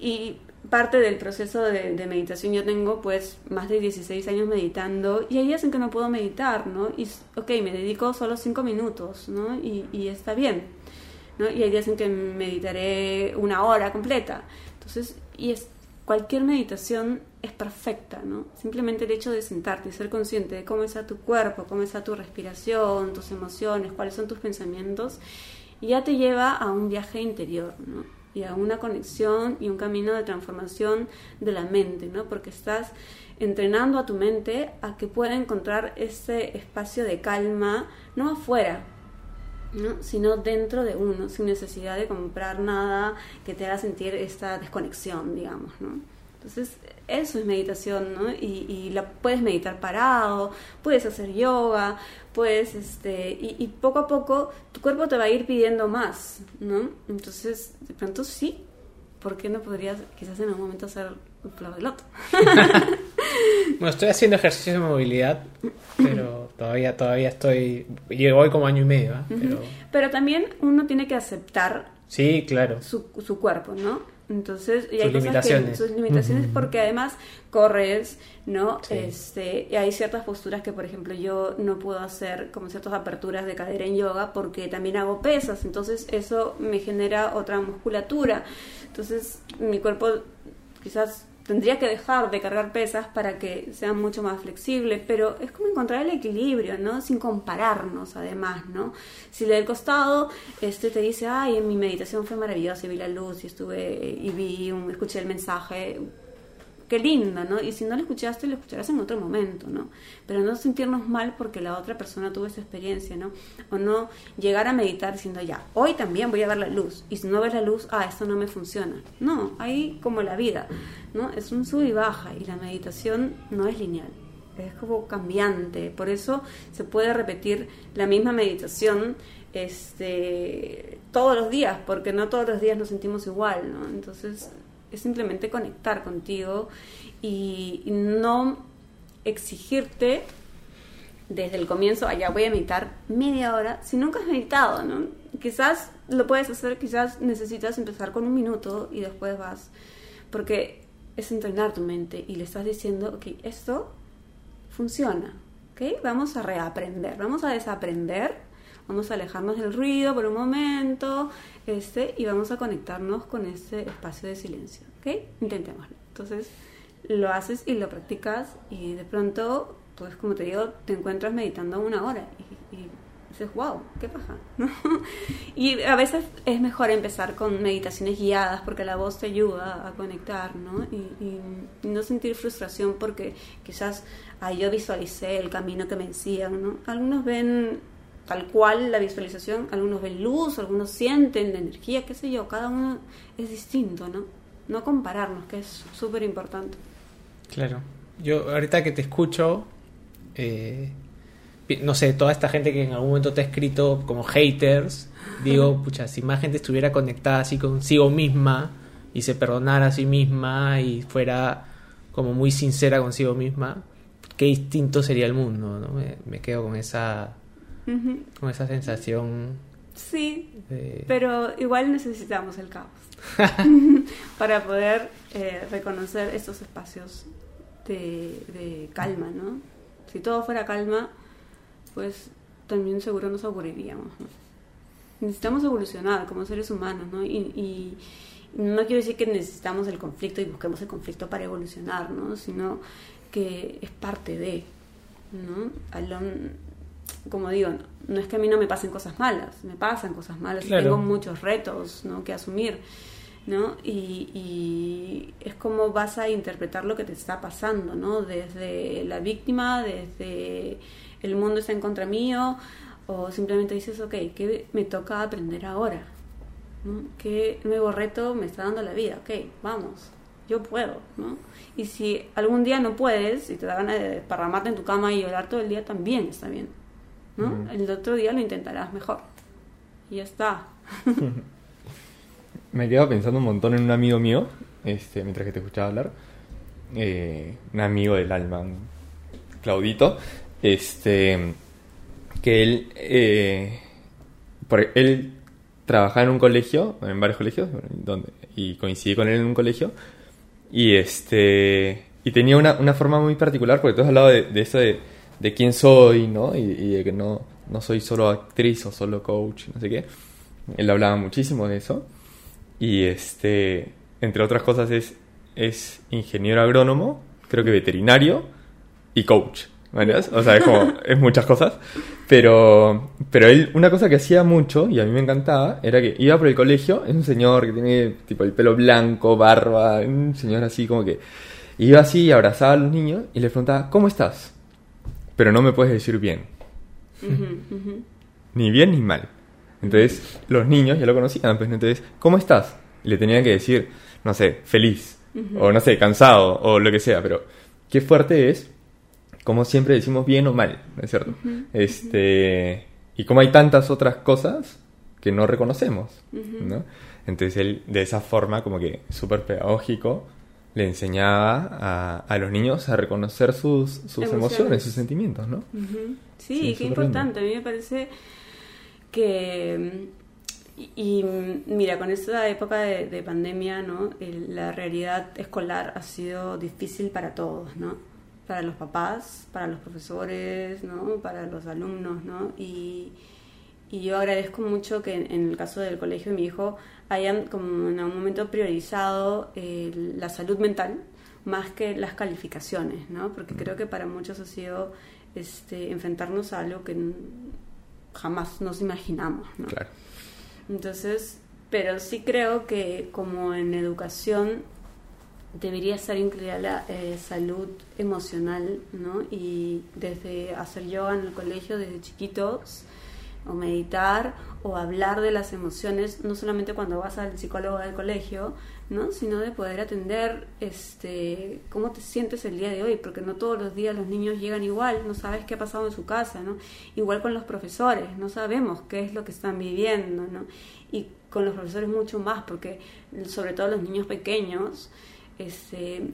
Y parte del proceso de, meditación yo tengo pues más de 16 años meditando y hay días en que no puedo meditar, ¿no? Y ok, me dedico solo 5 minutos, ¿no? Y, y, está bien, ¿no? Y hay días en que meditaré una hora completa. Entonces, y es, cualquier meditación es perfecta, ¿no? Simplemente el hecho de sentarte y ser consciente de cómo está tu cuerpo, cómo está tu respiración, tus emociones, cuáles son tus pensamientos, ya te lleva a un viaje interior, ¿no? Y a una conexión y un camino de transformación de la mente, ¿no? Porque estás entrenando a tu mente a que pueda encontrar ese espacio de calma, no afuera, ¿no? sino dentro de uno, sin necesidad de comprar nada que te haga sentir esta desconexión, digamos, ¿no? Entonces, eso es meditación, ¿no? Y, y la puedes meditar parado, puedes hacer yoga, puedes, este, y, y, poco a poco tu cuerpo te va a ir pidiendo más, ¿no? Entonces, de pronto sí, ¿por qué no podrías quizás en algún momento hacer un de loto? bueno, estoy haciendo ejercicio de movilidad, pero todavía, todavía estoy, llevo hoy como año y medio, ¿eh? pero... pero también uno tiene que aceptar Sí, claro. Su, su cuerpo, ¿no? Entonces, y Sus hay cosas limitaciones. que sus limitaciones porque además corres, ¿no? Sí. Este, y hay ciertas posturas que, por ejemplo, yo no puedo hacer como ciertas aperturas de cadera en yoga porque también hago pesas, entonces eso me genera otra musculatura. Entonces, mi cuerpo quizás tendría que dejar de cargar pesas para que sea mucho más flexible, pero es como encontrar el equilibrio, ¿no? Sin compararnos, además, ¿no? Si del costado este te dice, ay, en mi meditación fue maravillosa, y vi la luz y estuve y vi, un, escuché el mensaje, qué linda, ¿no? Y si no lo escuchaste, lo escucharás en otro momento, ¿no? Pero no sentirnos mal porque la otra persona tuvo esa experiencia, ¿no? O no llegar a meditar diciendo, ya, hoy también voy a ver la luz. Y si no ves la luz, ah, esto no me funciona. No, ahí como la vida, ¿no? Es un sub y baja y la meditación no es lineal. Es como cambiante, por eso se puede repetir la misma meditación este, todos los días, porque no todos los días nos sentimos igual, ¿no? Entonces es simplemente conectar contigo y, no exigirte desde el comienzo, allá voy a meditar media hora, si nunca has meditado, ¿no? Quizás lo puedes hacer, quizás necesitas empezar con un minuto y después vas, porque es entrenar tu mente y le estás diciendo, ok, esto funciona, ¿ok? Vamos a reaprender, vamos a desaprender, vamos a alejarnos del ruido por un momento, este, y vamos a conectarnos con este espacio de silencio, ¿ok? Intentémoslo. Entonces, lo haces y lo practicas y de pronto, pues como te digo, te encuentras meditando una hora y, y dices, wow, qué paja. ¿no? y a veces es mejor empezar con meditaciones guiadas porque la voz te ayuda a conectar, ¿no? Y, y- no sentir frustración porque quizás ah, yo visualicé el camino que me decían, ¿no? Algunos ven tal cual la visualización, algunos ven luz, algunos sienten la energía, qué sé yo, cada uno es distinto, ¿no? No compararnos, que es súper importante. Claro. Yo ahorita que te escucho, eh, no sé, toda esta gente que en algún momento te ha escrito como haters, digo, pucha, si más gente estuviera conectada así consigo misma y se perdonara a sí misma y fuera como muy sincera consigo misma, qué distinto sería el mundo, ¿no? Me, me quedo con esa, Ujú. con esa sensación Sí, de... pero igual necesitamos el caos para poder eh, reconocer estos espacios de, de calma, ¿no? Si todo fuera calma, pues también seguro nos aburriríamos, ¿no? Necesitamos evolucionar como seres humanos, ¿no? Y, y no quiero decir que necesitamos el conflicto y busquemos el conflicto para evolucionar, ¿no? Sino que es parte de, ¿no? Alon- como digo, no, no es que a mí no me pasen cosas malas, me pasan cosas malas, y Claro. tengo muchos retos ¿no? que asumir, ¿no? Y, y es como vas a interpretar lo que te está pasando, ¿no? Desde la víctima, desde el mundo está en contra mío, o simplemente dices, ok, ¿qué me toca aprender ahora? ¿no? ¿Qué nuevo reto me está dando la vida? Ok, vamos, yo puedo, ¿no? Y si algún día no puedes y te da ganas de parramarte en tu cama y llorar todo el día, también está bien, ¿no? El otro día lo intentarás mejor. Y ya está. Me he quedado pensando un montón en un amigo mío, este, mientras que te escuchaba hablar. Eh, un amigo del alma, Claudito. Este. Que él. eh, por- él trabajaba en un colegio, en varios colegios, donde, y coincidí con él en un colegio. Y este. Y tenía una, una forma muy particular, porque tú has hablado de, de eso de, de quién soy, ¿no? Y, y de que no, no soy solo actriz o solo coach, no sé qué. Él hablaba muchísimo de eso. Y este, entre otras cosas, es, es ingeniero agrónomo, creo que veterinario y coach. ¿vale? O sea, es como, es muchas cosas. Pero, pero él, una cosa que hacía mucho, y a mí me encantaba, era que iba por el colegio, es un señor que tiene tipo el pelo blanco, barba, un señor así como que iba así y abrazaba a los niños y les preguntaba, ¿cómo estás? Pero no me puedes decir bien ni bien ni mal. Entonces, los niños ya lo conocían, pues entonces, ¿cómo estás? Y le tenían que decir, no sé, feliz, o no sé, cansado, o lo que sea, pero qué fuerte es, como siempre decimos bien o mal, ¿no es cierto? Este, y como hay tantas otras cosas que no reconocemos, ¿no? Entonces él, de esa forma, como que súper pedagógico, le enseñaba a, a los niños a reconocer sus, sus emociones, Emociones. sus sentimientos, ¿no? Sí, Sí, qué importante. A mí me parece que, Y, y, mira, con esta época de, de pandemia, ¿no? El- la realidad escolar ha sido difícil para todos, ¿no? Para los papás, para los profesores, ¿no? Para los alumnos, ¿no? Y, y yo agradezco mucho que en, en el caso del colegio de mi hijo hayan como en algún momento priorizado eh, la salud mental más que las calificaciones, ¿no? Porque creo que para muchos ha sido este, enfrentarnos a algo que jamás nos imaginamos, ¿no? Claro. Entonces, pero sí creo que como en educación debería estar incluida la eh, salud emocional, ¿no? Y desde hacer yoga en el colegio desde chiquitos, o meditar, o hablar de las emociones, no solamente cuando vas al psicólogo del colegio, ¿no? Sino de poder atender este cómo te sientes el día de hoy, porque no todos los días los niños llegan igual, no sabes qué ha pasado en su casa, ¿no? Igual con los profesores, no sabemos qué es lo que están viviendo, ¿no? Y con los profesores mucho más, porque sobre todo los niños pequeños, este,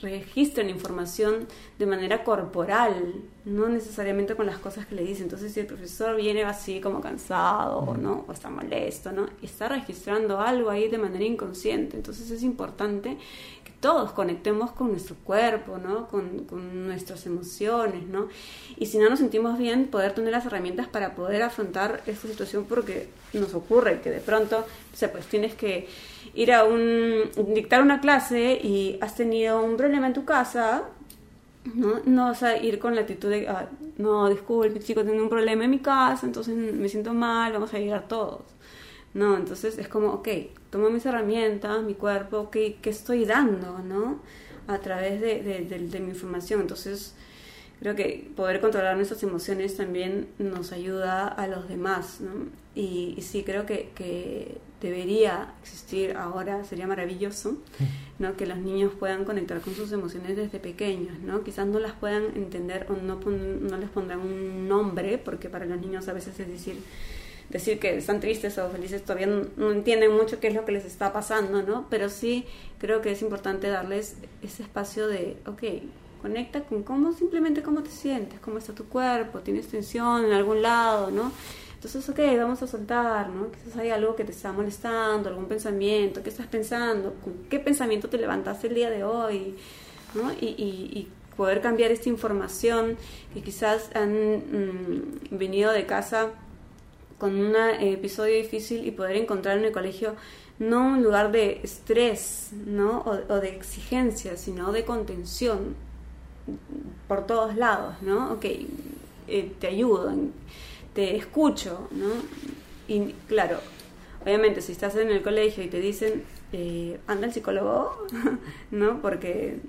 registran información de manera corporal, no necesariamente con las cosas que le dicen. Entonces, si el profesor viene así como cansado, ¿no? O está molesto, ¿no? Está registrando algo ahí de manera inconsciente. Entonces, es importante que todos conectemos con nuestro cuerpo, ¿no? Con, con nuestras emociones, ¿no? Y si no nos sentimos bien, poder tener las herramientas para poder afrontar esta situación porque nos ocurre que de pronto, o sea, pues tienes que ir a un dictar una clase y has tenido un problema en tu casa, no, no vas a ir con la actitud de, "Ah, no, disculpe, chico, tengo un problema en mi casa, entonces me siento mal, vamos a llegar todos. No, entonces es como, ok, tomo mis herramientas, mi cuerpo, ok, ¿qué estoy dando, no? A través de, de, de- de mi información. Entonces, creo que poder controlar nuestras emociones también nos ayuda a los demás, ¿no? Y, y sí, creo que, que debería existir ahora, sería maravilloso, ¿no? Que los niños puedan conectar con sus emociones desde pequeños, ¿no? Quizás no las puedan entender o no, pon- no les pondrán un nombre, porque para los niños a veces es decir, decir que están tristes o felices todavía no, no entienden mucho qué es lo que les está pasando, ¿no? Pero sí creo que es importante darles ese espacio de, ok, conecta con cómo, simplemente cómo te sientes, cómo está tu cuerpo, tienes tensión en algún lado, ¿no? Entonces, ok, vamos a soltar, ¿no? Quizás hay algo que te está molestando, algún pensamiento, ¿qué estás pensando? ¿Con qué pensamiento te levantaste el día de hoy? ¿no? Y, y- poder cambiar esta información que quizás han mm, venido de casa con un episodio difícil y poder encontrar en el colegio no un lugar de estrés ¿no? o, de exigencia, sino de contención por todos lados, ¿no? Ok, eh, te ayudo, te escucho, ¿no? Y claro, obviamente si estás en el colegio y te dicen, eh, anda al psicólogo, ¿no? Porque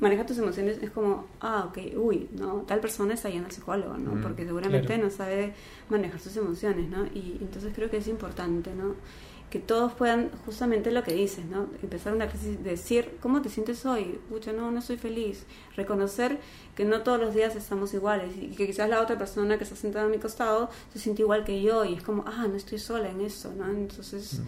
maneja tus emociones es como, ah, ok, uy, no, tal persona está yendo al psicólogo, ¿no? Mm, Porque seguramente claro. no sabe manejar sus emociones, ¿no? Y entonces creo que es importante, ¿no? Que todos puedan, justamente lo que dices, ¿no? Empezar una crisis, decir, ¿cómo te sientes hoy? Pucha, no, no estoy feliz. Reconocer que no todos los días estamos iguales y que quizás la otra persona que está sentada a mi costado se siente igual que yo y es como, ah, no estoy sola en eso, ¿no? Entonces,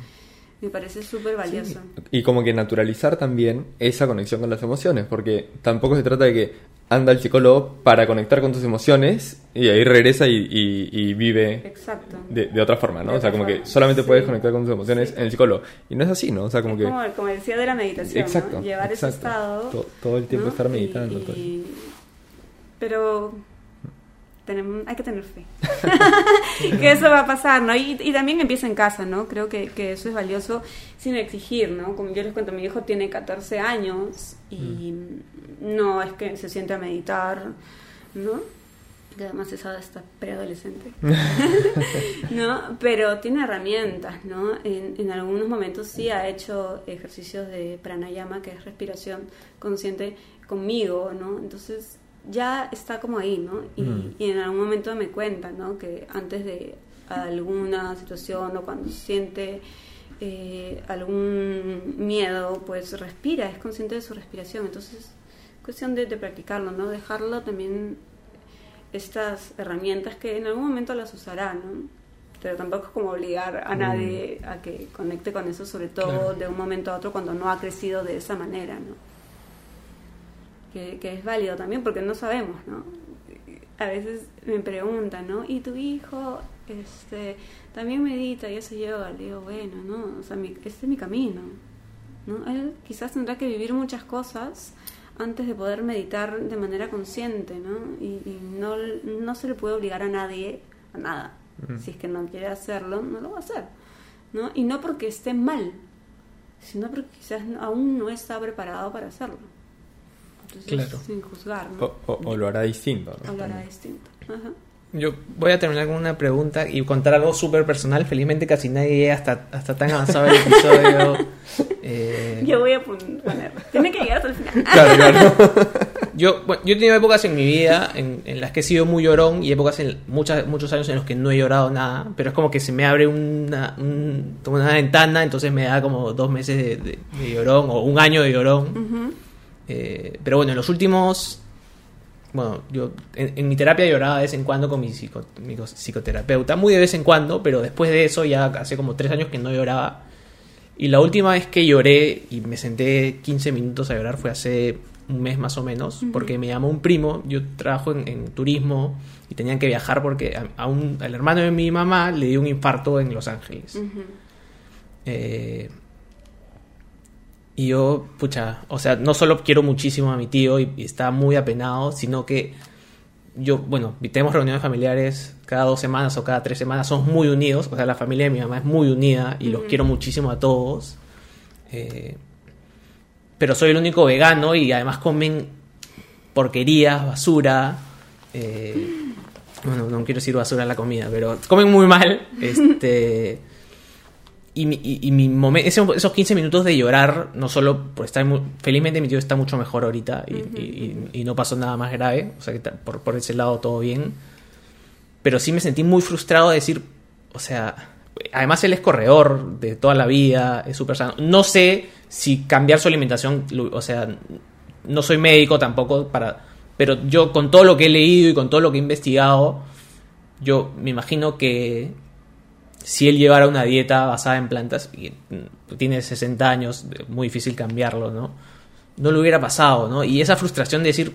me parece súper valioso. Y como que naturalizar también esa conexión con las emociones, porque tampoco se trata de que anda el psicólogo para conectar con tus emociones y ahí regresa y, y- y vive de, de otra forma, ¿no? De o sea, como que solamente sí. puedes conectar con tus emociones Sí. en el psicólogo. Y no es así, ¿no? O sea, como Es que... como, como decía de la meditación, ¿no? Exacto, llevar ese estado. To- todo el tiempo ¿no? estar meditando, y- pero tenemos, hay que tener fe. que eso va a pasar, ¿no? Y, y también empieza en casa, ¿no? Creo que, que eso es valioso sin exigir, ¿no? Como yo les cuento, mi hijo tiene 14 años y Mm. no es que se siente a meditar, ¿no? Que además es hasta preadolescente. ¿no? Pero tiene herramientas, ¿no? En, en algunos momentos sí ha hecho ejercicios de pranayama, que es respiración consciente, conmigo, ¿no? Entonces ya está como ahí, ¿no? Y, Mm. y en algún momento me cuenta, ¿no? Que antes de alguna situación o cuando siente eh, algún miedo, pues respira, es consciente de su respiración. Entonces, cuestión de, de practicarlo, ¿no? Dejarlo también estas herramientas que en algún momento las usará, ¿no? Pero tampoco es como obligar a nadie a que conecte con eso, sobre todo Claro. de un momento a otro cuando no ha crecido de esa manera, ¿no? Que, que es válido también porque no sabemos, ¿no? A veces me preguntan, ¿no? ¿Y tu hijo este, también medita y hace yoga. Le digo, bueno, ¿no? O sea, mi- este es mi camino, ¿no? Él quizás tendrá que vivir muchas cosas antes de poder meditar de manera consciente, ¿no? Y, y no, no se le puede obligar a nadie a nada. Si es que no quiere hacerlo, no lo va a hacer, ¿no? Y no porque esté mal, sino porque quizás aún no está preparado para hacerlo. Entonces, Claro. sin juzgar, ¿no? O, o- o lo hará distinto, ¿no? Hablará distinto. Ajá. Yo voy a terminar con una pregunta y contar algo súper personal. Felizmente casi nadie llega hasta, hasta tan avanzado el episodio. Eh, Yo voy a pon- poner. Tiene que llegar hasta el final. Claro, claro. Yo, bueno, yo he tenido épocas en mi vida en, en las que he sido muy llorón y épocas en muchas, muchos años en los que no he llorado nada, pero es como que se me abre una, un- una ventana, entonces me da como dos meses de, de- de llorón o un año de llorón. Eh, pero bueno, en los últimos... Bueno, yo en, en mi terapia lloraba de vez en cuando con mi, psico- mi psicoterapeuta, muy de vez en cuando, pero después de eso ya hace como tres años que no lloraba. Y la última vez que lloré y me senté 15 minutos a llorar fue hace un mes más o menos, porque me llamó un primo, yo trabajo en, en turismo y tenían que viajar porque a, a un, al hermano de mi mamá le dio un infarto en Los Ángeles. Ujú. Eh, y yo, pucha, o sea, no solo quiero muchísimo a mi tío y, y está muy apenado, sino que yo, bueno, tenemos reuniones familiares cada dos semanas o cada tres semanas, somos muy unidos, o sea, la familia de mi mamá es muy unida y los quiero muchísimo a todos. Eh, pero soy el único vegano y además comen porquerías, basura. eh, bueno, no quiero decir basura en la comida, pero comen muy mal. Este. Y mi, y, y mi momen- ese- esos 15 minutos de llorar, no solo por estar muy, felizmente mi tío está mucho mejor ahorita y, y- y- y no pasó nada más grave, o sea que por, por ese lado todo bien. Pero sí me sentí muy frustrado de decir, o sea, además él es corredor de toda la vida, es súper sano. No sé si cambiar su alimentación, o sea, no soy médico tampoco para... Pero yo con todo lo que he leído y con todo lo que he investigado, yo me imagino que si él llevara una dieta basada en plantas, y mm, tiene 60 años, muy difícil cambiarlo, ¿no? No le hubiera pasado, ¿no? Y esa frustración de decir,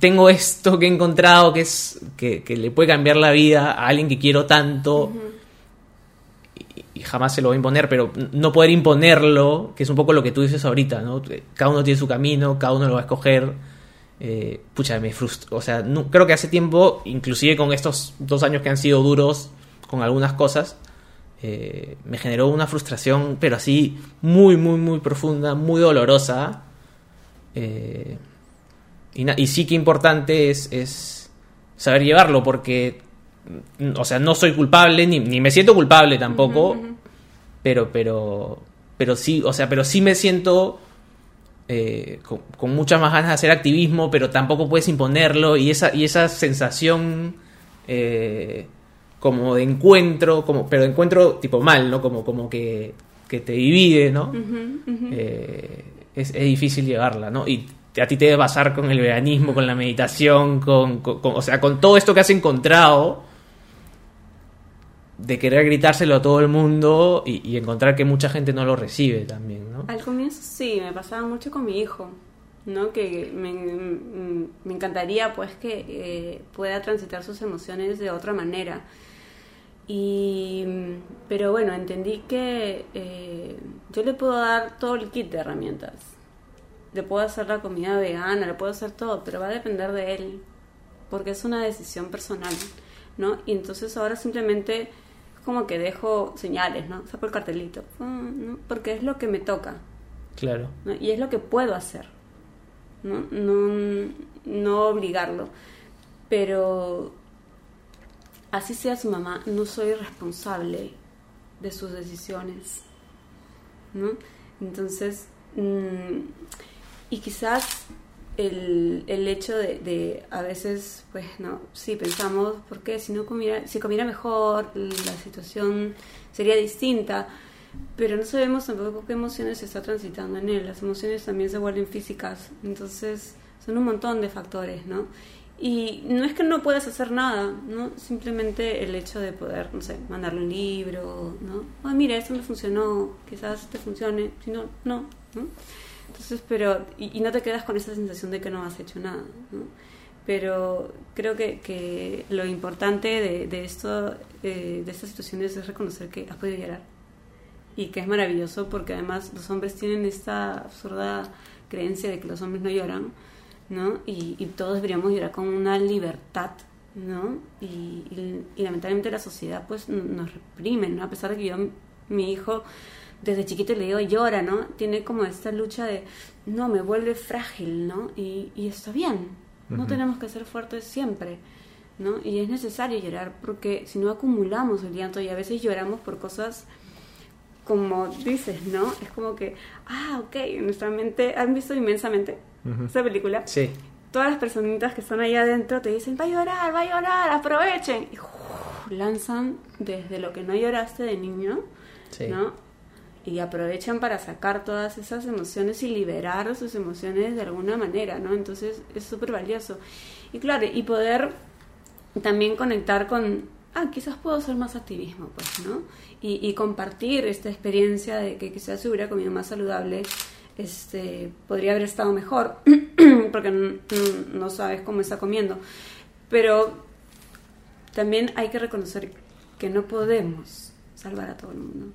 tengo esto que he encontrado que es que, le puede cambiar la vida a alguien que quiero tanto y, jamás se lo voy a imponer, pero no poder imponerlo, que es un poco lo que tú dices ahorita, ¿no? Cada uno tiene su camino, cada uno lo va a escoger. Eh, pucha, me frustra. O sea, creo que hace tiempo, inclusive con estos dos años que han sido duros con algunas cosas, eh, me generó una frustración, pero así muy, muy, muy profunda, muy dolorosa. Eh, y, sí que importante es, es saber llevarlo, porque, o sea, no soy culpable, ni, ni me siento culpable tampoco, pero, pero, pero sí, o sea, pero sí me siento eh, con, con muchas más ganas de hacer activismo, pero tampoco puedes imponerlo, y esa, y esa sensación eh, como de encuentro, como, pero de encuentro tipo mal, ¿no? Como, como que, que te divide, ¿no? Eh, es, es difícil llevarla, ¿no? Y a ti te debe pasar con el veganismo, con la meditación, con, con- con- o sea, con todo esto que has encontrado de querer gritárselo a todo el mundo y, y encontrar que mucha gente no lo recibe también, ¿no? Al comienzo sí, me pasaba mucho con mi hijo, ¿no? Que me, me encantaría pues que eh, pueda transitar sus emociones de otra manera. Y, pero bueno, entendí que eh, yo le puedo dar todo el kit de herramientas. Le puedo hacer la comida vegana, le puedo hacer todo, pero va a depender de él, porque es una decisión personal, ¿no? Y entonces ahora simplemente es como que dejo señales, ¿no? Saco el cartelito, ¿no? porque es lo que me toca, Claro. ¿no? Y es lo que puedo hacer, ¿no? No, no obligarlo. Pero así sea su mamá, no soy responsable de sus decisiones, ¿no? Entonces, mm, y quizás el, el hecho de, de a veces, pues, no, sí, pensamos, ¿por qué? Si no comiera, si comiera mejor, la situación sería distinta, pero no sabemos tampoco qué emociones se está transitando en él. Las emociones también se vuelven físicas, entonces son un montón de factores, ¿no? Y no es que no puedas hacer nada, ¿no? Simplemente el hecho de poder, no sé, mandarle un libro, ¿no? Ah, mira, esto me funcionó, quizás te funcione, si no, no. Entonces, pero, y, y no te quedas con esa sensación de que no has hecho nada, ¿no? pero creo que, que lo importante de, de esto, eh, de estas situaciones es reconocer que has podido llorar y que es maravilloso porque además los hombres tienen esta absurda creencia de que los hombres no lloran, ¿no? Y, y todos deberíamos llorar con una libertad, ¿no? Y, y- y lamentablemente la sociedad pues nos reprime, ¿no? A pesar de que yo, mi hijo, desde chiquito le digo llora, ¿no? Tiene como esta lucha de, no, me vuelve frágil, ¿no? Y, y está bien, no tenemos que ser fuertes siempre. ¿no? Y es necesario llorar porque si no acumulamos el llanto y a veces lloramos por cosas como dices, ¿no? Es como que, ah, ok, nuestra mente, ¿han visto inmensamente esa película? Sí. Todas las personitas que están ahí adentro te dicen, va a llorar, va a llorar, aprovechen. Y lanzan desde lo que no lloraste de niño, Sí. ¿no? Y aprovechan para sacar todas esas emociones y liberar sus emociones de alguna manera, ¿no? Entonces es súper valioso. Y claro, y poder también conectar con, ah, quizás puedo hacer más activismo, pues, ¿no? Y, y compartir esta experiencia de que quizás si hubiera comido más saludable, este, podría haber estado mejor, porque no sabes cómo está comiendo. Pero también hay que reconocer que no podemos salvar a todo el mundo.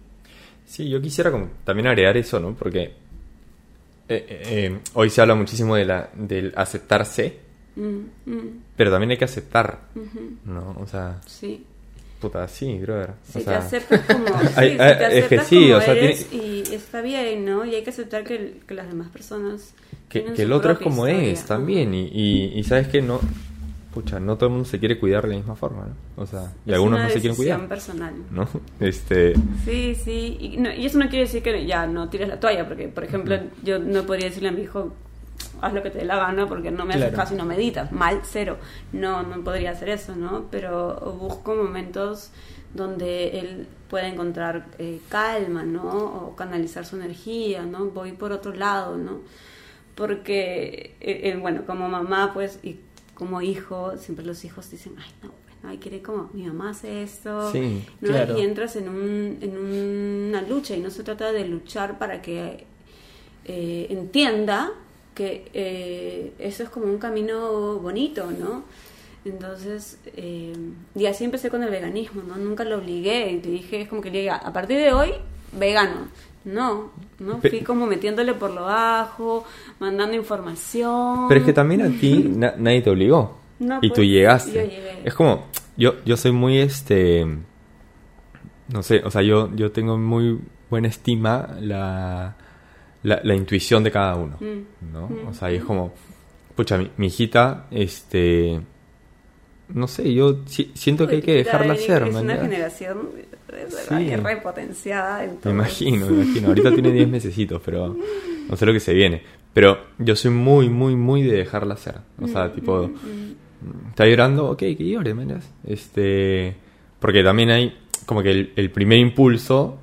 Sí, yo quisiera como también agregar eso, ¿no? Porque eh, eh, eh, hoy se habla muchísimo de la, del aceptarse, Mm, mm, pero también hay que aceptar, ¿no? O sea, sí. Puta, sí, brother. O Si te sea, aceptas como, sí, Hay- si te hay- es que aceptas sí, como o sea, eres y está bien, ¿no? Y hay que aceptar que, que las demás personas que, que el otro es como historia. es también. Y, y, y sabes que no, pucha, no todo el mundo se quiere cuidar de la misma forma, ¿no? O sea, y Es algunos una no se quieren cuidar, personal. ¿no? Este, Sí, sí. Y, no- y eso no quiere decir que ya no tires la toalla, porque, por ejemplo, yo no podría decirle a mi hijo, haz lo que te dé la gana porque no me haces Claro. caso y no meditas. Mal, cero. No, no podría hacer eso, ¿no? Pero busco momentos donde él pueda encontrar eh, calma, ¿no? O canalizar su energía, ¿no? Voy por otro lado, ¿no? Porque, eh, eh, bueno, como mamá, pues, y como hijo, siempre los hijos dicen, ay, no, pues, ay, quiere como, mi mamá hace esto, Sí, ¿no? claro. Y entras en, un, en una lucha y no se trata de luchar para que eh, entienda que eh, eso es como un camino bonito, ¿no? Entonces, eh, y así empecé con el veganismo, ¿no? Nunca lo obligué y le dije, es como que le diga, a partir de hoy, vegano. No, no, fui como metiéndole por lo bajo, mandando información. Pero es que también a ti na- nadie te obligó. No, y tú pues, llegaste. yo llegué. Es como, yo, yo soy muy este. No sé, o sea, yo, yo tengo muy buena estima la, la, la intuición de cada uno. Mm. ¿No? Mm. O sea, y es como, pucha, mi, mi hijita, este. No sé, yo si- siento que hay que dejarla ser, Es una generación Sí. repotenciada en Me imagino, me imagino. Ahorita tiene 10 mesecitos, pero no sé lo que se viene. Pero yo soy muy, muy, muy de dejarla ser. O sea, tipo, está llorando, ok, que llore, mañas. Este, porque también hay como que el, el primer impulso,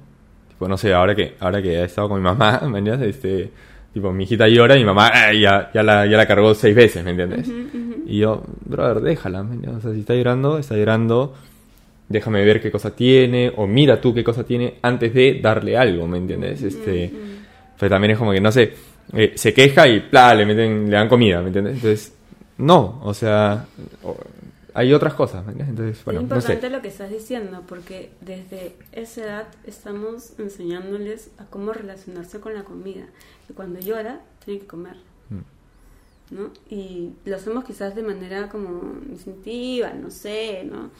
tipo, no sé, ahora que, ahora que he estado con mi mamá, mañas, este, tipo, mi hijita llora y mi mamá ah, ya, ya, la, ya la cargó seis veces, ¿me entiendes? Y yo, brother, déjala, mañas. O sea, si está llorando, está llorando déjame ver qué cosa tiene, o mira tú qué cosa tiene antes de darle algo, ¿me entiendes? Este, Pero también es como que, no sé, eh, se queja y ¡pla! le meten, le dan comida, ¿me entiendes? Entonces, no, o sea, hay otras cosas. Entonces, bueno, es no importante sé. lo que estás diciendo, porque desde esa edad estamos enseñándoles a cómo relacionarse con la comida. Que cuando llora, tiene que comer. ¿No? Y lo hacemos quizás de manera como instintiva, no sé, ¿no?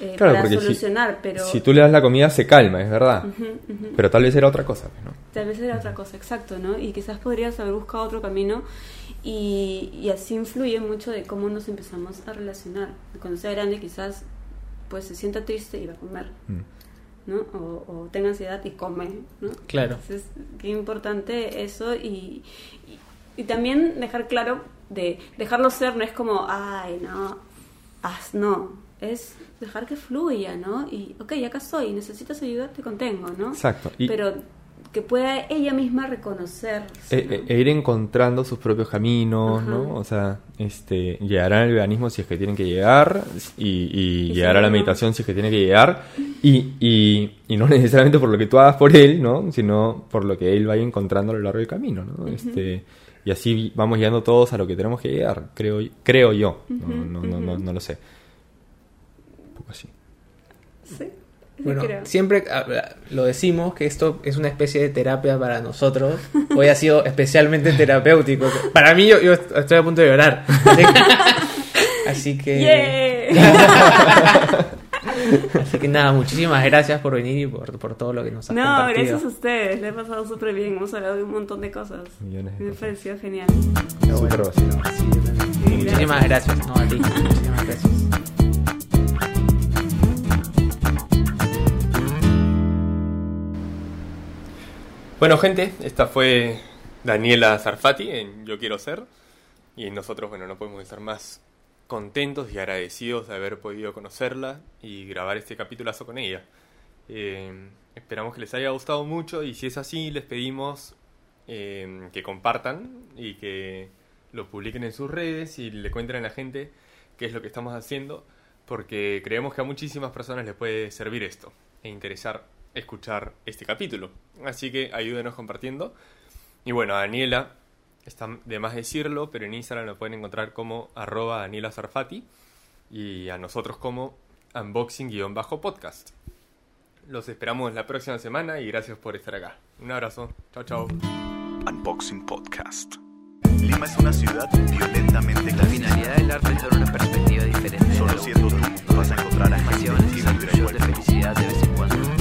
Eh, Claro, para porque si- solucionar, pero Si tú le das la comida, se calma, es verdad. Pero tal vez era otra cosa, ¿no? tal vez era otra cosa, exacto, ¿no? Y quizás podrías haber buscado otro camino y, y así influye mucho de cómo nos empezamos a relacionar. Cuando sea grande quizás pues se sienta triste y va a comer. Mm. ¿no? O, o tenga ansiedad y come, ¿no? Claro. Entonces, qué importante eso y, y, y también dejar claro de dejarlo ser, no es como, ay, no, haz, no, es dejar que fluya, ¿no? Y, ok, acá estoy, necesitas ayuda, te contengo, ¿no? Exacto. Y- Pero que pueda ella misma reconocer. E, e- e ir encontrando sus propios caminos, Ajá. ¿no? O sea, este, llegarán al veganismo si es que tienen que llegar y, y Y llegar a la no. meditación si es que tiene que llegar y, y, y no necesariamente por lo que tú hagas por él, ¿no? Sino por lo que él vaya encontrando a lo largo del camino, ¿no? Este, y así vamos llegando todos a lo que tenemos que llegar, creo, creo yo. No, no, no, no, no lo sé. Un poco así. Sí. Bueno, creo. siempre ah, lo decimos que esto es una especie de terapia para nosotros. Hoy ha sido especialmente terapéutico. Para mí, yo, yo estoy a punto de llorar. Así que, así que, ¡Yeah! Así que nada, muchísimas gracias por venir y por, por todo lo que nos has No, compartido. gracias a ustedes. Le he pasado súper bien. Hemos hablado de un montón de cosas. Millones de Me cosas. pareció genial. Súper bueno, sí. Muchísimas gracias, no a ti. Muchísimas gracias. Bueno, gente, esta fue Daniela Zarfati en Yo Quiero Ser. Y nosotros, bueno, no podemos estar más contentos y agradecidos de haber podido conocerla y grabar este capitulazo con ella. Eh, esperamos que les haya gustado mucho y si es así, les pedimos eh, que compartan y que lo publiquen en sus redes y le cuenten a la gente qué es lo que estamos haciendo, porque creemos que a muchísimas personas les puede servir esto e interesar escuchar este capítulo. Así que ayúdenos compartiendo. Y bueno, Daniela, está de más decirlo, pero en Instagram lo pueden encontrar como arroba Daniela Zarfati y a nosotros como unboxing-podcast. Los esperamos la próxima semana y gracias por estar acá. Un abrazo. Chao, chao. Unboxing Podcast. Lima es una ciudad violentamente La finalidad del arte es dar una perspectiva diferente. Solo siendo tú vas a encontrar a gente Pasiones y de que tú. felicidad debe ser